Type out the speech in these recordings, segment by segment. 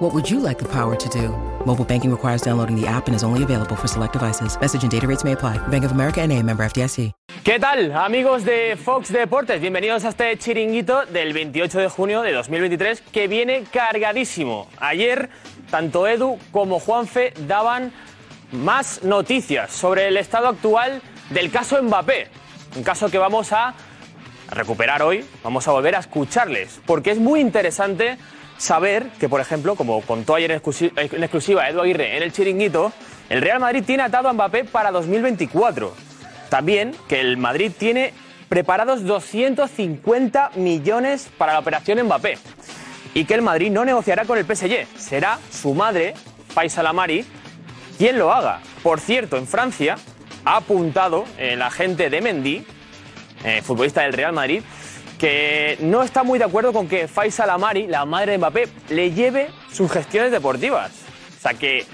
What would you like the power to do? Mobile banking requires downloading the app and is only available for select devices. Message and data rates may apply. Bank of America and a member FDIC. ¿Qué tal, amigos de Fox Deportes? Bienvenidos a este chiringuito del 28 de junio de 2023 que viene cargadísimo. Ayer, tanto Edu como Juanfe daban más noticias sobre el estado actual del caso Mbappé. Un caso que vamos a recuperar hoy, vamos a volver a escucharles, porque es muy interesante saber que, por ejemplo, como contó ayer en exclusi- en exclusiva Edu Aguirre en el chiringuito, el Real Madrid tiene atado a Mbappé para 2024. También que el Madrid tiene preparados 250 millones para la operación Mbappé. Y que el Madrid no negociará con el PSG. Será su madre, Faisal Amari, quien lo haga. Por cierto, en Francia ha apuntado el agente de Mendy, eh, futbolista del Real Madrid, que no está muy de acuerdo con que Faisal Amari, la madre de Mbappé, le lleve sus gestiones deportivas. O sea que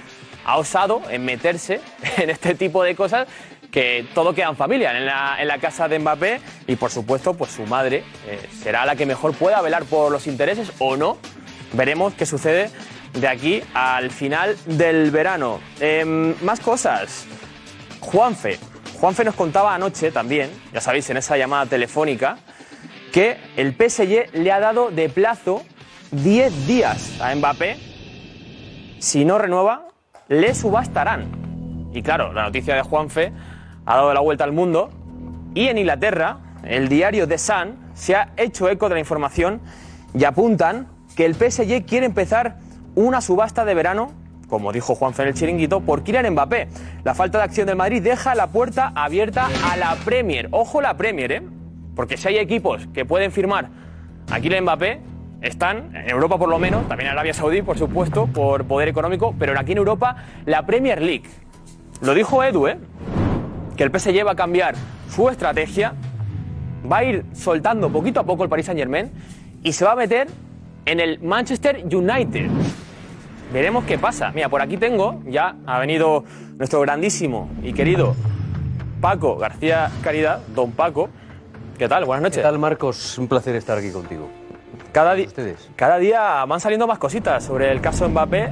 ha osado en meterse en este tipo de cosas que todo queda en familia, en la, casa de Mbappé y por supuesto pues su madre eh, será la que mejor pueda velar por los intereses o no. Veremos qué sucede de aquí al final del verano. Em, más cosas. Juanfe. Juanfe nos contaba anoche también, ya sabéis, en esa llamada telefónica, que el PSG le ha dado de plazo 10 días a Mbappé. Si no renueva, le subastarán. Y claro, la noticia de Juanfe ha dado la vuelta al mundo. Y en Inglaterra, el diario The Sun se ha hecho eco de la información y apuntan que el PSG quiere empezar una subasta de verano, como dijo Juanfe en el chiringuito, por Kylian Mbappé. La falta de acción del Madrid deja la puerta abierta a la Premier. Ojo la Premier, ¿eh? Porque si hay equipos que pueden firmar a Kylian Mbappé, están, en Europa por lo menos, también en Arabia Saudí, por supuesto, por poder económico, pero aquí en Europa, la Premier League. Lo dijo Edu, ¿eh? Que el PSG va a cambiar su estrategia, va a ir soltando poquito a poco el Paris Saint Germain y se va a meter en el Manchester United. Veremos qué pasa. Mira, por aquí tengo, ya ha venido nuestro grandísimo y querido Paco García Caridad, don Paco. ¿Qué tal? Buenas noches. ¿Qué tal, Marcos? Un placer estar aquí contigo. Cada, di- Ustedes. cada día van saliendo más cositas sobre el caso Mbappé. Eh,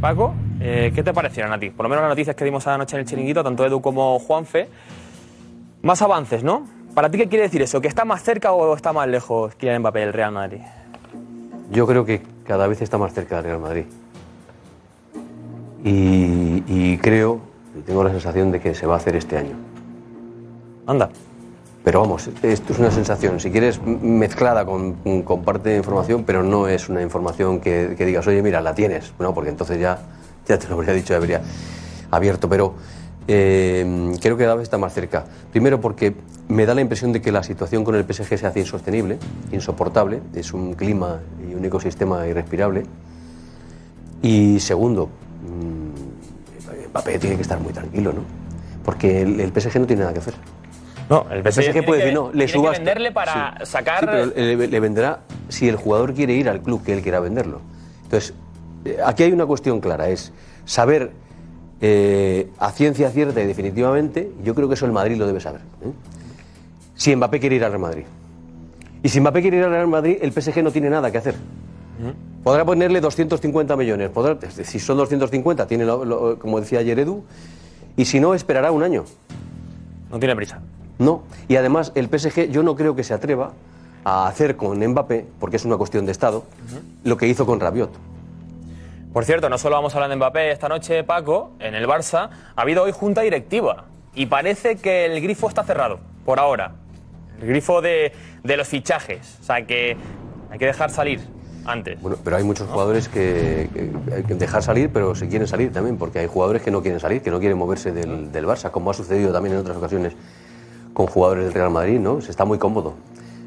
Paco, eh, ¿qué te parecieron a ti? Por lo menos las noticias que dimos anoche en el chiringuito, tanto Edu como Juanfe. Más avances, ¿no? ¿Para ti qué quiere decir eso? ¿Que está más cerca o está más lejos Kylian Mbappé del Real Madrid? Yo creo que cada vez está más cerca del Real Madrid. Y, y creo, y tengo la sensación de que se va a hacer este año. Anda. Pero vamos, esto es una sensación, si quieres, mezclada con, con parte de información, pero no es una información que, digas, oye, mira, la tienes. No, porque entonces ya, ya te lo habría dicho, ya habría abierto. Pero eh, creo que cada está más cerca. Primero porque me da la impresión de que la situación con el PSG se hace insostenible, insoportable. Es un clima y un ecosistema irrespirable. Y segundo, mm, Mbappé tiene que estar muy tranquilo, ¿no? Porque el PSG no tiene nada que hacer. No, el PSG, puede que- decir, no, le tiene que venderle para sacar- Sí, pero le, le vendrá si el jugador quiere ir al club que él quiera venderlo. Entonces, eh, aquí hay una cuestión clara, es saber eh, a ciencia cierta y definitivamente, yo creo que eso el Madrid lo debe saber. ¿eh? Si Mbappé quiere ir al Real Madrid. Y si Mbappé quiere ir al Real Madrid, el PSG no tiene nada que hacer. Podrá ponerle 250 millones. Podrá, si son 250, tiene, lo- lo- como decía ayer Edu, y si no, esperará un año. No tiene prisa. No. Y además, el PSG yo no creo que se atreva a hacer con Mbappé, porque es una cuestión de Estado, lo que hizo con Rabiot. Por cierto, no solo vamos a hablar de Mbappé esta noche, Paco, en el Barça ha habido hoy junta directiva y parece que el grifo está cerrado, por ahora. El grifo de, de los fichajes. O sea que hay que dejar salir antes. Bueno, pero hay muchos jugadores que, hay que dejar salir, pero se quieren salir también, porque hay jugadores que no quieren salir, que no quieren moverse del, del Barça, como ha sucedido también en otras ocasiones con jugadores del Real Madrid, ¿no? Se está muy cómodo.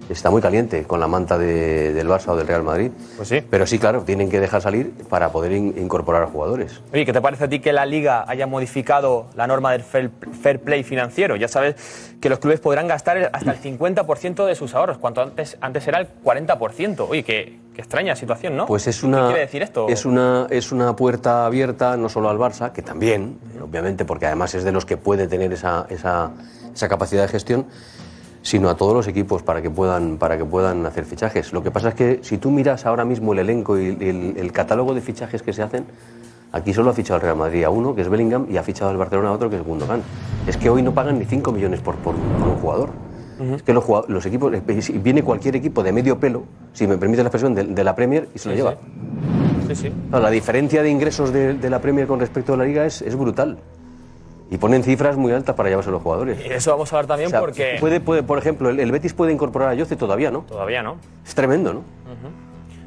está muy caliente con la manta de- del Barça o del Real Madrid. Pues sí. Pero sí, claro, tienen que dejar salir para poder in- incorporar a jugadores. Oye, ¿qué te parece a ti que la Liga haya modificado la norma del fair, fair play financiero? Ya sabes que los clubes podrán gastar hasta el 50% de sus ahorros, cuanto antes, antes era el 40%. Oye, qué, qué extraña situación, ¿no? Pues es ¿Qué una, quiere decir esto? Es una, es una puerta abierta no solo al Barça, que también, obviamente, porque además es de los que puede tener esa, esa, esa capacidad de gestión, sino a todos los equipos para que, puedan, para que puedan hacer fichajes. Lo que pasa es que si tú miras ahora mismo el elenco y el, el catálogo de fichajes que se hacen, aquí solo ha fichado el Real Madrid a uno, que es Bellingham, y ha fichado el Barcelona a otro, que es Gundogan. Es que hoy no pagan ni 5 millones por, por, por un jugador. Es que los, los equipos, eh, viene cualquier equipo de medio pelo, si me permite la expresión, de, de la Premier y se lo lleva. sí. Sí, la diferencia de ingresos de, de la Premier con respecto a la Liga es, es brutal. Y ponen cifras muy altas para llevarse a los jugadores. Y eso vamos a hablar también O sea, porque... puede, puede, por ejemplo, el, el Betis puede incorporar a Yoce todavía, ¿no? Todavía no. Es tremendo, ¿no?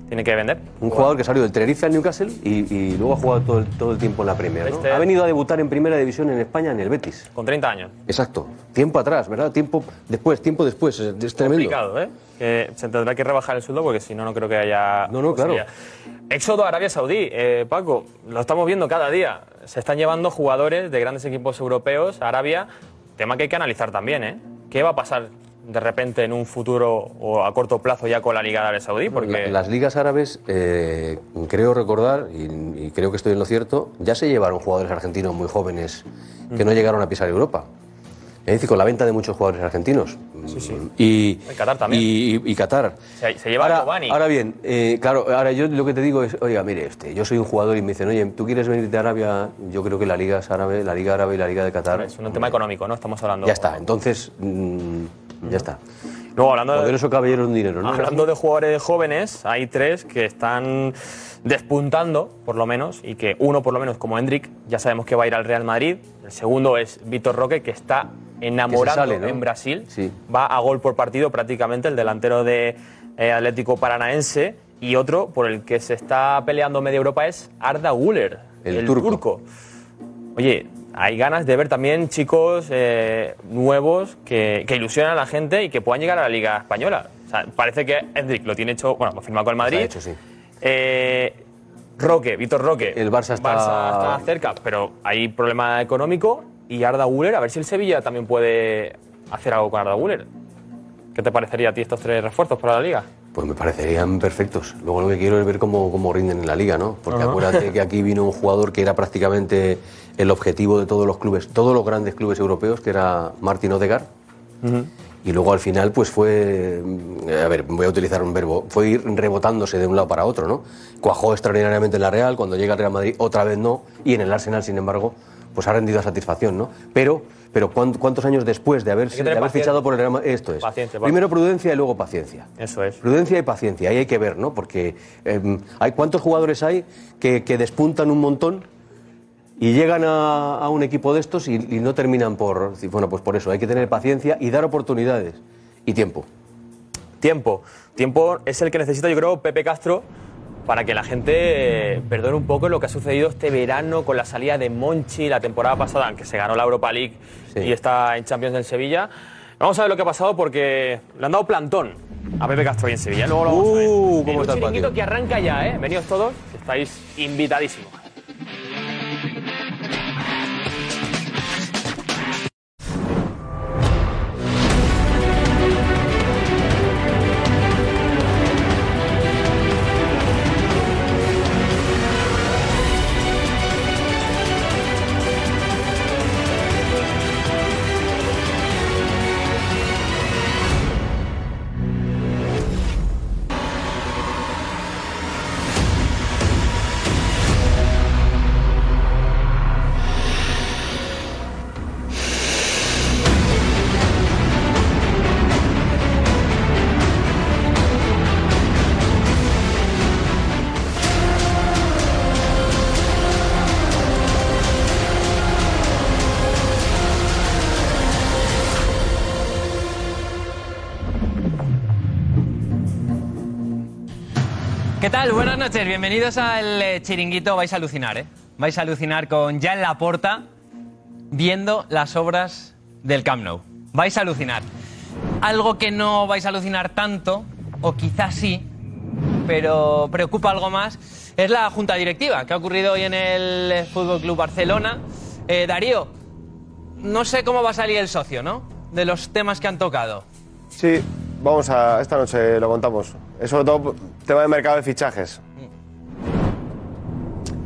Tiene que vender. Un jugador que salió del Tenerife al Newcastle y, y luego ha jugado todo el, todo el tiempo en la Premier. ¿no? Este- Ha venido a debutar en primera división en España en el Betis. Con 30 años. Exacto. Tiempo atrás, ¿verdad? Tiempo después, tiempo después. Es, es tremendo. complicado, ¿eh? Que se tendrá que rebajar el sueldo porque si no, no creo que haya. No, no, claro. Éxodo a Arabia Saudí, eh, Paco, lo estamos viendo cada día. Se están llevando jugadores de grandes equipos europeos a Arabia, tema que hay que analizar también, ¿eh? ¿Qué va a pasar de repente en un futuro o a corto plazo ya con la Liga de Arabia Saudí? Porque La- Las ligas árabes, eh, creo recordar, y, y creo que estoy en lo cierto, ya se llevaron jugadores argentinos muy jóvenes que no llegaron a pisar Europa. Es decir, con la venta de muchos jugadores argentinos. Y, Y Qatar también. Y, y Qatar. se, se lleva a Ahora, Cavani. ahora bien, eh, claro, ahora yo lo que te digo es, oiga, mire, este, yo soy un jugador y me dicen, oye, ¿tú quieres venir de Arabia? Yo creo que la Liga es árabe, la Liga árabe y la Liga de Qatar. es un tema económico, ¿no? Estamos hablando. Ya está, entonces, mm, ya está. Luego, hablando de, Poderoso caballero un dinero, ¿no? Hablando de jugadores jóvenes, hay tres que están despuntando, por lo menos, y que uno, por lo menos, como Hendrik, ya sabemos que va a ir al Real Madrid. El segundo es Víctor Roque, que está enamorando sale, ¿no? en Brasil. Sí. Va a gol por partido prácticamente, el delantero de eh, Atlético Paranaense. Y otro por el que se está peleando media Europa es Arda Güler, El turco. turco. Oye, hay ganas de ver también chicos eh, nuevos que, que ilusionan a la gente y que puedan llegar a la Liga Española. O sea, parece que Hendrik lo tiene hecho, bueno, lo firma con el Madrid. Hecho, sí. Eh, Roque, Víctor Roque. El Barça está- está cerca, pero hay problema económico. Y Arda Güler, a ver si el Sevilla también puede hacer algo con Arda Güler. ¿Qué te parecería a ti estos tres refuerzos para la Liga? Pues me parecerían perfectos. Luego lo que quiero es ver cómo, cómo rinden en la liga, ¿no? Porque acuérdate que aquí vino un jugador que era prácticamente el objetivo de todos los clubes, todos los grandes clubes europeos, que era Martin Odegaard. Y luego al final, pues fue, a ver, voy a utilizar un verbo, fue ir rebotándose de un lado para otro, ¿no? Cuajó extraordinariamente en la Real, cuando llega al Real Madrid otra vez no, y en el Arsenal, sin embargo, pues ha rendido a satisfacción, ¿no? Pero, pero ¿cuán- ¿cuántos años después de haber, que de haber fichado por el Real Madrid? Esto es. Primero prudencia y luego paciencia. Eso es. Prudencia y paciencia, ahí hay que ver, ¿no? Porque eh, hay cuántos jugadores hay que, que despuntan un montón y llegan a, a un equipo de estos y, y no terminan por. Bueno, pues por eso, hay que tener paciencia y dar oportunidades y tiempo. Tiempo. Tiempo es el que necesita, yo creo, Pepe Castro para que la gente eh, perdone un poco lo que ha sucedido este verano con la salida de Monchi la temporada pasada, aunque se ganó la Europa League Sí. y está en Champions del Sevilla. Vamos a ver lo que ha pasado porque le han dado plantón a Pepe Castro ahí en Sevilla. Luego lo vamos a ver. Uh, En cómo un está el que arranca ya, ¿eh? Venidos todos, estáis invitadísimos. Buenas noches, bienvenidos al eh, chiringuito. Vais a alucinar, ¿eh? Vais a alucinar con ya en la porta viendo las obras del Camp Nou. Vais a alucinar. algo que no vais a alucinar tanto, o quizás sí, pero preocupa algo más, es la junta directiva que ha ocurrido hoy en el Fútbol Club Barcelona. Eh, Darío, no sé cómo va a salir el socio, ¿no? De los temas que han tocado. Sí, vamos a. Esta noche lo contamos. Es sobre todo tema de mercado de fichajes.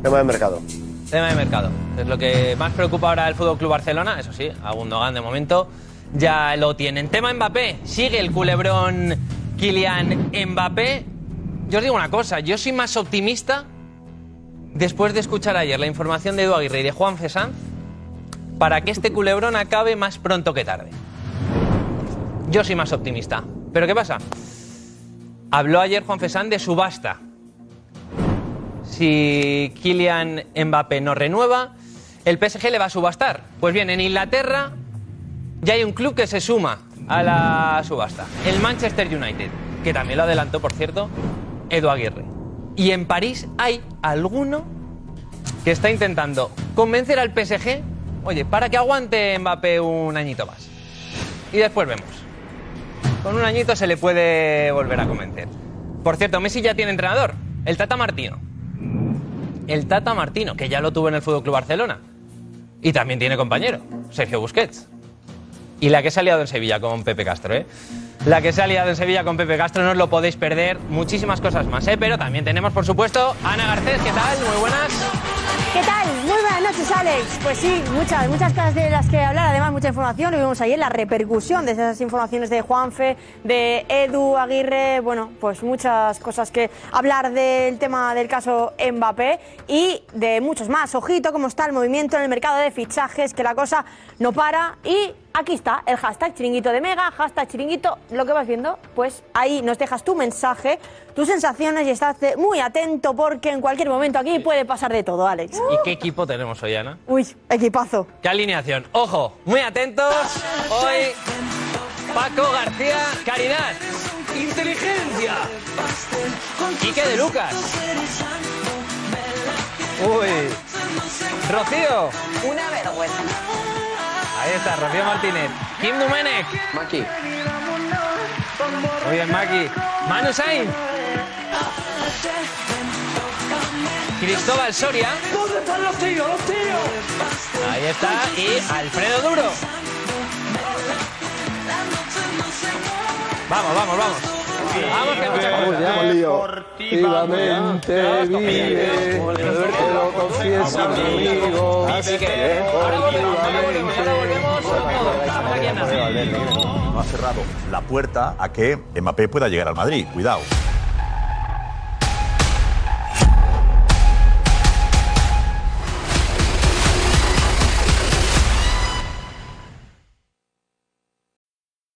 Tema de mercado. Tema de mercado. Es lo que más preocupa ahora el Fútbol Club Barcelona. Eso sí, a Gundogan de momento ya lo tienen. Tema Mbappé. Sigue el culebrón Kylian Mbappé. Yo os digo una cosa. Yo soy más optimista después de escuchar ayer la información de Edu Aguirre y de Juan Fesán para que este culebrón acabe más pronto que tarde. Yo soy más optimista. ¿Pero qué pasa? Habló ayer Juan Fesán de subasta. Si Kylian Mbappé no renueva, el PSG le va a subastar. Pues bien, en Inglaterra ya hay un club que se suma a la subasta. El Manchester United, que también lo adelantó, por cierto, Edu Aguirre. Y en París hay alguno que está intentando convencer al PSG, oye, para que aguante Mbappé un añito más. Y después vemos. Con un añito se le puede volver a convencer. Por cierto, Messi ya tiene entrenador, el Tata Martino. El Tata Martino, que ya lo tuvo en el Fútbol Club Barcelona. Y también tiene compañero, Sergio Busquets. Y la que se ha liado en Sevilla con Pepe Castro, ¿eh? La que se ha liado en Sevilla con Pepe Castro, no os lo podéis perder. Muchísimas cosas más, ¿eh? Pero también tenemos, por supuesto, Ana Garcés. ¿Qué tal? Muy buenas. ¿Qué tal? Noches, Alex. Pues sí, muchas, muchas cosas de las que hablar, además mucha información. Lo vimos ayer, la repercusión de esas informaciones de Juanfe, de Edu Aguirre, bueno, pues muchas cosas que hablar del tema del caso Mbappé y de muchos más. Ojito cómo está el movimiento en el mercado de fichajes, que la cosa no para y aquí está el hashtag chiringuito de Mega, hashtag chiringuito, lo que vas viendo, pues ahí nos dejas tu mensaje, tus sensaciones y estás muy atento porque en cualquier momento aquí puede pasar de todo, Alex. ¿Y qué equipo tenemos hoy, Ana? Uy, equipazo. ¿Qué alineación? Ojo, muy atentos. Hoy, Paco García, Caridad. Inteligencia. Quique de Lucas. Uy. Rocío. Una vergüenza. Ahí está, Rocío Martínez. Kim Dumenech. Maki. Muy bien, Maki. Manu Sainz. Cristóbal Soria. ¿Dónde están los tíos, los tíos? Ahí está. Y Alfredo Duro. Vamos, vamos, vamos. Vamos, que mucha Vamos ya, hemos lío. Activamente vive, te lo confieso, amigo. Así que ahora volvemos, ahora volvemos, ahora volvemos con todo. Estamos aquí en Nación. No ha cerrado la puerta a que Mbappé pueda llegar al Madrid. Cuidado.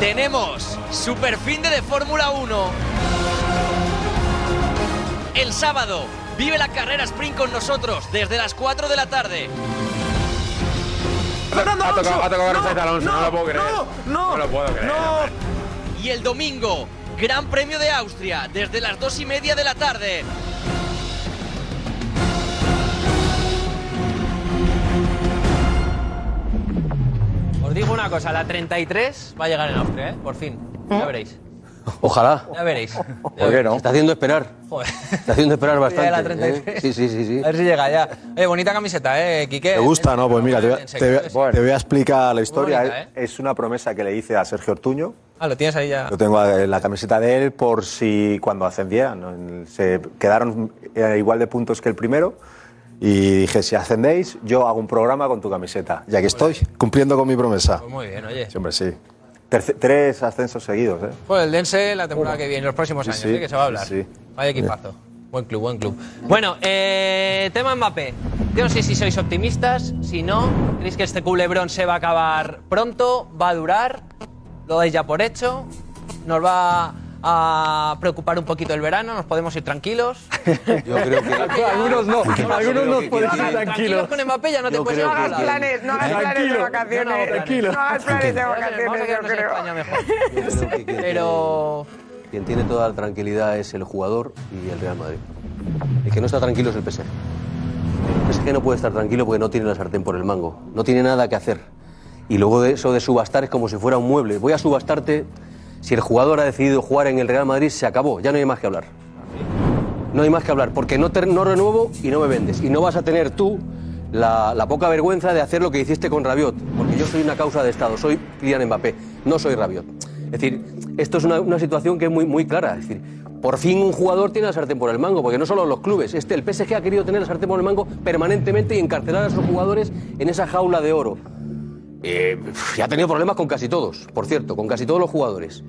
Tenemos super fin de Fórmula 1. El sábado, vive la carrera sprint con nosotros desde las 4 de la tarde. Ha tocado, ha tocado Mercedes Alonso, no, lo puedo creer. No, No lo puedo creer. Y el domingo, Gran Premio de Austria desde las 2 y media de la tarde. Digo una cosa, la 33 va a llegar en Austria, ¿eh? Por fin. Ya veréis. Ojalá. Ya veréis. ¿Por qué no? Se está haciendo esperar. Joder. Está haciendo esperar bastante. Ya la ¿eh? 33. Sí, sí, sí, sí. A ver si llega ya. Eh, bonita camiseta, ¿eh, Quique? ¿Te gusta, no? Pues mira, te, voy a- te voy a- te voy a explicar la historia. bonita, ¿eh? Es una promesa que le hice a Sergio Ortuño. Ah, lo tienes ahí ya. Lo tengo en la camiseta de él por si cuando ascendieran. ¿no? En- Se quedaron eh, igual de puntos que el primero. Y dije, si ascendéis, yo hago un programa con tu camiseta. Ya que estoy cumpliendo con mi promesa. Pues muy bien, oye. Sí, hombre, sí. Terce- tres ascensos seguidos, ¿eh? Pues el Dense la temporada que viene, los próximos Sí, años, sí, ¿eh? que se va a hablar. sí, sí. Vaya equipazo. Buen club, buen club. Bueno, eh, tema Mbappé. Yo no sé si sois optimistas, si no, ¿creéis que este culebrón se va a acabar pronto? ¿Va a durar? ¿Lo dais ya por hecho? ¿Nos va a preocupar un poquito el verano? ¿Nos podemos ir tranquilos? Yo creo que. Algunos no, algunos nos pueden ir Tranquilos tranquilos. con Mbappé ya no te puedes No hagas planes, no hagas planes de vacaciones. tranquilo. No hagas planes de vacaciones, yo creo. Mejor. Pero... quien tiene toda la tranquilidad es el jugador y el Real Madrid. El que no está tranquilo es el PSG. El PSG no puede estar tranquilo porque no tiene la sartén por el mango. No tiene nada que hacer. Y luego de eso de subastar es como si fuera un mueble. Voy a subastarte. Si el jugador ha decidido jugar en el Real Madrid, se acabó. Ya no hay más que hablar. No hay más que hablar, porque no, no renuevo y no me vendes. Y no vas a tener tú la, poca vergüenza de hacer lo que hiciste con Rabiot, porque yo soy una causa de Estado, soy Kylian Mbappé, no soy Rabiot. Es decir, esto es una, una situación que es muy, muy clara. Es decir, por fin un jugador tiene la sartén por el mango, porque no solo los clubes, este, el PSG ha querido tener la sartén por el mango permanentemente y encarcelar a sus jugadores en esa jaula de oro. Eh, ha tenido problemas con casi todos, por cierto, con casi todos los jugadores.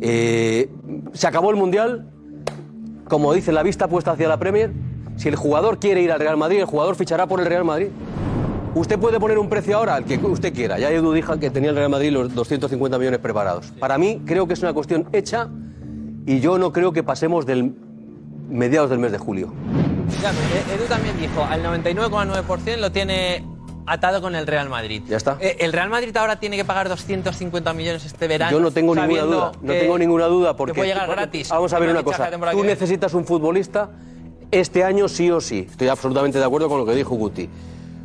Eh, se acabó el Mundial, como dice la vista puesta hacia la Premier, si el jugador quiere ir al Real Madrid, el jugador fichará por el Real Madrid. Usted puede poner un precio ahora al que usted quiera. Ya Edu dijo que tenía el Real Madrid los 250 millones preparados. Para mí creo que es una cuestión hecha y yo no creo que pasemos del mediados del mes de julio. Edu también dijo, al 99,9% lo tiene atado con el Real Madrid. Ya está. Eh, ¿El Real Madrid ahora tiene que pagar 250 millones este verano? Yo no tengo ninguna duda, no tengo ninguna duda porque que puede llegar gratis. Vamos a ver una cosa. Tú necesitas un futbolista este año sí o sí. Estoy absolutamente de acuerdo con lo que dijo Guti.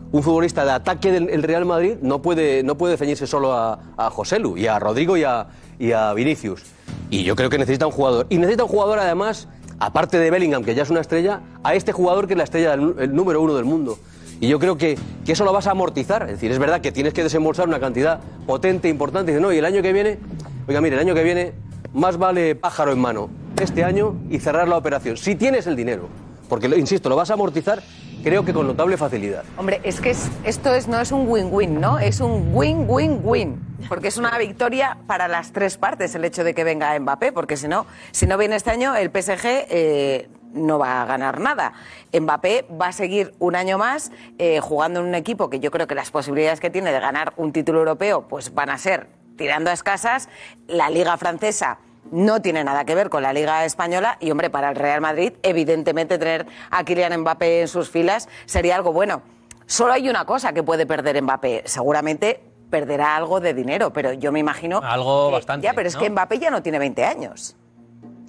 Un futbolista de ataque del el Real Madrid no puede, no puede ceñirse solo a, a Joselu y a Rodrigo y a, y a Vinicius. Y yo creo que necesita un jugador. Y necesita un jugador además, aparte de Bellingham, que ya es una estrella, a este jugador que es la estrella del, el número uno del mundo. Y yo creo que, que eso lo vas a amortizar. Es decir, es verdad que tienes que desembolsar una cantidad potente, importante. Y dice, no, y el año que viene, oiga, mire, el año que viene más vale pájaro en mano este año y cerrar la operación. Si tienes el dinero, porque, insisto, lo vas a amortizar, creo que con notable facilidad. Hombre, es que es- esto es, no es un win-win, ¿no? Es un win-win-win. Porque es una victoria para las tres partes el hecho de que venga Mbappé, porque si no, si no viene este año, el PSG eh, no va a ganar nada. Mbappé va a seguir un año más eh, jugando en un equipo que yo creo que las posibilidades que tiene de ganar un título europeo pues van a ser tirando a escasas. La Liga Francesa no tiene nada que ver con la Liga Española y, hombre, para el Real Madrid, evidentemente tener a Kylian Mbappé en sus filas sería algo bueno. Solo hay una cosa que puede perder Mbappé. Seguramente perderá algo de dinero, pero yo me imagino... Algo que- bastante, Ya, pero es ¿no? que Mbappé ya no tiene 20 años.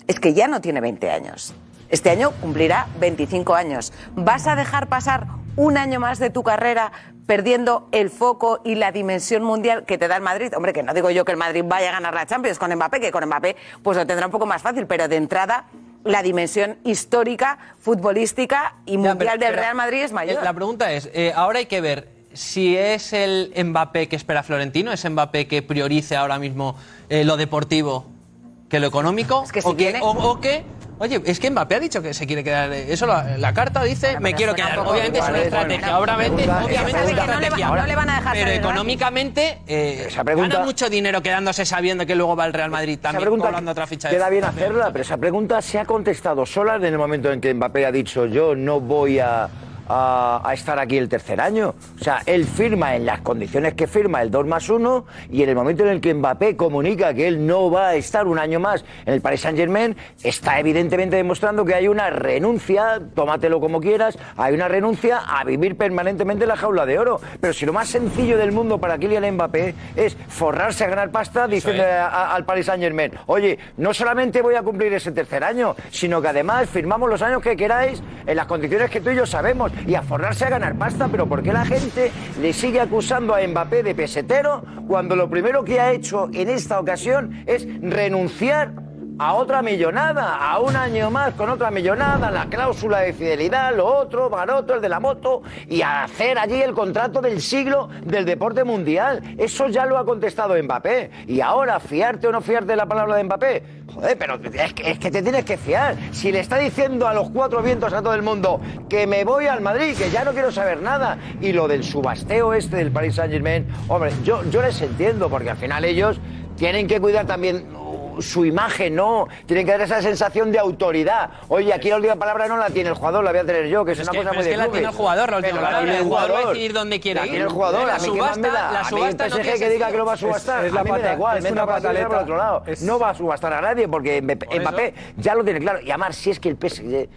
Es que ya no tiene 20 años. Este año cumplirá 25 años. ¿Vas a dejar pasar un año más de tu carrera perdiendo el foco y la dimensión mundial que te da el Madrid? Hombre, que no digo yo que el Madrid vaya a ganar la Champions con Mbappé, que con Mbappé pues lo tendrá un poco más fácil, pero de entrada la dimensión histórica, futbolística y Ya, mundial pero- del Real Madrid es mayor. eh, La pregunta es, eh, ahora hay que ver si es el Mbappé que espera Florentino, es Mbappé que priorice ahora mismo eh, lo deportivo que lo económico, que si o, que, o, o que... Oye, es que Mbappé ha dicho que se quiere quedar. eh, Eso la, la carta dice, me quiero quedar. Obviamente es una igual, estrategia. Bueno, obviamente, pregunta- obviamente esa es una pregunta- no le estrategia. no le van a dejar Pero económicamente eh, Esa pregunta- gana mucho dinero quedándose sabiendo que luego va al Real Madrid Esa también pregunta cobrando otra ficha. queda bien hacerla, pero esa pregunta se ha contestado sola en el momento en que Mbappé ha dicho yo no voy a, a- a estar aquí el tercer año. O sea, él firma en las condiciones que firma el 2 más 1 y en el momento en el que Mbappé comunica que él no va a estar un año más en el Paris Saint Germain, está evidentemente demostrando que hay una renuncia, tómatelo como quieras, hay una renuncia a vivir permanentemente en la jaula de oro. Pero si lo más sencillo del mundo para Kylian Mbappé es forrarse a ganar pasta diciendo al Paris Saint Germain, oye, no solamente voy a cumplir ese tercer año, sino que además firmamos los años que queráis en las condiciones que tú y yo sabemos y a forrarse a ganar pasta, pero ¿por qué la gente le sigue acusando a Mbappé de pesetero cuando lo primero que ha hecho en esta ocasión es renunciar a otra millonada, a un año más con otra millonada, la cláusula de fidelidad, lo otro, Baroto, el de la moto, y a hacer allí el contrato del siglo del deporte mundial. Eso ya lo ha contestado Mbappé. Y ahora, fiarte o no fiarte de la palabra de Mbappé, joder, pero es que, es que te tienes que fiar. Si le está diciendo a los cuatro vientos a todo el mundo que me voy al Madrid, que ya no quiero saber nada, y lo del subasteo este del Paris Saint Germain, hombre, yo, yo les entiendo, porque al final ellos tienen que cuidar también su imagen, no. Tienen que dar esa sensación de autoridad. Oye, aquí la última palabra no la tiene el jugador, la voy a tener yo, que es, Es una que- cosa muy es que la tiene el jugador, la última palabra. El jugador va a decidir dónde quiere La ir. tiene el jugador, La a mí qué más subasta- me da. la subasta no que diga que lo va a subastar, es la me da pata- igual, es una pataleta. para otro lado. No va a subastar a nadie porque Por Mbappé ya lo tiene claro. Y además, si es que el PSG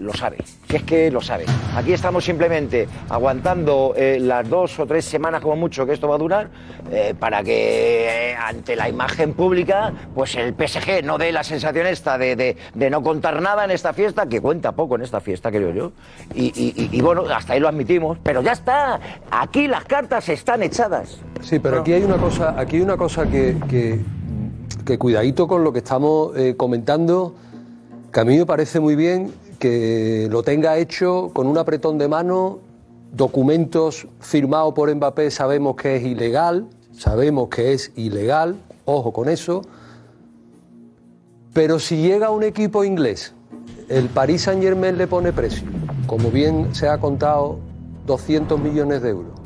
lo sabe, si es que lo sabe. Aquí estamos simplemente aguantando eh, las dos o tres semanas como mucho que esto va a durar eh, para que eh, ante la imagen pública pues el PSG no dé la sensación esta de, de- no contar nada en esta fiesta, que cuenta poco en esta fiesta creo yo. Y, y- bueno, hasta ahí lo admitimos, pero ya está, aquí las cartas están echadas. Sí, pero aquí hay una cosa, aquí hay una cosa que, que, que cuidadito con lo que estamos comentando, que a mí me parece muy bien que lo tenga hecho con un apretón de mano, documentos firmados por Mbappé, sabemos que es ilegal, sabemos que es ilegal, ojo con eso, pero si llega un equipo inglés, el Paris Saint Germain le pone precio, como bien se ha contado, 200 millones de euros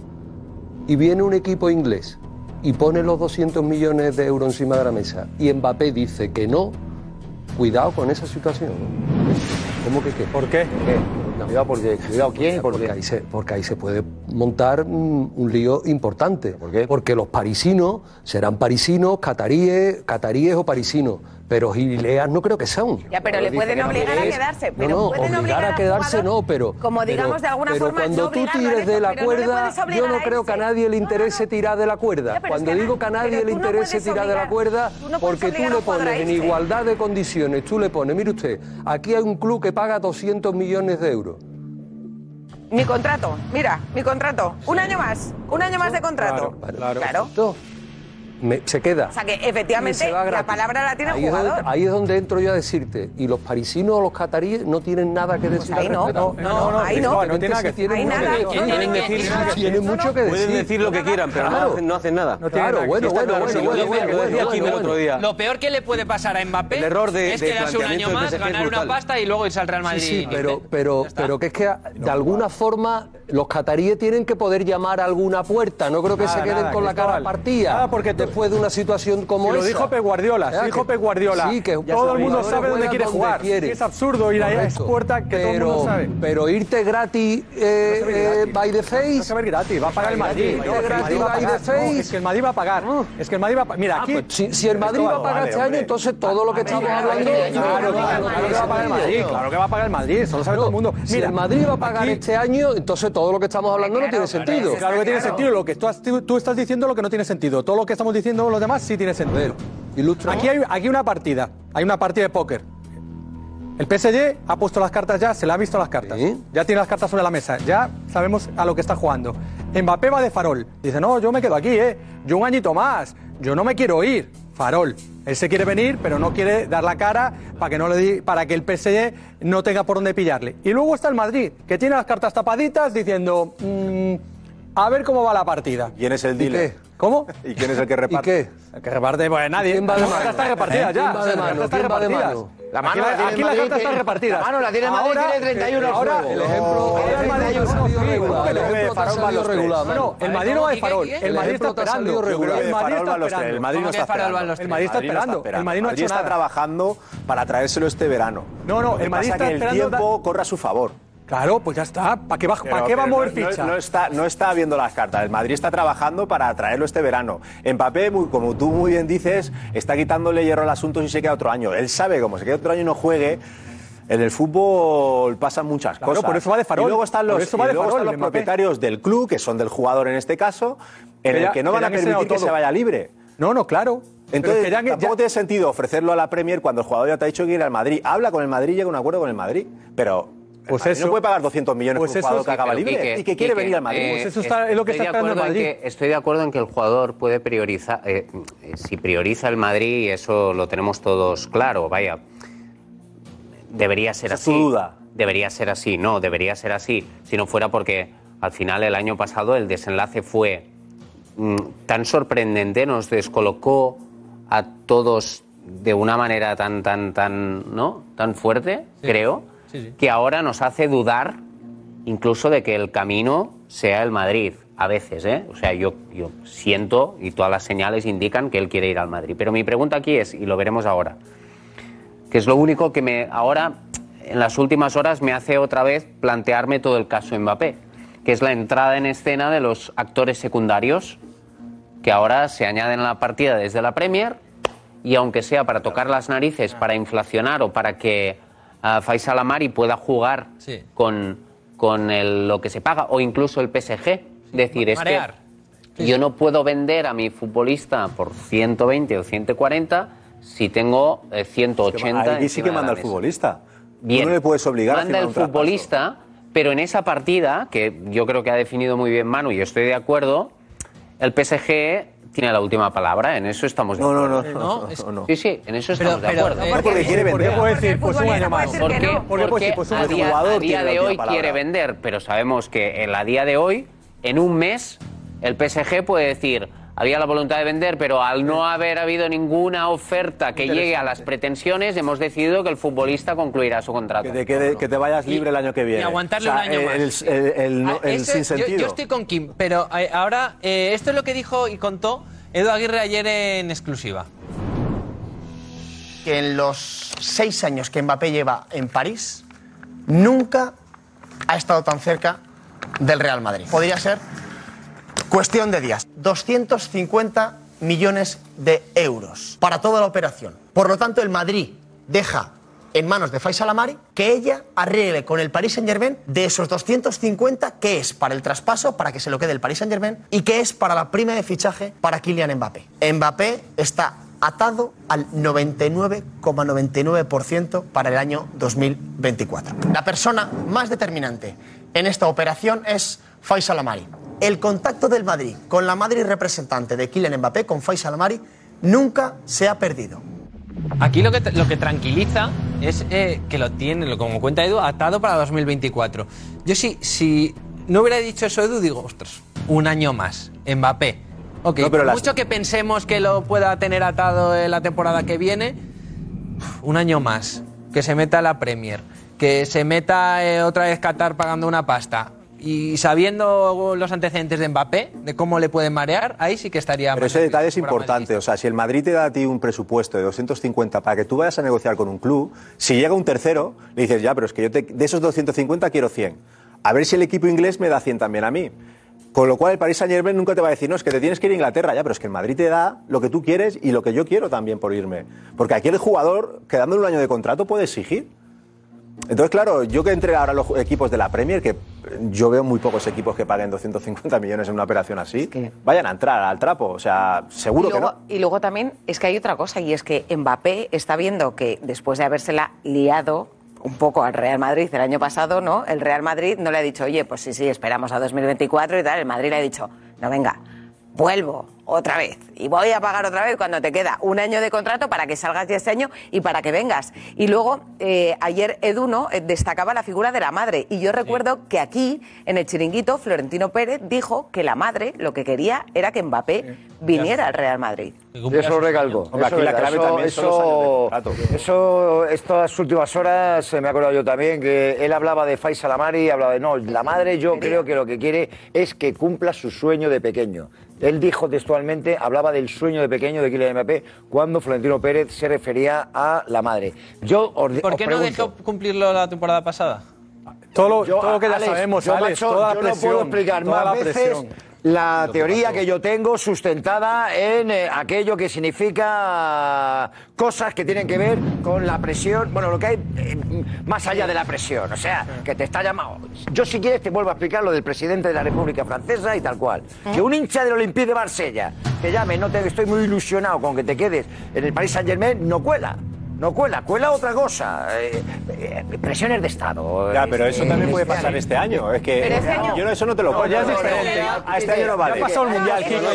y viene un equipo inglés y pone los 200 millones de euros encima de la mesa y Mbappé dice que no, cuidado con esa situación. ¿Cómo que qué? ¿Por qué? Cuidado, porque, cuidado, ¿quién? Porque ahí, se, porque ahí se puede montar un, un lío importante. ¿Por qué? Porque los parisinos serán parisinos, cataríes, cataríes o parisinos, pero gileas no creo que sean. Ya, pero le pueden obligar a quedarse. Pero no, no, pueden obligar a quedarse jugador, no, pero... Como pero- digamos de alguna pero forma. cuando no tú tires de la pero no cuerda, yo no creo que a nadie le interese tirar de la cuerda. pero es Cuando que digo que a nadie pero le interese tirar de la cuerda, tú porque tú le pones en igualdad de condiciones, tú le pones, mire usted, aquí hay un club que paga 200 millones de euros. Mi contrato, mira, mi contrato. Un año más, un año más de contrato. Claro, Claro. Me- se queda. O sea que efectivamente la palabra la tiene el ahí es, donde, jugador. ahí es donde entro yo a decirte. Y los parisinos o los cataríes no tienen nada que decir. ahí al no. respecto. No, no, ahí no. No tiene nada sí que tienen decir. mucho Ahí que nada. que decir. tienen mucho que decir. Pueden decir lo que quieran, pero no hacen- no hacen nada. Claro, bueno, bueno, claro, bueno, bueno, bueno, bueno, el bueno. otro día. Lo peor que le puede pasar a Mbappé El error de- es de quedarse un año más, es ganar una pasta y luego irse al Real Madrid. sí, pero, pero, pero que es que de alguna forma los cataríes tienen que poder llamar a alguna puerta. No creo que Nada, se queden nada, con la cara partida. Nada, porque después de una situación como Si lo esa. dijo Pep Guardiola, ¿Verdad si dijo que- Pep Guardiola, Sí, que todo el mundo sabe dónde quiere jugar. quiere. Es absurdo ir a esa Correcto. puerta que todo el mundo Pero- sabe. Pero irte gratis eh, eh, by the face. No se va a ir gratis, va a pagar el Madrid. No, que el gratis Madrid va a by the pagar. No, face. es que el Madrid va a pagar. Es que el Madrid va a pagar. Mira, Ah, aquí. pues si, si el Madrid va a pagar este año, entonces todo lo que estamos hablando. Claro que va a pagar el Madrid. Claro que va a pagar el Madrid. Eso lo sabe todo el mundo. Si el Madrid va a pagar este año, entonces todo lo que estamos hablando no tiene sentido. Claro que tiene sentido. Lo que tú, has- tú estás diciendo lo que no tiene sentido. Todo lo que estamos diciendo los demás sí tiene sentido. Aquí hay aquí una partida. Hay una partida de póker. El PSG ha puesto las cartas ya, se le ha visto las cartas. Ya tiene las cartas sobre la mesa. Ya sabemos a lo que está jugando. Mbappé va de farol. Dice, no, yo me quedo aquí, ¿eh? Yo un añito más. Yo no me quiero ir. Farol. Él se quiere venir, pero no quiere dar la cara para que, no le di- para que el PSG no tenga por dónde pillarle. Y luego está el Madrid, que tiene las cartas tapaditas diciendo, "Mm, a ver cómo va la partida. ¿Quién es el dealer? ¿Cómo? ¿Y quién es el que reparte? qué? El que reparte, pues nadie. ¿Quién va de Las mano? cartas están repartidas ¿Eh? ya. ¿Quién va de mano? Cartas están ¿Quién va de repartidas. mano? La Aquí mano la tiene aquí cartas están que- repartidas. la mano la tiene Madrid, Ahora, tiene 31 eh, Ahora, el ejemplo, ahora el Madrid no el ejemplo de Farol va No, no, el Madrid no va de farol. ¿Qué, qué, El? Madrid está esperando. El Madrid está esperando. El Madrid ¿Cómo que Farol va a los El Madrid está esperando. El Madrid no ha hecho está trabajando para traérselo este verano. No, no, el Madrid está que el esperando. tiempo corre a su favor. Claro, pues ya está. ¿Para qué va, Pero- ¿para qué va a mover no- ficha? No, está, no está viendo las cartas. El Madrid está trabajando para traerlo este verano. Mbappé, muy- como tú muy bien dices, está quitándole hierro al asunto si se queda otro año. Él sabe como se queda otro año y no juegue. En el fútbol pasan muchas Claro, cosas. por eso va de farol. Y luego están los, eso va y de luego farol, están los propietarios del club, que son del jugador en este caso, en Que el ya- que no van a permitir que se vaya libre. No, no, claro. Entonces, ya- tampoco ya- tiene sentido ofrecerlo a la Premier cuando el jugador ya te ha dicho que ir al Madrid. Habla con el Madrid y llega a un acuerdo con el Madrid. Pero Pues eso- no puede pagar 200 millones pues por un jugador que acaba libre Quique, y que quiere Quique, venir al Madrid. eh, Pues eso está- es lo que está esperando el Madrid. que- estoy de acuerdo en que el jugador puede priorizar, eh, eh, si prioriza el Madrid, eso lo tenemos todos claro, vaya. Debería ser Esa es tu así. duda. Debería ser así, no, debería ser así. Si no fuera porque al final el año pasado el desenlace fue mm, tan sorprendente, nos descolocó a todos de una manera tan, tan, tan, ¿no? Tan fuerte, creo, Que ahora nos hace dudar incluso de que el camino sea el Madrid. A veces, ¿eh? O sea, yo, yo siento y todas las señales indican que él quiere ir al Madrid. Pero mi pregunta aquí es, y lo veremos ahora, que es lo único que me ahora, en las últimas horas, me hace otra vez plantearme todo el caso Mbappé, que es la entrada en escena de los actores secundarios que ahora se añaden a la partida desde la Premier y aunque sea para tocar las narices, para inflacionar o para que ah, Faisal Amari pueda jugar con, con el- lo que se paga o incluso el PSG, decir, es que yo no puedo vender a mi futbolista por 120 o 140 si tengo eh, 180 Ahí sí que manda el futbolista. Bien. Tú no le puedes obligar a Manda el futbolista, pero en esa partida, que yo creo que ha definido muy bien Manu y estoy de acuerdo, el PSG tiene la última palabra, en eso estamos de acuerdo. no, no, no, no. Sí, sí, en eso Pero- estamos de pero, acuerdo. eh, No, porque quiere vender. ¿Por qué puede decir, pues un año más. ¿Por Porque qué? no. Porque puede decir, pues un a día, a día de hoy quiere vender, pero sabemos que en la día de hoy, en un mes, el PSG puede decir, había la voluntad de vender, pero al no haber habido ninguna oferta que llegue a las pretensiones, hemos decidido que el futbolista concluirá su contrato. Que te, quede- que te vayas libre el año que viene. Y aguantarle O sea, un año el, más. El, el- el- Ah, sinsentido. Yo, yo estoy con Kim, pero eh, ahora eh, esto es lo que dijo y contó Edu Aguirre ayer en exclusiva. que en los seis años que Mbappé lleva en París, nunca ha estado tan cerca del Real Madrid. Podría ser cuestión de días. 250 millones de euros para toda la operación. Por lo tanto, el Madrid deja en manos de Faisal Amari que ella arregle con el Paris Saint Germain de esos 250 que es para el traspaso, para que se lo quede el Paris Saint Germain y que es para la prima de fichaje para Kylian Mbappé. Mbappé está atado al 99,99% para el año 2024. La persona más determinante en esta operación es Faisal Amari. El contacto del Madrid con la Madrid representante de Kylian Mbappé, con Faisal Amari, nunca se ha perdido. Aquí lo que, lo que tranquiliza es eh, que lo tiene, lo- como cuenta Edu, atado para 2024. Yo sí, si no hubiera dicho eso Edu, digo, ostras, un año más, Mbappé. Ok, No, pero por las- mucho que pensemos que lo pueda tener atado en la temporada que viene, un año más, que se meta a la Premier, que se meta eh, otra vez Qatar pagando una pasta. Y sabiendo los antecedentes de Mbappé, de cómo le pueden marear, ahí sí que estaría Pero ese detalle es importante. O sea, si el Madrid te da a ti un presupuesto de 250 para que tú vayas a negociar con un club, si llega un tercero, le dices, ya, pero es que yo te- de esos 250 quiero 100. A ver si el equipo inglés me da 100 también a mí. Con lo cual el Paris Saint Germain nunca te va a decir, no, es que te tienes que ir a Inglaterra, ya, pero es que el Madrid te da lo que tú quieres y lo que yo quiero también por irme. Porque aquí el jugador, quedándole un año de contrato, puede exigir. Entonces, claro, yo que entre ahora a los equipos de la Premier, que yo veo muy pocos equipos que paguen 250 millones en una operación así, vayan a entrar al trapo. O sea, seguro y que no. y luego también es que hay otra cosa y es que Mbappé está viendo que después de habérsela liado un poco al Real Madrid el año pasado, ¿no? El Real Madrid no le ha dicho, oye, pues sí, sí, esperamos a 2024 y tal. El Madrid le ha dicho, no, venga, vuelvo otra vez y voy a pagar otra vez cuando te queda un año de contrato para que salgas ya este año y para que vengas. Y luego, eh, ayer Edu ¿no? Eh, destacaba la figura de la madre y yo recuerdo que aquí, en el chiringuito, Florentino Pérez dijo que la madre lo que quería era que Mbappé viniera al Real Madrid. Eso recalco. Hombre, Eso aquí la clave Eso- también son los años de eso, eso, estas últimas horas, eh, me he acordado yo también, que él hablaba de Faisal Amari, hablaba de, no, la madre yo creo que lo que quiere es que cumpla su sueño de pequeño. Él dijo textualmente, hablaba del sueño de pequeño de Kylian Mbappé cuando Florentino Pérez se refería a la madre. Yo os, ¿Por os qué no dejó cumplirlo la temporada pasada? Todo lo, Yo, todo lo que ya Alex, sabemos, yo, Alex, macho, toda la yo presión. no puedo explicar toda más la veces presión. La que teoría que yo tengo sustentada en eh, aquello que significa cosas que tienen que ver con la presión, bueno, lo que hay eh, más allá de la presión, o sea, que te está llamando. Yo si quieres te vuelvo a explicar lo del presidente de la República Francesa y tal cual. Que un hincha del Olympique de Marsella te llame, no te estoy muy ilusionado con que te quedes en el Paris Saint-Germain, no cuela. No cuela, cuela otra cosa. eh, eh, presiones de Estado. Ya, pero eso eh, también puede eh, pasar este año. Es que Pero este año- yo no- eso no te lo No, compro. ya es No, diferente. A este año no vale. Ya ha pasado el mundial, Hay Kiko, cosas-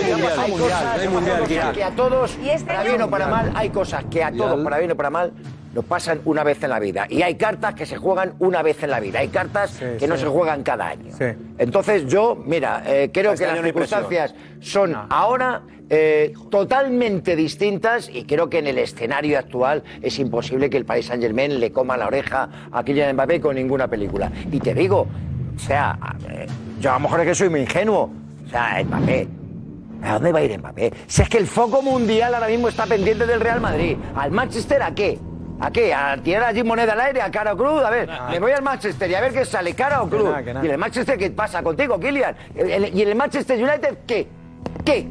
hay mundial, que a todos, para bien o para mal, hay cosas que a todos, para bien o para mal, nos pasan una vez en la vida. Y hay cartas que se juegan una vez en la vida. Hay cartas que no se juegan cada año. Sí. Entonces yo, mira, eh, creo Este que las circunstancias son ahora eh, totalmente distintas y creo que en el escenario actual es imposible que el Paris Saint Germain le coma la oreja a Kylian Mbappé con ninguna película. Y te digo, o sea, eh, yo a lo mejor es que soy muy ingenuo. O sea, Mbappé. ¿A dónde va a ir Mbappé? Si es que el foco mundial ahora mismo está pendiente del Real Madrid. ¿Al Manchester a qué? ¿A qué? ¿A tirar allí moneda al aire, a cara o cruz? A ver, me voy al Manchester y a ver qué sale, cara o cruz. nada, que nada. ¿Y el Manchester qué pasa contigo, el- ¿Y en el Manchester United qué? ¿Qué?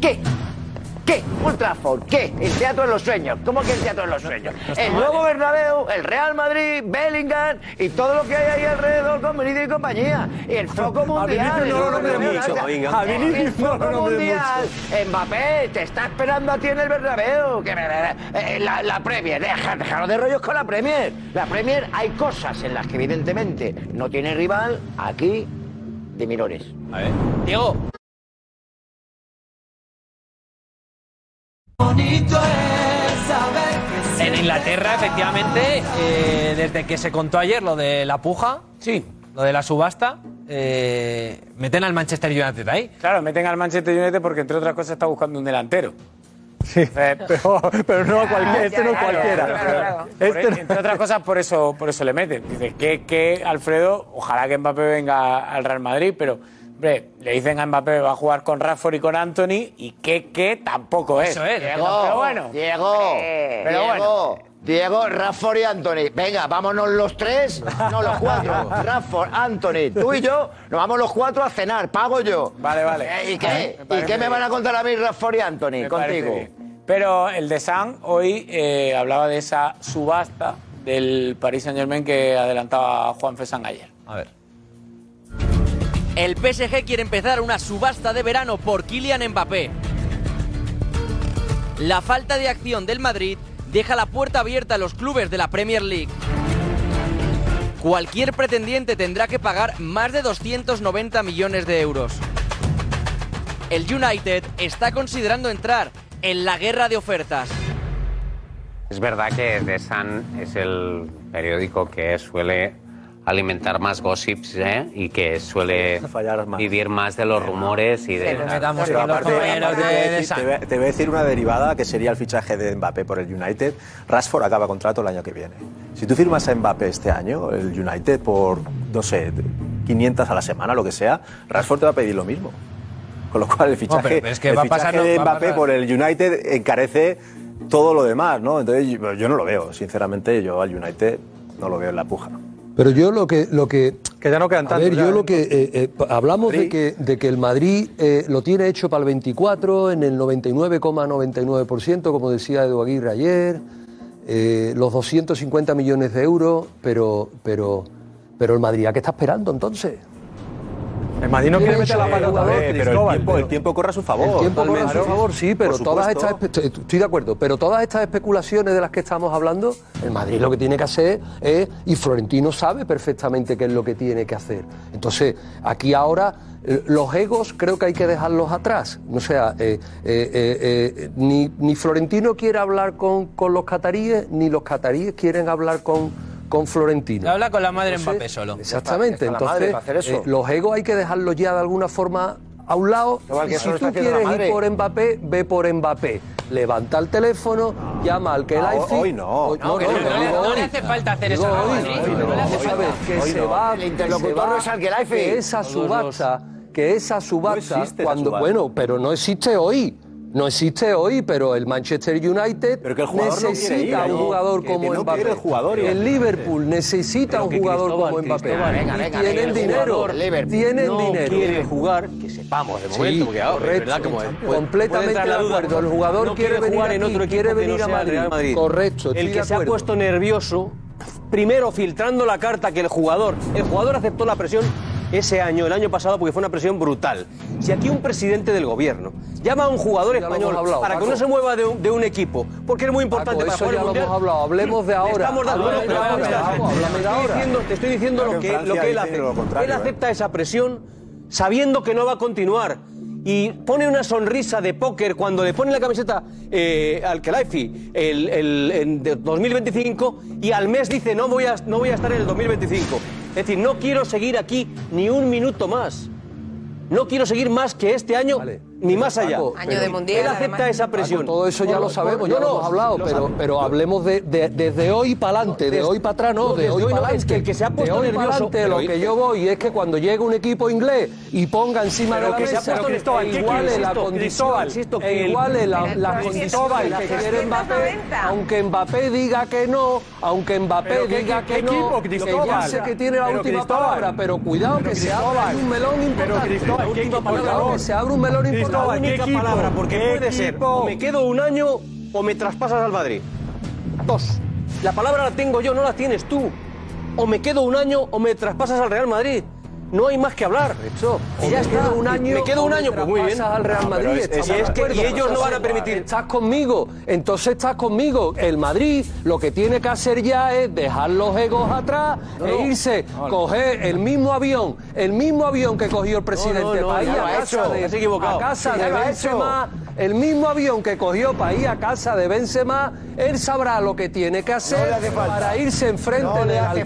¿Qué? ¿Qué? Old Trafford, ¿qué? El teatro de los sueños. ¿Cómo que el teatro de los sueños? El mal, nuevo ¿eh? Bernabéu, el Real Madrid, Bellingham y todo lo que hay ahí alrededor con Vinicius y compañía. Y el foco mundial. Vinicius no lo el El foco mundial. Mbappé te está esperando a ti en el Bernabéu. Que, eh, la, la Premier, deja, déjalo de rollos con la Premier. La Premier hay cosas en las que evidentemente no tiene rival aquí de menores. A ver. Diego. En Inglaterra, efectivamente, eh, desde que se contó ayer lo de la puja, sí. lo de la subasta, eh, meten al Manchester United ahí. Claro, meten al Manchester United porque, entre otras cosas, está buscando un delantero. Sí, pero, pero no cualquiera, este no es Claro, cualquiera. claro, claro. Este no- entre otras cosas, por eso, por eso le meten. Dice que, que Alfredo, ojalá que Mbappé venga al Real Madrid, pero hombre, le dicen a Mbappé va a jugar con Rashford y con Anthony y que, que tampoco es. Eso es. Diego, pero bueno. Diego, Pero Diego, bueno. Diego, Rafford y Anthony. Venga, vámonos los tres, no los cuatro. Rafford, Anthony, tú y yo, nos vamos los cuatro a cenar, pago yo. Vale, vale. Eh, ¿Y Me qué? ¿Y parece qué me van a contar a mí Rafford y Anthony Me contigo? Pero el de San hoy eh, hablaba de esa subasta del Paris Saint Germain que adelantaba Juan Fesán ayer. A ver. El PSG quiere empezar una subasta de verano por Kylian Mbappé. La falta de acción del Madrid deja la puerta abierta a los clubes de la Premier League. Cualquier pretendiente tendrá que pagar más de 290 millones de euros. El United está considerando entrar en la guerra de ofertas. Es verdad que The Sun es el periódico que suele alimentar más gossips ¿eh? y que suele vivir más de los rumores y de... Pero aparte- aparte te, voy a decir- te voy a- te voy a decir una derivada que sería el fichaje de Mbappé por el United. Rashford acaba contrato el año que viene. Si tú firmas a Mbappé este año, el United por, no sé, 500 a la semana, lo que sea, Rashford te va a pedir lo mismo. Con lo cual el fichaje, pero es que el va a fichaje pasar de va a Mbappé pasar- por el United encarece todo lo demás, ¿no? Entonces yo, yo no lo veo, sinceramente, yo al United no lo veo en la puja. Pero yo lo que... Lo que, que ya no quedan A tantos ver, ya, yo ¿eh? lo que... eh, eh, hablamos de que, de que el Madrid eh, lo tiene hecho para el 24, en el 99,99%, como decía Edu Aguirre ayer, eh, los 250 millones de euros, pero, pero, pero el Madrid, ¿a qué está esperando entonces? El Madrid no quiere meter la pata jugador pero el tiempo, el tiempo corre a su favor. El tiempo corre a su favor, sí, pero todas estas espe- estoy de acuerdo, pero todas estas especulaciones de las que estamos hablando, el Madrid lo que tiene que hacer es, y Florentino sabe perfectamente qué es lo que tiene que hacer. Entonces, aquí ahora eh, los egos creo que hay que dejarlos atrás. O sea, eh, eh, eh, eh, ni, ni Florentino quiere hablar con, con los cataríes, ni los cataríes quieren hablar con, con Florentino. Habla con la madre Entonces, Mbappé solo. Exactamente, Está la madre entonces para hacer eso. eh, los egos hay que dejarlos ya de alguna forma a un lado. Igual que y eso si lo está tú haciendo la quieres madre. ir por Mbappé, ve por Mbappé. Levanta el teléfono, llama al que No, la hoy no. no, que no, no, no, no le- digo no le hoy. hace falta hacer eso a hoy, Madrid, hoy no le hace a ver, falta. que Hoy se no. va, El que interlocutor se va- no es Alquelaifi. que esa Los subasta, que esa subasta, existe esa cuando, subasta. bueno, pero no existe hoy. No existe hoy, pero el Manchester United Pero que el jugador no necesita ir, un jugador Que- como que no Mbappé. el jugador, el. Liverpool necesita un jugador Cristóbal, como Mbappé. Venga, y tienen dinero. Liverpool. Tienen no dinero. quiere jugar, que sepamos de Sí, momento, porque ahora, es correcto. verdad como Completamente de acuerdo. El jugador no quiere venir jugar en aquí, otro equipo quiere venir a Madrid. Madrid. Correcto, El que se ha puesto nervioso, primero filtrando la carta que el jugador, el jugador aceptó la presión ese año, el año pasado, porque fue una presión brutal. Si aquí un presidente del gobierno llama a un jugador Ya español hablado, para que no se mueva de un, de un equipo, porque es muy importante Paco, para eso jugar el ya lo mundial. hemos hablado. Hablemos de ahora. Estamos dando de Te estoy ahora. diciendo- Te estoy diciendo Creo lo que lo que él hace. lo contrario, él ¿eh? acepta esa presión sabiendo que no va a continuar. Y pone una sonrisa de póker cuando le pone la camiseta eh, al Kelaifi el, el, en de 2025 y al mes dice no voy, a, no voy a estar en el 2025. Es decir, no quiero seguir aquí ni un minuto más. No quiero seguir más que este año ni más allá. Paco, Año de mundial, él acepta además. esa presión. Paco, todo eso ya lo sabemos, por, ya no, lo hemos hablado, lo pero, pero hablemos de, de, desde hoy para adelante, de hoy para atrás no, de hoy para adelante. Es que el que se ha puesto nervioso... lo que yo voy es que cuando llega un equipo inglés y ponga encima de la mesa que iguale la condición, iguale las condiciones que quiere Mbappé, aunque Mbappé diga que no, aunque Mbappé diga que no, que ya sé que tiene la última palabra, pero cuidado que se abre un melón importante. Cuidado que se abre un melón importante. La única palabra, porque puede ser o me quedo un año o me traspasas al Madrid. Dos. La palabra la tengo yo, no la tienes tú. O me quedo un año o me traspasas al Real Madrid no hay más que hablar. Eso. Y ya está. Un año, me quedo un año, pues muy bien. al Real ah, Madrid. Y ellos no van a permitir. Estás conmigo, entonces estás conmigo. El Madrid lo que tiene que hacer ya es dejar los egos atrás e irse, no, coger el mismo avión, el mismo avión que cogió el presidente para ir a casa, de, a casa de el mismo avión que cogió para ir a casa de Benzema, él sabrá lo que tiene que hacer no para irse enfrente no de al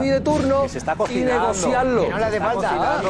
de turno y negociarlo. Que no le hace falta.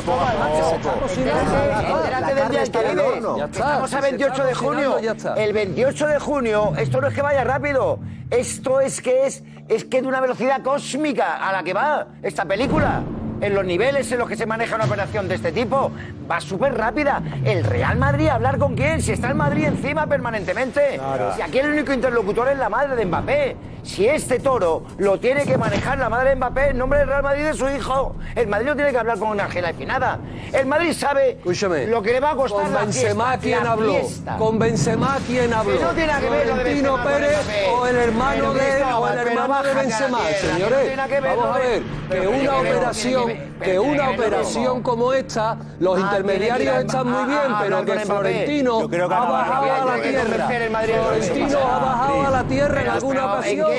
Estamos a 28 de junio. El 28 de junio, esto no es que vaya rápido, esto es que es, es que de una velocidad cósmica a la que va esta película en los niveles en los que se maneja una operación de este tipo. Va súper rápida. El Real Madrid, ¿hablar con quién? Si está el Madrid encima permanentemente. Si aquí el único interlocutor es la madre de Mbappé. Si este toro lo tiene que manejar la madre de Mbappé en nombre del Real Madrid de su hijo, el Madrid no tiene que hablar con una gela finada. El Madrid sabe lo que le va a costar. Con la Benzema, ¿quién habló? Fiesta. Con Benzema, ¿quién habló? Si no tiene que ver lo de Benzema, Pérez o el hermano de, o el hermano de Benzema. Señores, vamos a ver que una operación que una operación como esta, los intermediarios están muy bien, pero que Florentino ha bajado a la tierra. Florentino ha bajado a la tierra en alguna ocasión.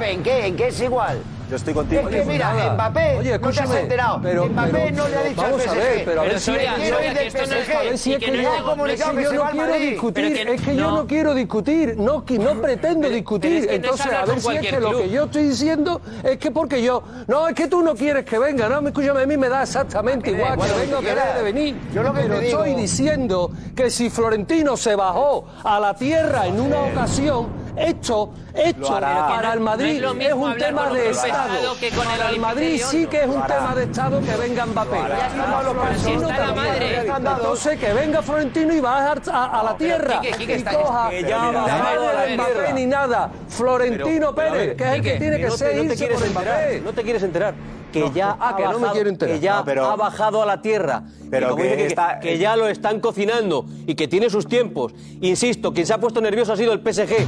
¿En qué es igual? Yo estoy contigo. Es que pues mira, nada. Mbappé Oye, no te. Pero, Mbappé no le ha dicho vamos al PSG. A ver, pero a ver si que PSG, es a ver si es que, ha comunicado que, yo no quiero discutir, es que yo no quiero discutir, no, pretendo discutir. Entonces, a ver si es que lo que yo estoy diciendo es que porque yo, no, es que tú no quieres que venga, no, escúchame, a mí me da exactamente ah, igual que venga o que deje de venir. Yo lo que pero estoy diciendo que si Florentino se bajó a la tierra en una ocasión esto, esto eh, para el Madrid no es, es, un tema de Estado. Para el, Madrid sí que es un tema de Estado que venga Mbappé. Entonces que venga Florentino y va a, la tierra. Quique, Quique, y coja que ya Mbappé ni nada. Florentino Pérez, que es el que tiene que ser Mbappé. No te quieres enterar que ya, ha, que bajado, no me que ya ha bajado a la tierra, que, ya lo están cocinando y que tiene sus tiempos. Insisto, quien se ha puesto nervioso ha sido el PSG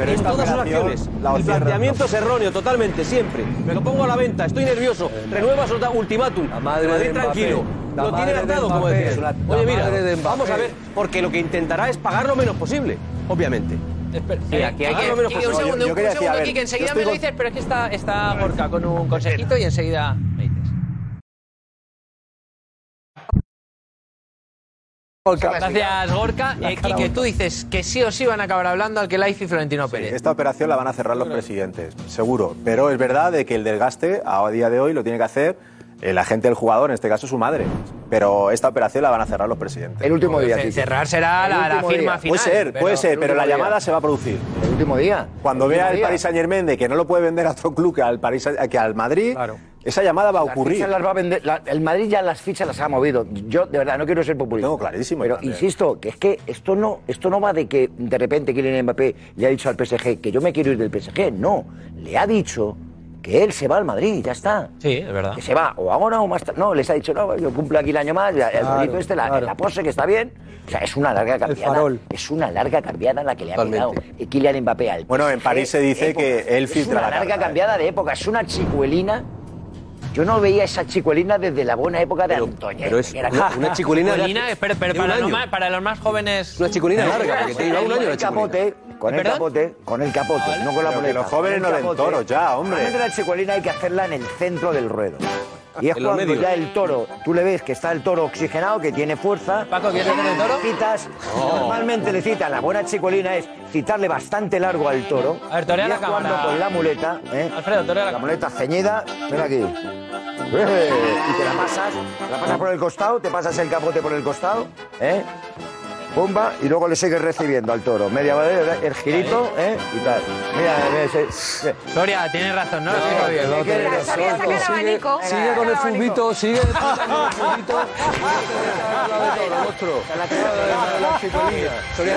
en todas sus acciones. La el planteamiento es erróneo, totalmente, siempre. Me lo pongo a la venta, estoy nervioso. Renueva su ultimátum. La madre Madrid tranquilo. La lo tiene atado, como decías. Oye, mira, vamos a ver, porque lo que intentará es pagar lo menos posible, obviamente. Sí, aquí hay que, un segundo, yo, yo un segundo, Kike, enseguida me lo dices, pero es que está, está Gorka con un consejito y enseguida... Gracias, Gorka. Eh, Quique, tú dices que sí o sí van a acabar hablando Alquelaiz y Florentino Pérez. Esta operación la van a cerrar los presidentes, seguro. Pero es verdad de que el desgaste a día de hoy lo tiene que hacer el agente del jugador, en este caso su madre. Pero esta operación la van a cerrar los presidentes. El último día. Cerrar será la, firma final. Puede ser, puede ser, pero la llamada se va a producir. El último día. Cuando vea el. Paris Saint Germain de que no lo puede vender a otro club que al, Paris, que al Madrid, Claro. Esa llamada va a ocurrir. Las las va a vender, la, el Madrid ya las fichas las ha movido. Yo, de verdad, no quiero ser populista. No, clarísimo. Pero también. insisto, que es que esto no, esto no va de que de repente Kylian Mbappé le ha dicho al PSG que yo me quiero ir del PSG. No, le ha dicho que él se va al Madrid, ya está. Sí, es verdad. Que se va, o ahora o más tarde. No, les ha dicho, no, yo cumplo aquí el año más, el claro, bonito este, la, claro. la, pose que está bien. O sea, es una larga cambiada. Es una larga cambiada la que le ha quedado Kylian Mbappé al PSG Bueno, en París se dice que él filtra. Es una larga cambiada de época, es una chicuelina yo no veía esa chicuelina desde la buena época de Antoña. Pero es una, una chicuelina. chicuelina espera, espera, para, los más, jóvenes. Una chicuelina larga, porque te iba un año la capote, Con el capote, con el capote, no con la poleta. Los jóvenes no ven toros ya, hombre. La chicuelina hay que hacerla en el centro del ruedo. Y es cuando medios. ya el toro, tú le ves que está el toro oxigenado, que tiene fuerza. Paco, ¿quieres hacer el toro? Citas, Oh. Normalmente le citan, la buena chicuelina es citarle bastante largo al toro. A ver, torea y la es cuando cámara. con la muleta, ¿eh? Alfredo, torea la la muleta ceñida, ven aquí. Eh, y te la pasas, la pasas por el costado, te pasas el capote por el costado, ¿eh? Pumba, y luego le sigues recibiendo al toro. Media vez el girito, ¿eh? Y tal. Mira, mira, ese- Soria, tienes razón, ¿no? Explico bien. No, tiene razón, sigue, sigue con el fubito, sigue con el fubito. Soria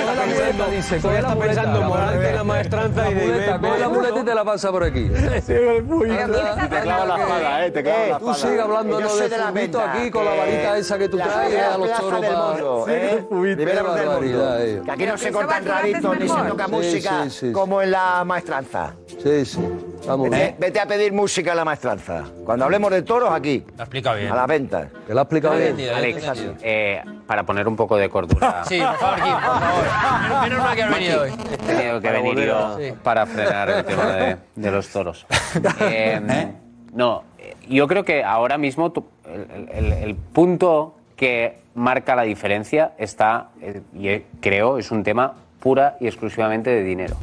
está pensando, en en la maestranza y de muleta, coge la muleta y te la pasa por aquí. Te clava la espada, ¿eh? Te clava la Tú espada. sigue hablando Yo de soy de la fubito venta, aquí con la que varita esa que tú la traes primera a los plaza toros del para... mundo, ¿eh? Primera del mundo. eh. Que aquí no se cortan a raditos ni se toca Sí, música sí, sí. como en la maestranza. Sí, sí, vamos Vete, bien. vete a pedir música en la maestranza. Cuando hablemos de toros, aquí. Lo explica bien. A la venta. Que lo ha explicado bien. Alex, eh, para poner un poco de cordura. Sí, por favor, Kim, por favor. Menos- mal que has venido hoy. He tenido que Para venir yo a- Sí. para frenar el tema de, de los toros. Eh, No, yo creo que ahora mismo tu- el, el- el punto que marca la diferencia está, eh, y creo, es un tema pura y exclusivamente de dinero.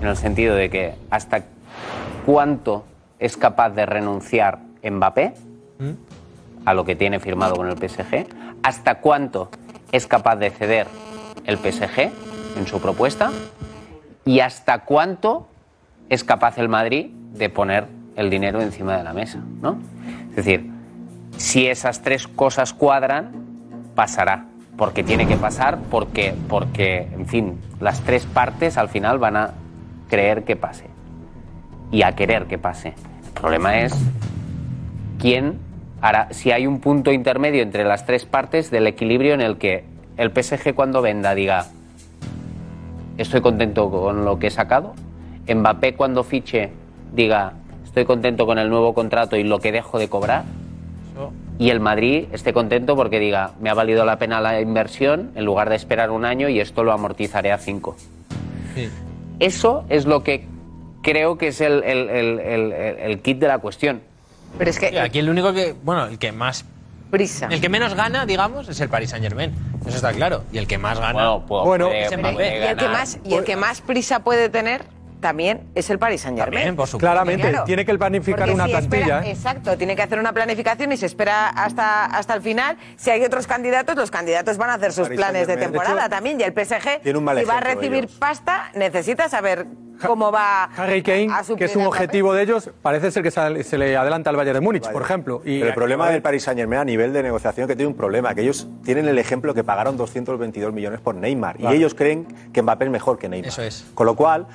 En el sentido de que hasta cuánto es capaz de renunciar Mbappé a lo que tiene firmado con el PSG, hasta cuánto es capaz de ceder el PSG en su propuesta y hasta cuánto es capaz el Madrid de poner el dinero encima de la mesa, ¿no? Es decir, si esas tres cosas cuadran, pasará, porque tiene que pasar, porque, porque, en fin, las tres partes al final van a creer que pase y a querer que pase. El problema es quién hará, si hay un punto intermedio entre las tres partes del equilibrio en el que el PSG cuando venda diga estoy contento con lo que he sacado, Mbappé cuando fiche diga estoy contento con el nuevo contrato y lo que dejo de cobrar, y el Madrid esté contento porque diga me ha valido la pena la inversión en lugar de esperar un año y esto lo amortizaré a cinco. Eso es lo que creo que es el, el- el- el- el kit de la cuestión. Pero es que Sí, aquí el único que, bueno, el que más, prisa. el que menos gana, digamos, es el Paris Saint Germain. Eso está claro. Y el que más gana. Bueno, pues, Bueno, puede- puede. Y el que más, y el que más prisa puede tener también es el Paris Saint Germain. También, por supuesto. Claramente, tiene que planificar Porque una si espera- plantilla, ¿eh? Exacto, tiene que hacer una planificación y se espera hasta, hasta el final. Si hay otros candidatos, los candidatos van a hacer sus Paris planes de temporada De hecho, también. Y el PSG, tiene un mal si va a recibir ellos. pasta, necesita saber cómo va Harry Kane, a que es un objetivo de ellos, parece ser que se, se le adelanta al Bayern de Múnich, por ejemplo. Y Pero el problema del Paris Saint Germain a nivel de negociación que tiene un problema, que ellos tienen el ejemplo que pagaron 222 millones por Neymar Claro. y ellos creen que Mbappé es mejor que Neymar. Eso es. Con lo cual,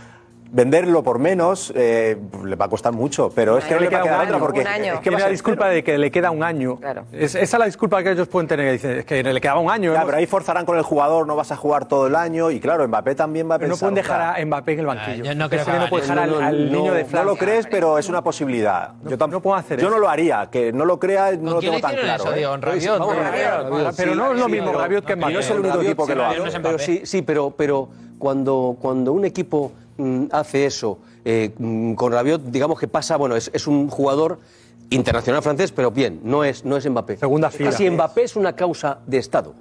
venderlo por menos eh, le va a costar mucho, pero es que no le va a quedar otra porque es que Tiene va a la disculpa de que le queda un año. Es, esa es la disculpa que ellos pueden tener. Dicen, es que le quedaba un año. Ya, hemos- pero ahí forzarán con el jugador, no vas a jugar todo el año y claro, Mbappé también va a Pero no pensar. pueden dejar "Ostras, a Mbappé en el banquillo. yo no creo que no puede dejar No, al, no, al no, niño de No Francia. lo crees, pero es una posibilidad. yo tampoco, puedo hacer yo eso. no lo haría, que no lo crea, no lo tengo tan claro. ¿eh? ¿no? Pero no es lo mismo Rabiot que Y no Mbappé. es el único equipo que lo hace. pero sí, sí, pero, pero cuando, cuando un equipo hace eso, eh, mm, con Rabiot, digamos que pasa, bueno, es, es un jugador internacional francés, pero bien, no es, no es Mbappé. Segunda fila. Si Mbappé es una causa de Estado,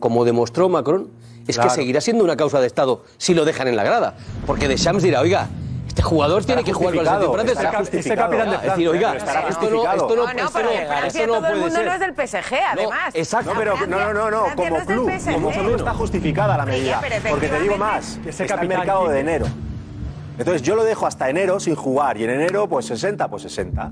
como demostró Macron, es Claro. que seguirá siendo una causa de Estado si lo dejan en la grada. Porque Deschamps dirá, oiga, este jugador tiene que jugar con la selección francesa. justificado. capitán de Es decir, oiga, esto no, esto no, No, pero Francia esto no todo el puede mundo ser. no es del PSG, además. exacto. No, pero no, no, no, no, Francia como club, como club está justificada la medida. Porque te digo más, está el mercado de enero. Entonces yo lo dejo hasta enero sin jugar y en enero pues 60, pues 60.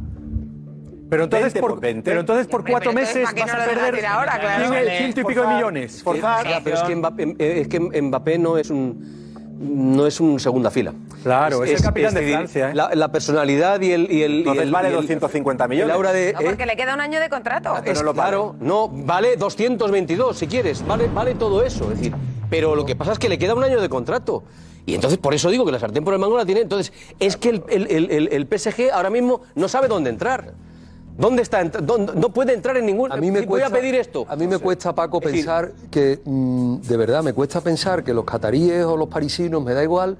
Pero entonces, 20 por, por 20. pero entonces por cuatro pero entonces, meses ¿para qué vas no a perder ahora, claro? ciento y pico de millones. forzar. Pero es que Mbappé, es que Mbappé no es un no es un segunda fila. Claro, es el capitán de Francia, ¿eh? La, la personalidad y el y el y Entonces el- vale y el- 250 el millones. de No, eh, porque le queda un año de contrato. es no lo vale. claro, no, vale 222 si quieres, vale, vale todo eso, es decir, pero lo que pasa es que le queda un año de contrato. Y entonces por eso digo que la sartén por el mango la tiene. Entonces, es que el- el- el- el PSG ahora mismo no sabe dónde entrar. ¿Dónde está? Dónde- no puede entrar en ningún. A mí me si voy a cuesta- pedir esto. A mí me cuesta, Paco, Es decir, pensar que, mm, de verdad, me cuesta pensar que los cataríes o los parisinos, me da igual,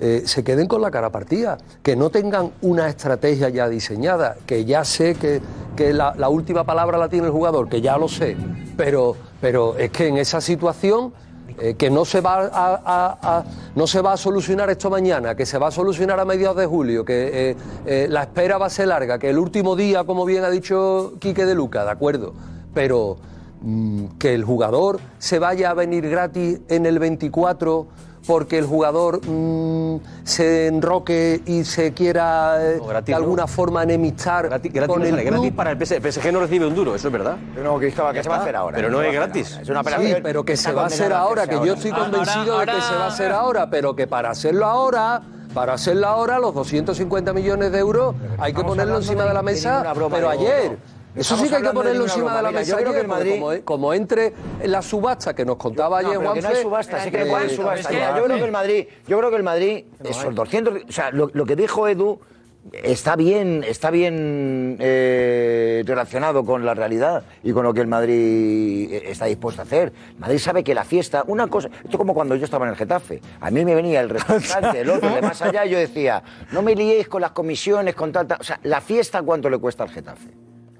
eh, se queden con la cara partida, que no tengan una estrategia ya diseñada, que ya sé que, que la, la última palabra la tiene el jugador, que ya lo sé, pero, pero es que en esa situación eh, que no se, va a, no se va a solucionar esto mañana, que se va a solucionar a mediados de julio, que eh, eh, la espera va a ser larga, que el último día, como bien ha dicho Quique de Luca, de acuerdo, pero mm, que el jugador se vaya a venir gratis en el 24 porque el jugador mm, se enroque y se quiera eh, de alguna forma enemistar Gratis con no el club. gratis para el PSG. El PSG no recibe un duro, eso es verdad. No, ¿qué Ya se va a hacer ahora? Pero no ¿Qué es se va a hacer gratis. ahora? Es una Sí, pero que se va a hacer ahora, que yo estoy Ahora- convencido de que se va a hacer ahora, pero que para hacerlo ahora, para hacerlo ahora, los 250 millones de euros hay que ponerlo encima de la mesa, pero ayer. Eso sí que hay que de ponerlo encima de la mesa yo creo que porque Madrid- como, como entre en la subasta que nos contaba No, ayer que no hay Juanfe, subasta, sí que eh, no hay subasta. Yo creo que el Madrid, yo creo que el Madrid, esos 200, o sea, lo, lo que dijo Edu está bien, está bien eh, relacionado con la realidad y con lo que el Madrid eh, está dispuesto a hacer. El Madrid sabe que la fiesta, una cosa, esto es como cuando yo estaba en el Getafe. A mí me venía el representante, el otro de más allá, y yo decía, no me liéis con las comisiones, con tanta, o sea, la fiesta cuánto le cuesta al Getafe.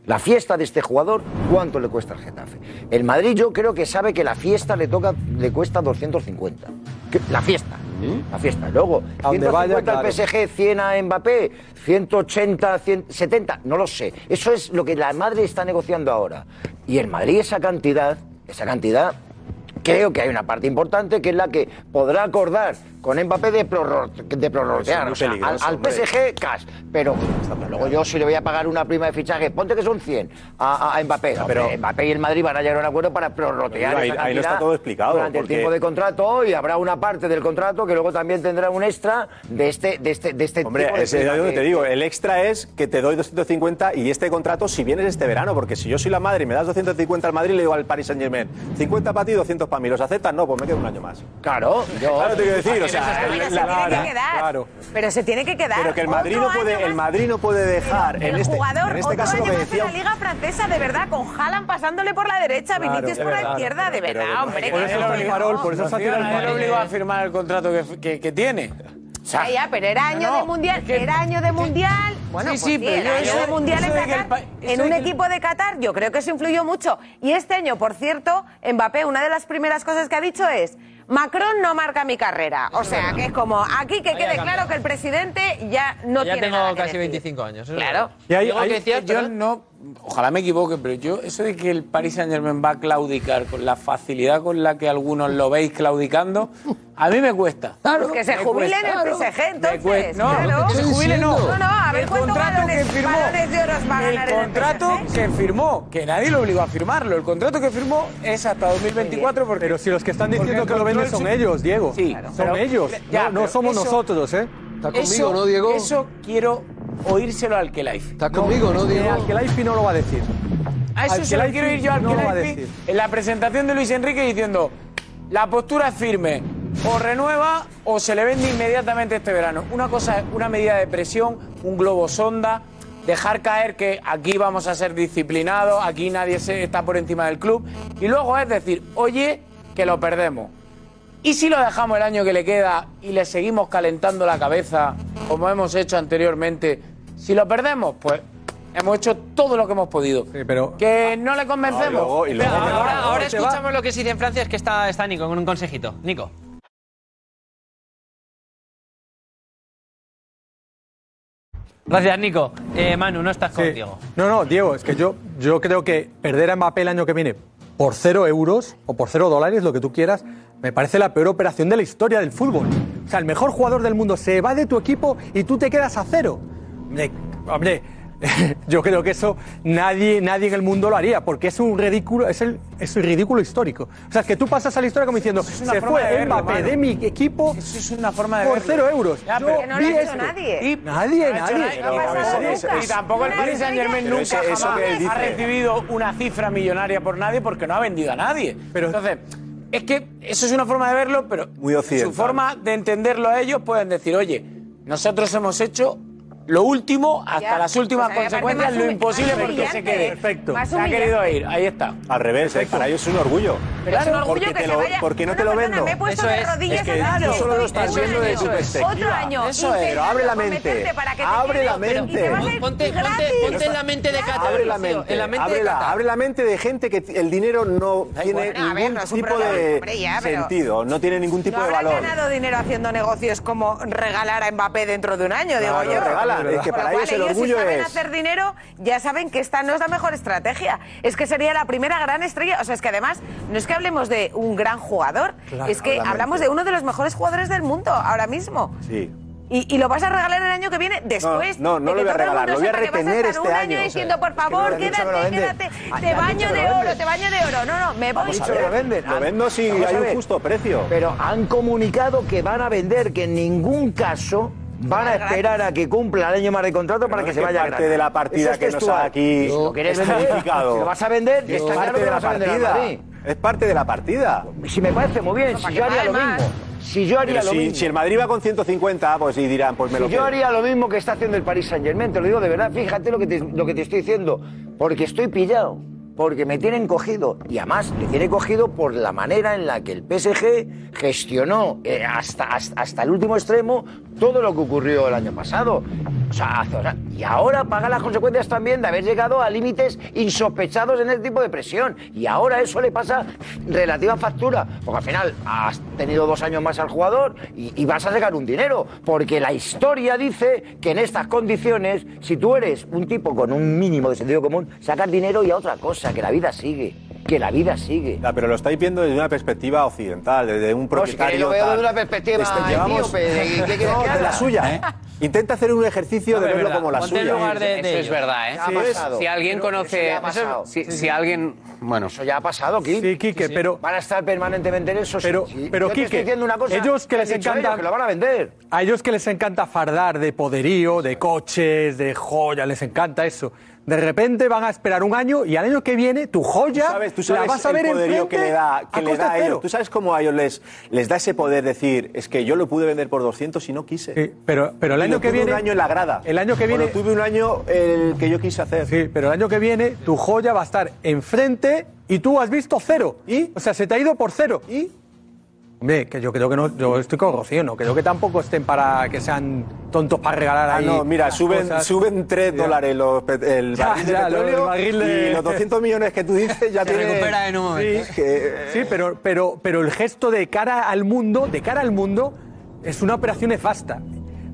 La fiesta de este jugador, ¿cuánto le cuesta al Getafe? El Madrid yo creo que sabe que la fiesta le toca, le cuesta 250. Que- La fiesta. La fiesta. Luego, A donde vaya, 150 al. PSG, 100 a Mbappé, 180, 170, no lo sé. Eso es lo que la Madrid está negociando ahora. Y el Madrid esa cantidad, esa cantidad, creo que hay una parte importante que es la que podrá acordar con Mbappé de, prorro- de prorrotear. muy O sea, al. PSG, cash. Pero, luego yo si le voy a pagar una prima de fichaje, ponte que son 100 a, a- Mbappé. pero- Hombre, Mbappé y el Madrid van a llegar a un acuerdo para prorrotear Ahí- no está todo explicado, Durante el porque- tiempo de contrato y habrá una parte del contrato que luego también tendrá un extra de este, de este, de este Hombre, tipo de ese es prima lo que que- te digo, el extra es que te doy 250 y este contrato si vienes este verano, porque si yo soy la madre y me das 250 al Madrid, le digo al Paris Saint Germain, 50 para ti, 200 para mí, ¿los aceptas? No, pues me quedo un año más. Claro, yo... Claro, te quiero decir, o sea, Pero se tiene que quedar. Claro. Pero se tiene que quedar. Pero que el Madrid no puede, el más. Madrid no puede dejar el en este, jugador, en este otro caso lo año que más en decía la Liga Francesa, de verdad, con Haaland pasándole por la derecha, Claro, Vinicius de por la izquierda, de pero- verdad, hombre. Por que eso está el farol, por eso está el obligó a firmar el contrato que, que- que tiene. O sea, Ya, ya, pero era año No, de mundial, es que- era año de mundial. Bueno, Sí, pues sí, sí, pero era yo año de mundial en que el Qatar. pa- En un que el- equipo de Qatar, yo creo que eso influyó mucho. Y este año, por cierto, Mbappé, una de las primeras cosas que ha dicho es. Macron no marca mi carrera. O sea, que es como aquí que quede claro que el presidente ya no ya tiene tengo nada que casi decir. 25 años. eso es Claro. verdad. Y hay- hay- decías, yo perdón. no, ojalá me equivoque, pero yo, eso de que el Paris Saint Germain va a claudicar con la facilidad con la que algunos lo veis claudicando, a mí me cuesta. Pues que se Me jubile en el PSG, entonces. cuesta. No, claro. que se jubile no. No, no, a ver el contrato balones, que firmó. balones de oro va a ganar el contrato PSG. que firmó, que nadie lo obligó a firmarlo. El contrato que firmó es hasta 2024 porque Pero si los que están diciendo que lo venden son ellos, Diego. Sí, son pero- ellos. ya, no, somos eso- nosotros, ¿eh? Está conmigo, eso, ¿no, Diego? Eso quiero oírselo al Kelaifi. Está conmigo, ¿no, Eh, Diego? Al que Laifi no lo va a decir. A eso se lo quiero ir yo al no lo va a Kelaifi decir. en la presentación de Luis Enrique diciendo la postura es firme, o renueva o se le vende inmediatamente este verano. Una cosa es una medida de presión, un globo sonda, dejar caer que aquí vamos a ser disciplinados, aquí nadie se está por encima del club, y luego es decir, oye, que lo perdemos. ¿Y si lo dejamos el año que le queda y le seguimos calentando la cabeza, como hemos hecho anteriormente? Si lo perdemos, pues hemos hecho todo lo que hemos podido. pero... Que no le convencemos. No, y luego- y luego- Venga, Ahora, ahora- ahora te va. escuchamos lo que se dice en Francia, es que está, está Nico con un consejito. Nico. Gracias, Nico. Eh, Manu, no estás Sí. contigo. No, no, Diego, es que yo, yo creo que perder a Mbappé el año que viene por cero euros o por cero dólares, lo que tú quieras, me parece la peor operación de la historia del fútbol. O sea, el mejor jugador del mundo se va de tu equipo y tú te quedas a cero. Hombre, hombre, yo creo que eso nadie, nadie en el mundo lo haría, porque es un ridículo, es el, es un ridículo histórico. O sea, es que tú pasas a la historia como diciendo, se fue verlo, Mbappé de mi equipo Eso es una forma de por verlo. cero euros. Ya, Yo Que no vi lo ha hecho nadie. Y Nadie, no nadie. No. Y tampoco el Paris Saint Germain nunca eso jamás que ha recibido una cifra millonaria por nadie porque no ha vendido a nadie. Pero- Entonces, es que eso es una forma de verlo, pero Muy su forma de entenderlo a ellos pueden decir, oye, nosotros hemos hecho lo último hasta Ya, las últimas pues me parece consecuencias, lo imposible más porque se quede. Perfecto. Más Se ha querido ir, ahí está. Al revés, eh, para ellos es un orgullo. Pero es un orgullo porque que se lo, vaya- ¿Por qué no Bueno, te lo vendo? me he puesto de rodillas es que tú solo lo estás viendo de tu otro perspectiva. año Eso es, pero abre la mente. Abre la mente. Ponte, ponte, ponte en la mente de Qatar. Abre la mente, en la mente de ábrela, Qatar. abre la mente de gente que el dinero no tiene ningún tipo de sentido, no tiene ningún tipo ¿No de valor. ganado dinero haciendo negocios como regalar a Mbappé dentro de un año, digo Claro, yo? Regalan, es que para cual, ellos el orgullo si saben es- hacer dinero, ya saben que esta no es la mejor estrategia. Es que sería la primera gran estrella. O sea, es que además, no es que hablemos de un gran jugador, Claro, es que obviamente. hablamos de uno de los mejores jugadores del mundo ahora mismo. Sí. Y, y lo vas a regalar el año que viene después. no, no de lo que voy a regalar, lo voy a sepa que vas retener estar este un año. año diciendo, por Es favor, dicho que lo quédate, quédate. Ah, Te baño de oro, te baño de oro. No, no, me voy. Vamos a ver, lo venden. Lo vendo si Vamos hay un justo precio. Pero han comunicado que van a vender, que en ningún caso van a esperar a que cumpla el año más de contrato para que es se vaya parte gratis. de la partida es que nos ha aquí lo quieres está vender, significado. si lo vas a vender, está claro parte que de lo la partida. Es parte de la partida. Si me parece muy bien, si yo haría lo mismo. Si yo haría Pero lo si, mismo. si el Madrid va con 150, pues sí dirán, pues me lo Si yo quedo. haría lo mismo que está haciendo el Paris Saint Germain, te lo digo de verdad, fíjate lo que te, lo que te estoy diciendo, porque estoy pillado, porque me tienen cogido, y además me tiene cogido por la manera en la que el PSG gestionó eh, hasta, hasta, el último extremo todo lo que ocurrió el año pasado. O sea, hace- o sea, y ahora paga las consecuencias también de haber llegado a límites insospechados en este tipo de presión. Y ahora eso le pasa relativa factura. Porque al final has tenido dos años más al jugador y, y vas a sacar un dinero. Porque la historia dice que en estas condiciones, si tú eres un tipo con un mínimo de sentido común, sacas dinero y a otra cosa, que la vida sigue. Que la vida sigue. Ya, pero lo estáis viendo desde una perspectiva occidental, desde un No, si propietario. queréis lo veo desde una perspectiva Este, llevamos- ¿de qué No, la suya. ¿Eh? Intenta hacer un ejercicio No, de verlo verdad. como la Ponte suya. lugar de- de Eso es verdad, ¿eh? Sí, pasado. si alguien conoce- eso ya ha eso- pasado. si- si alguien- Bueno. Eso ya ha pasado, Kik. Sí, Quique, pero- Van a estar permanentemente en eso. Pero, sí. pero Yo te Quique, estoy diciendo una cosa ellos que les encanta ellos, que lo van a vender. A ellos que les encanta fardar de poderío, de coches, de joya, les encanta eso. De repente van a esperar un año y al año que viene tu joya Tú sabes, tú sabes la vas a ver el poderío que le da, que a le da a ellos. Tú sabes cómo a ellos les, les da ese poder decir, es que yo lo pude vender por 200 y no quise. Sí, pero, pero el Y año lo que tuve viene un año en la grada. El año que O viene lo tuve un año el que yo quise hacer. Sí, pero el año que viene tu joya va a estar enfrente y tú has visto cero. ¿Y? O sea, se te ha ido por cero. ¿Y? Hombre, que yo creo que no, yo estoy con Rocío, no creo que tampoco estén para que sean tontos para regalar Ah, ahí. no, mira, suben, cosas. suben 3 Ya. dólares los, el Ya, barril de ya, lo del petróleo barril de- y los 200 millones que tú dices ya Se tienen... recupera en un momento. Sí, que- Sí, pero, pero, pero el gesto de cara al mundo, de cara al mundo, es una operación nefasta.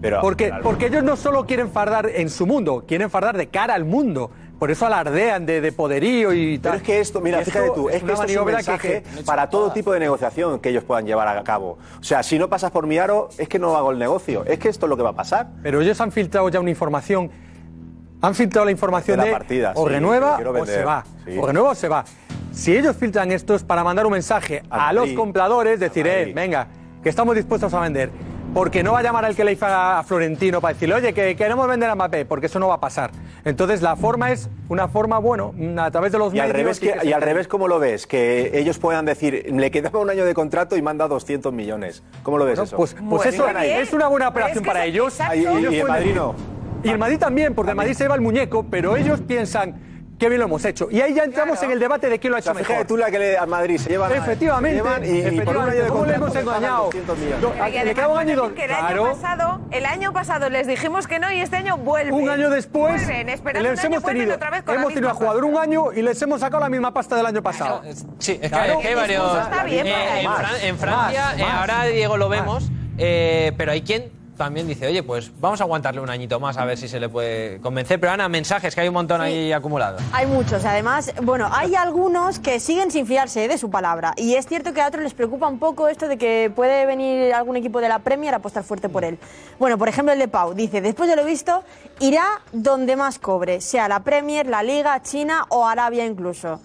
Pero, porque, claro. porque ellos no solo quieren fardar en su mundo, quieren fardar de cara al mundo. Por eso alardean de, de poderío y tal. Pero es que esto, mira, fíjate tú, es, que esto es un que- mensaje que- para todo tipo de negociación que ellos puedan llevar a cabo. O sea, si no pasas por mi aro, es que no hago el negocio. Es que esto es lo que va a pasar. Pero ellos han filtrado ya una información. Han filtrado la información De la partida, o sí, renueva o se va. sí. O renueva o se va. Si ellos filtran esto es para mandar un mensaje a los compradores, decir, eh, venga, que estamos dispuestos a vender. Porque no va a llamar al que le hizo a Florentino para decirle, oye, que queremos vender a Mbappé, porque eso no va a pasar. Entonces la forma es una forma, bueno, a través de los Y al, medios. revés, y que- que y se- al revés, ¿cómo lo ves? Que ellos puedan decir, le quedaba un año de contrato y manda 200 millones. ¿Cómo lo ves Bueno, eso? pues, pues eso es una buena operación para ellos. Y, y- el Madrid no. Y el Madrid también, porque el Madrid se lleva el muñeco, pero ellos piensan qué bien lo hemos hecho. Y ahí ya entramos en el debate de quién lo ha O sea, hecho fíjate mejor. tú la que le al Madrid se llevan. Efectivamente, se llevan y- y, por un efectivamente. año de ¿Cómo le hemos engañado? 200 millones. No, Y le queda un año y dos. que el año Claro. pasado, el año pasado les dijimos que no y este año vuelven. Un año después, Vuelven, esperando les un año, hemos tenido, otra vez con la hemos tenido a jugador un año y les hemos sacado la misma pasta del año pasado. Sí, es que, Claro. es que hay varios. está bien, Eh, en, Fran- en más, Francia, eh, más, ahora Diego lo vemos, eh, pero hay quien también dice, oye, pues vamos a aguantarle un añito más a ver si se le puede convencer. Pero Ana, mensajes que hay un montón ahí acumulados. Hay muchos, además, bueno, hay algunos que siguen sin fiarse de su palabra. Y es cierto que a otros les preocupa un poco esto de que puede venir algún equipo de la Premier a apostar fuerte por él. Bueno, por ejemplo, el de Pau dice: después de lo visto, irá donde más cobre, sea la Premier, la Liga, China o Arabia incluso.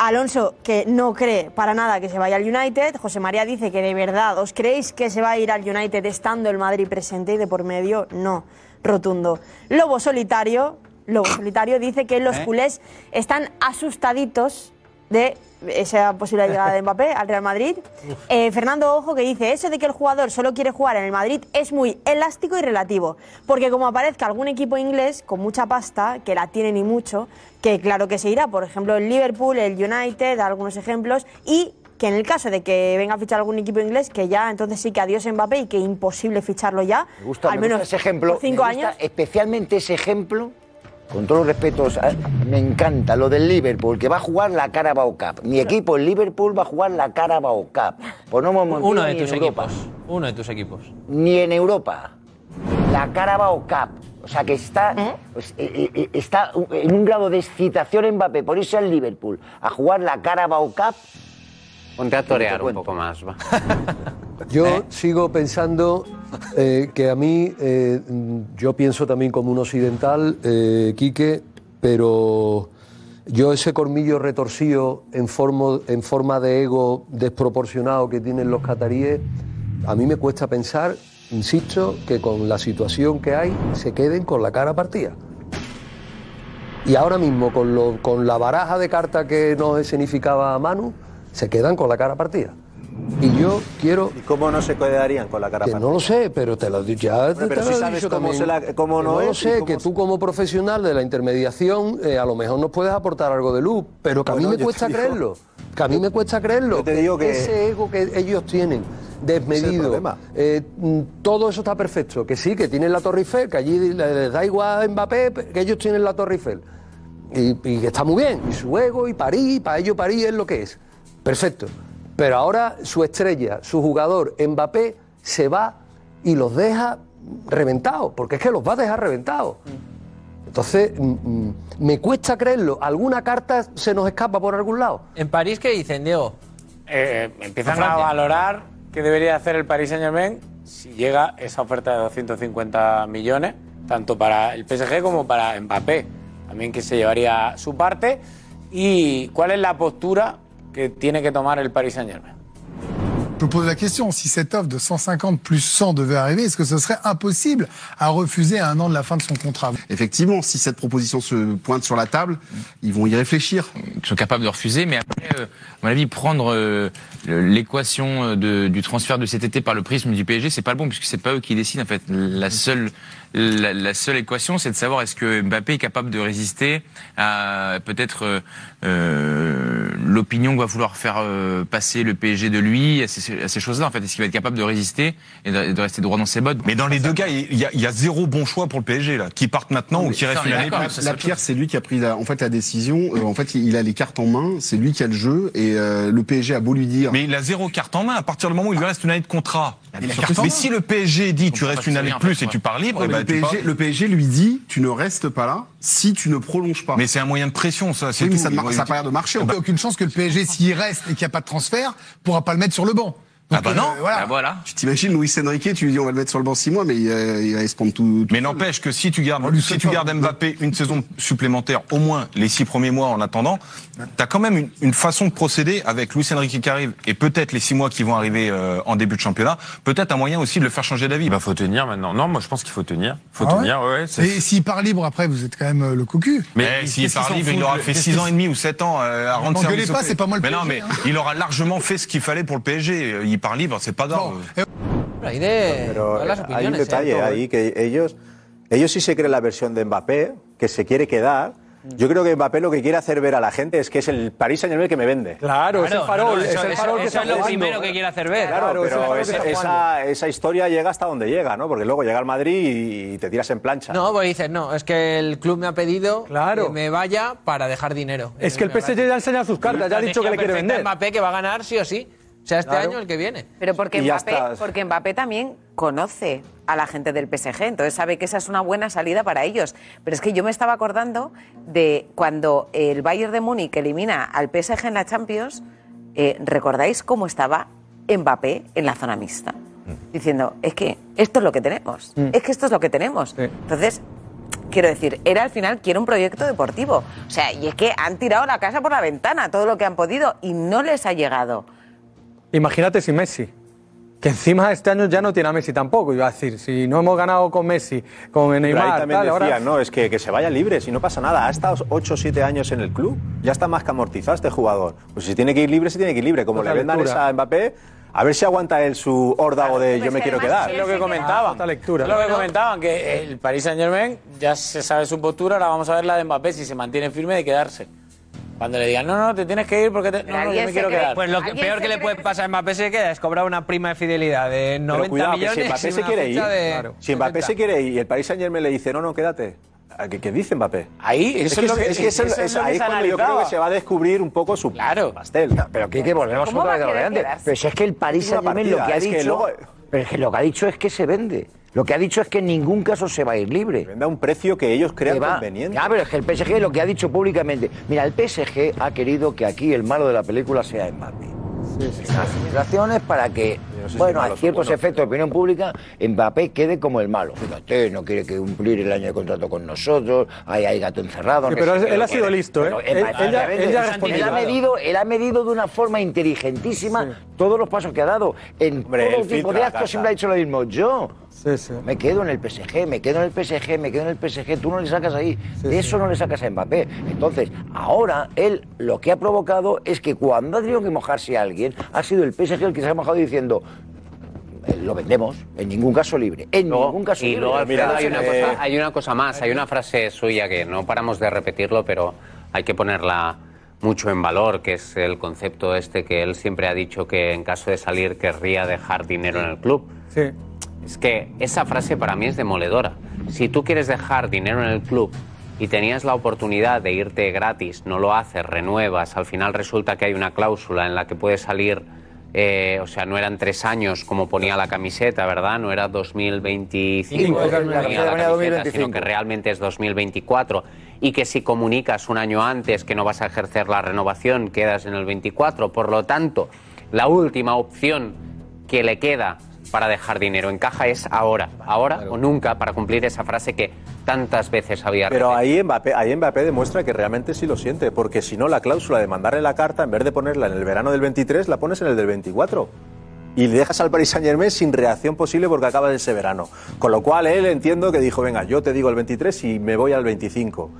Alonso, que no cree para nada que se vaya al United. José María dice que de verdad, ¿os creéis que se va a ir al United estando el Madrid presente y de por medio? No, rotundo. Lobo Solitario, Lobo Solitario dice que los ¿Eh? culés están asustaditos de esa posible llegada de Mbappé al Real Madrid. Eh, Fernando Ojo que dice, eso de que el jugador solo quiere jugar en el Madrid es muy elástico y relativo, porque como aparezca algún equipo inglés con mucha pasta, que la tiene ni mucho, que claro que se irá, por ejemplo el Liverpool, el United, algunos ejemplos, y que en el caso de que venga a fichar algún equipo inglés, que ya entonces sí que adiós Mbappé y que imposible ficharlo ya, Me gusta, al me menos gusta ese ejemplo. cinco me gusta años. Especialmente ese ejemplo, con todos los respetos, a- me encanta lo del Liverpool, que va a jugar la Carabao Cup. Mi equipo, el Liverpool, va a jugar la Carabao Cup. Pues no me Uno de tus en Europa. equipos. Uno de tus equipos. Ni en Europa. La Carabao Cup. O sea que está, pues, eh, eh, está en un grado de excitación Mbappé por irse al Liverpool a jugar la Carabao Cup. Ponte a torear un poco más, va. Yo sigo pensando eh, que a mí, eh, yo pienso también como un occidental, eh, Quique, pero yo ese colmillo retorcido en forma, en forma de ego desproporcionado que tienen los cataríes, a mí me cuesta pensar, insisto, que con la situación que hay se queden con la cara partida. Y ahora mismo, con, lo- con la baraja de cartas que nos escenificaba Manu, se quedan con la cara partida. Y yo quiero. ¿Y cómo no se quedarían con la cara Que partida? no lo sé, pero te lo ya te, pero te si lo he sabes dicho cómo también. se la- cómo Que no lo es sé, cómo que tú como profesional de la intermediación eh, a lo mejor nos puedes aportar algo de luz, pero que a Bueno, mí me cuesta digo- creerlo. Que a mí me cuesta creerlo. Yo te digo que- Ese ego que ellos tienen, desmedido. eh, mm, todo eso está perfecto. Que sí, que tienen la Torre Eiffel, que allí le- les da igual a Mbappé, que ellos tienen la Torre Eiffel. Y, y que está muy bien. Y su ego, y París, para ellos París es lo que es. Perfecto. Pero ahora su estrella, su jugador, Mbappé, se va y los deja reventados, porque es que los va a dejar reventados. Entonces, mm, mm, me cuesta creerlo. ¿Alguna carta se nos escapa por algún lado? ¿En París qué dicen, Diego? Eh, empiezan A a, valorar qué debería hacer el Paris Saint Germain si llega esa oferta de 250 millones, tanto para el PSG como para Mbappé, también que se llevaría su parte. ¿Y cuál es la postura que tiene que tomar el Paris Saint Germain? Je me pose la question, si cette offre de 150 plus 100 devait arriver, est-ce que ce serait impossible à refuser à un an de la fin de son contrat? Effectivement, si cette proposition se pointe sur la table, ils vont y réfléchir. Ils sont capables de refuser, mais après, euh, à mon avis, prendre euh, l'équation euh, du transfert de cet été par le prisme du PSG, c'est pas le bon, puisque c'est pas eux qui décident. En fait, la seule, la, la seule équation, c'est de savoir est-ce que Mbappé est capable de résister à peut-être euh, euh, l'opinion que va vouloir faire euh, passer le PSG de lui, à ces, à ces choses-là. En fait, est-ce qu'il va être capable de résister et de, de rester droit dans ses bottes? Mais dans les deux cas, il y, a, il y a zéro bon choix pour le PSG là, qui partent maintenant ou qui restent une année. La, la Pierre, c'est lui qui a pris la, en fait la décision. Euh, en fait, il, a les cartes en main. C'est lui qui a le jeu et euh, le PSG a beau lui dire. Mais il a zéro carte en main à partir du moment où il lui reste une année de contrat. Mais si le PSG dit tu restes une année de plus et tu pars libre, Le, PSG, pars- le PSG lui dit tu ne restes pas là si tu ne prolonges pas. Mais c'est un moyen de pression, ça. c'est Oui, mais tout. ça ne Ils mar- vont ça a éviter- pas l'air de marcher. Il n'y a aucune chance que le PSG, s'il reste et qu'il n'y a pas de transfert, pourra pas le mettre sur le banc. Ah bah non, voilà. voilà. Tu t'imagines Luis Enrique, tu lui dis on va le mettre sur le banc six mois, mais il, euh, il va se prendre tout. Mais n'empêche que si tu gardes, si tu gardes Mbappé une saison supplémentaire, au moins les six premiers mois en attendant, t'as quand même une, une façon de procéder avec Luis Enrique qui arrive et peut-être les six mois qui vont arriver euh, en début de championnat, peut-être un moyen aussi de le faire changer d'avis. Bah faut tenir maintenant. Non, moi je pense qu'il faut tenir. Faut Ah tenir, ouais. ouais, Et s'il part libre après, vous êtes quand même euh, le cocu. Mais s'il part libre, il aura fait 6 ans et demi ou 7 ans euh, à rendre service. pas, c'est pas moi le Mais non, mais hein. il aura largement fait ce qu'il fallait pour le PSG. Part libre, c'est pas grave. Ahí de Pero todas las eh, hay un opiniones. ¿eh? detalle ¿eh? ahí que ellos, ellos sí se creen la versión de Mbappé, que se quiere quedar. Yo creo que Mbappé lo que quiere hacer ver a la gente es que es el Paris Saint Germain que me vende. Claro, es el farol, no, es eso- el eso- farol que eso está es lo jugando. primero que quiere hacer ver. Claro, Claro, es el pero farol que está esa, esa historia llega hasta donde llega, ¿no? Porque luego llega al Madrid y te tiras en plancha. No, pues dices, no, es que el club me ha pedido Claro. que me vaya para dejar dinero. Es que el PSG ya ha enseñado sus cartas, ya ha dicho que le quiere vender. Mbappé que va a ganar sí o sí. O sea, este Claro. año el que viene. Pero porque Mbappé, porque Mbappé también conoce a la gente del PSG, entonces sabe que esa es una buena salida para ellos. Pero es que yo me estaba acordando de cuando el Bayern de Múnich elimina al PSG en la Champions, eh, ¿recordáis cómo estaba Mbappé en la zona mixta? Diciendo, es que esto es lo que tenemos, Mm. es que esto es lo que tenemos. Entonces, quiero decir, era al final, quiero un proyecto deportivo. O sea, y es que han tirado la casa por la ventana, todo lo que han podido, y no les ha llegado. Imagínate si Messi. Que encima este año ya no tiene a Messi tampoco, iba a decir. Si no hemos ganado con Messi, con Pero ahí Neymar, también tal, ahora... decían, no, es que, que se vaya libre, si no pasa nada. Ha estado 8 o 7 años en el club, ya está más que amortizado este jugador. Pues si tiene que ir libre, se tiene que ir libre. Como Otra le vendan lectura. esa a Mbappé, a ver si aguanta él su órdago de yo me quiero quedar. Es lo que comentaban. Esta lectura. Es lo que comentaban, que el Paris Saint Germain ya se sabe su postura, ahora vamos a ver la de Mbappé si se mantiene firme de quedarse. Cuando le digan, no, no, te tienes que ir porque te- no, no, yo me quiero quedar. Pues lo que, peor que le puede pasar a Mbappé se queda es cobrar una prima de fidelidad de 90 Pero cuidado, que millones si Mbappé se quiere ir, de claro. si Mbappé 70. se quiere ir y el Paris Saint Germain le dice, no, no, quédate. ¿A ¿Qué, qué dice Mbappé? Ahí, es eso que, es lo que- es que eso- eso es es- lo que ahí se es cuando yo creo que se va a descubrir un poco su pastel. Pero que, que volvemos ¿Cómo otra vez a lo de antes. Pero si es que el una Saint Germain lo que ha es que dicho. Pero es que lo que ha dicho es que se vende. Lo que ha dicho es que en ningún caso se va a ir libre. Vende a un precio que ellos crean Que va- conveniente. Ya, pero es que el PSG lo que ha dicho públicamente. Mira, el PSG ha querido que aquí el malo de la película sea Mbappé. Las filtraciones para que, sé si bueno, malo a ciertos bueno. efectos de opinión pública, Mbappé quede como el malo. Fíjate, no quiere que cumplir el año de contrato con nosotros, ahí hay gato encerrado. Sí, no pero él- ha sido listo, ¿eh? Él- Mbappé, él ya- Mbappé, él ya ha él respondido. ha medido, él ha medido de una forma inteligentísima todos los pasos que ha dado. En Hombre, todo tipo de actos siempre ha dicho lo mismo. Yo me quedo en el PSG, me quedo en el PSG, me quedo en el PSG, tú no le sacas ahí. De eso no le sacas a Mbappé. Entonces, ahora él lo que ha provocado es que cuando ha tenido que mojarse a alguien, ha sido el PSG el que se ha mojado diciendo. "Eh, Lo vendemos, en ningún caso libre. En ningún caso Y libre. luego, Alfredo, hay una, Eh, cosa, hay una cosa más, hay una frase suya que no paramos de repetirlo, pero hay que ponerla mucho en valor, que es el concepto este que él siempre ha dicho que en caso de salir querría dejar dinero en el club. Sí. Es que esa frase para mí es demoledora. Si tú quieres dejar dinero en el club y tenías la oportunidad de irte gratis, no lo haces, renuevas, al final resulta que hay una cláusula en la que puedes salir, eh, o sea, no eran tres años como ponía la camiseta, ¿verdad? No era 2025, Cinco, como la ponía camiseta la camiseta, 2025. sino que realmente es 2024 y que si comunicas un año antes que no vas a ejercer la renovación, quedas en el 24. Por lo tanto, la última opción que le queda para dejar dinero en caja es ahora, ahora o nunca, para cumplir esa frase que tantas veces había Pero ahí Mbappé, ahí Mbappé demuestra que realmente sí lo siente, porque si no, la cláusula de mandarle la carta, en vez de ponerla en el verano del 23, la pones en el del 24. Y le dejas al Paris Saint Germain sin reacción posible porque acaba ese verano. Con lo cual él entiendo que dijo, venga, yo te digo el 23 y me voy al 25.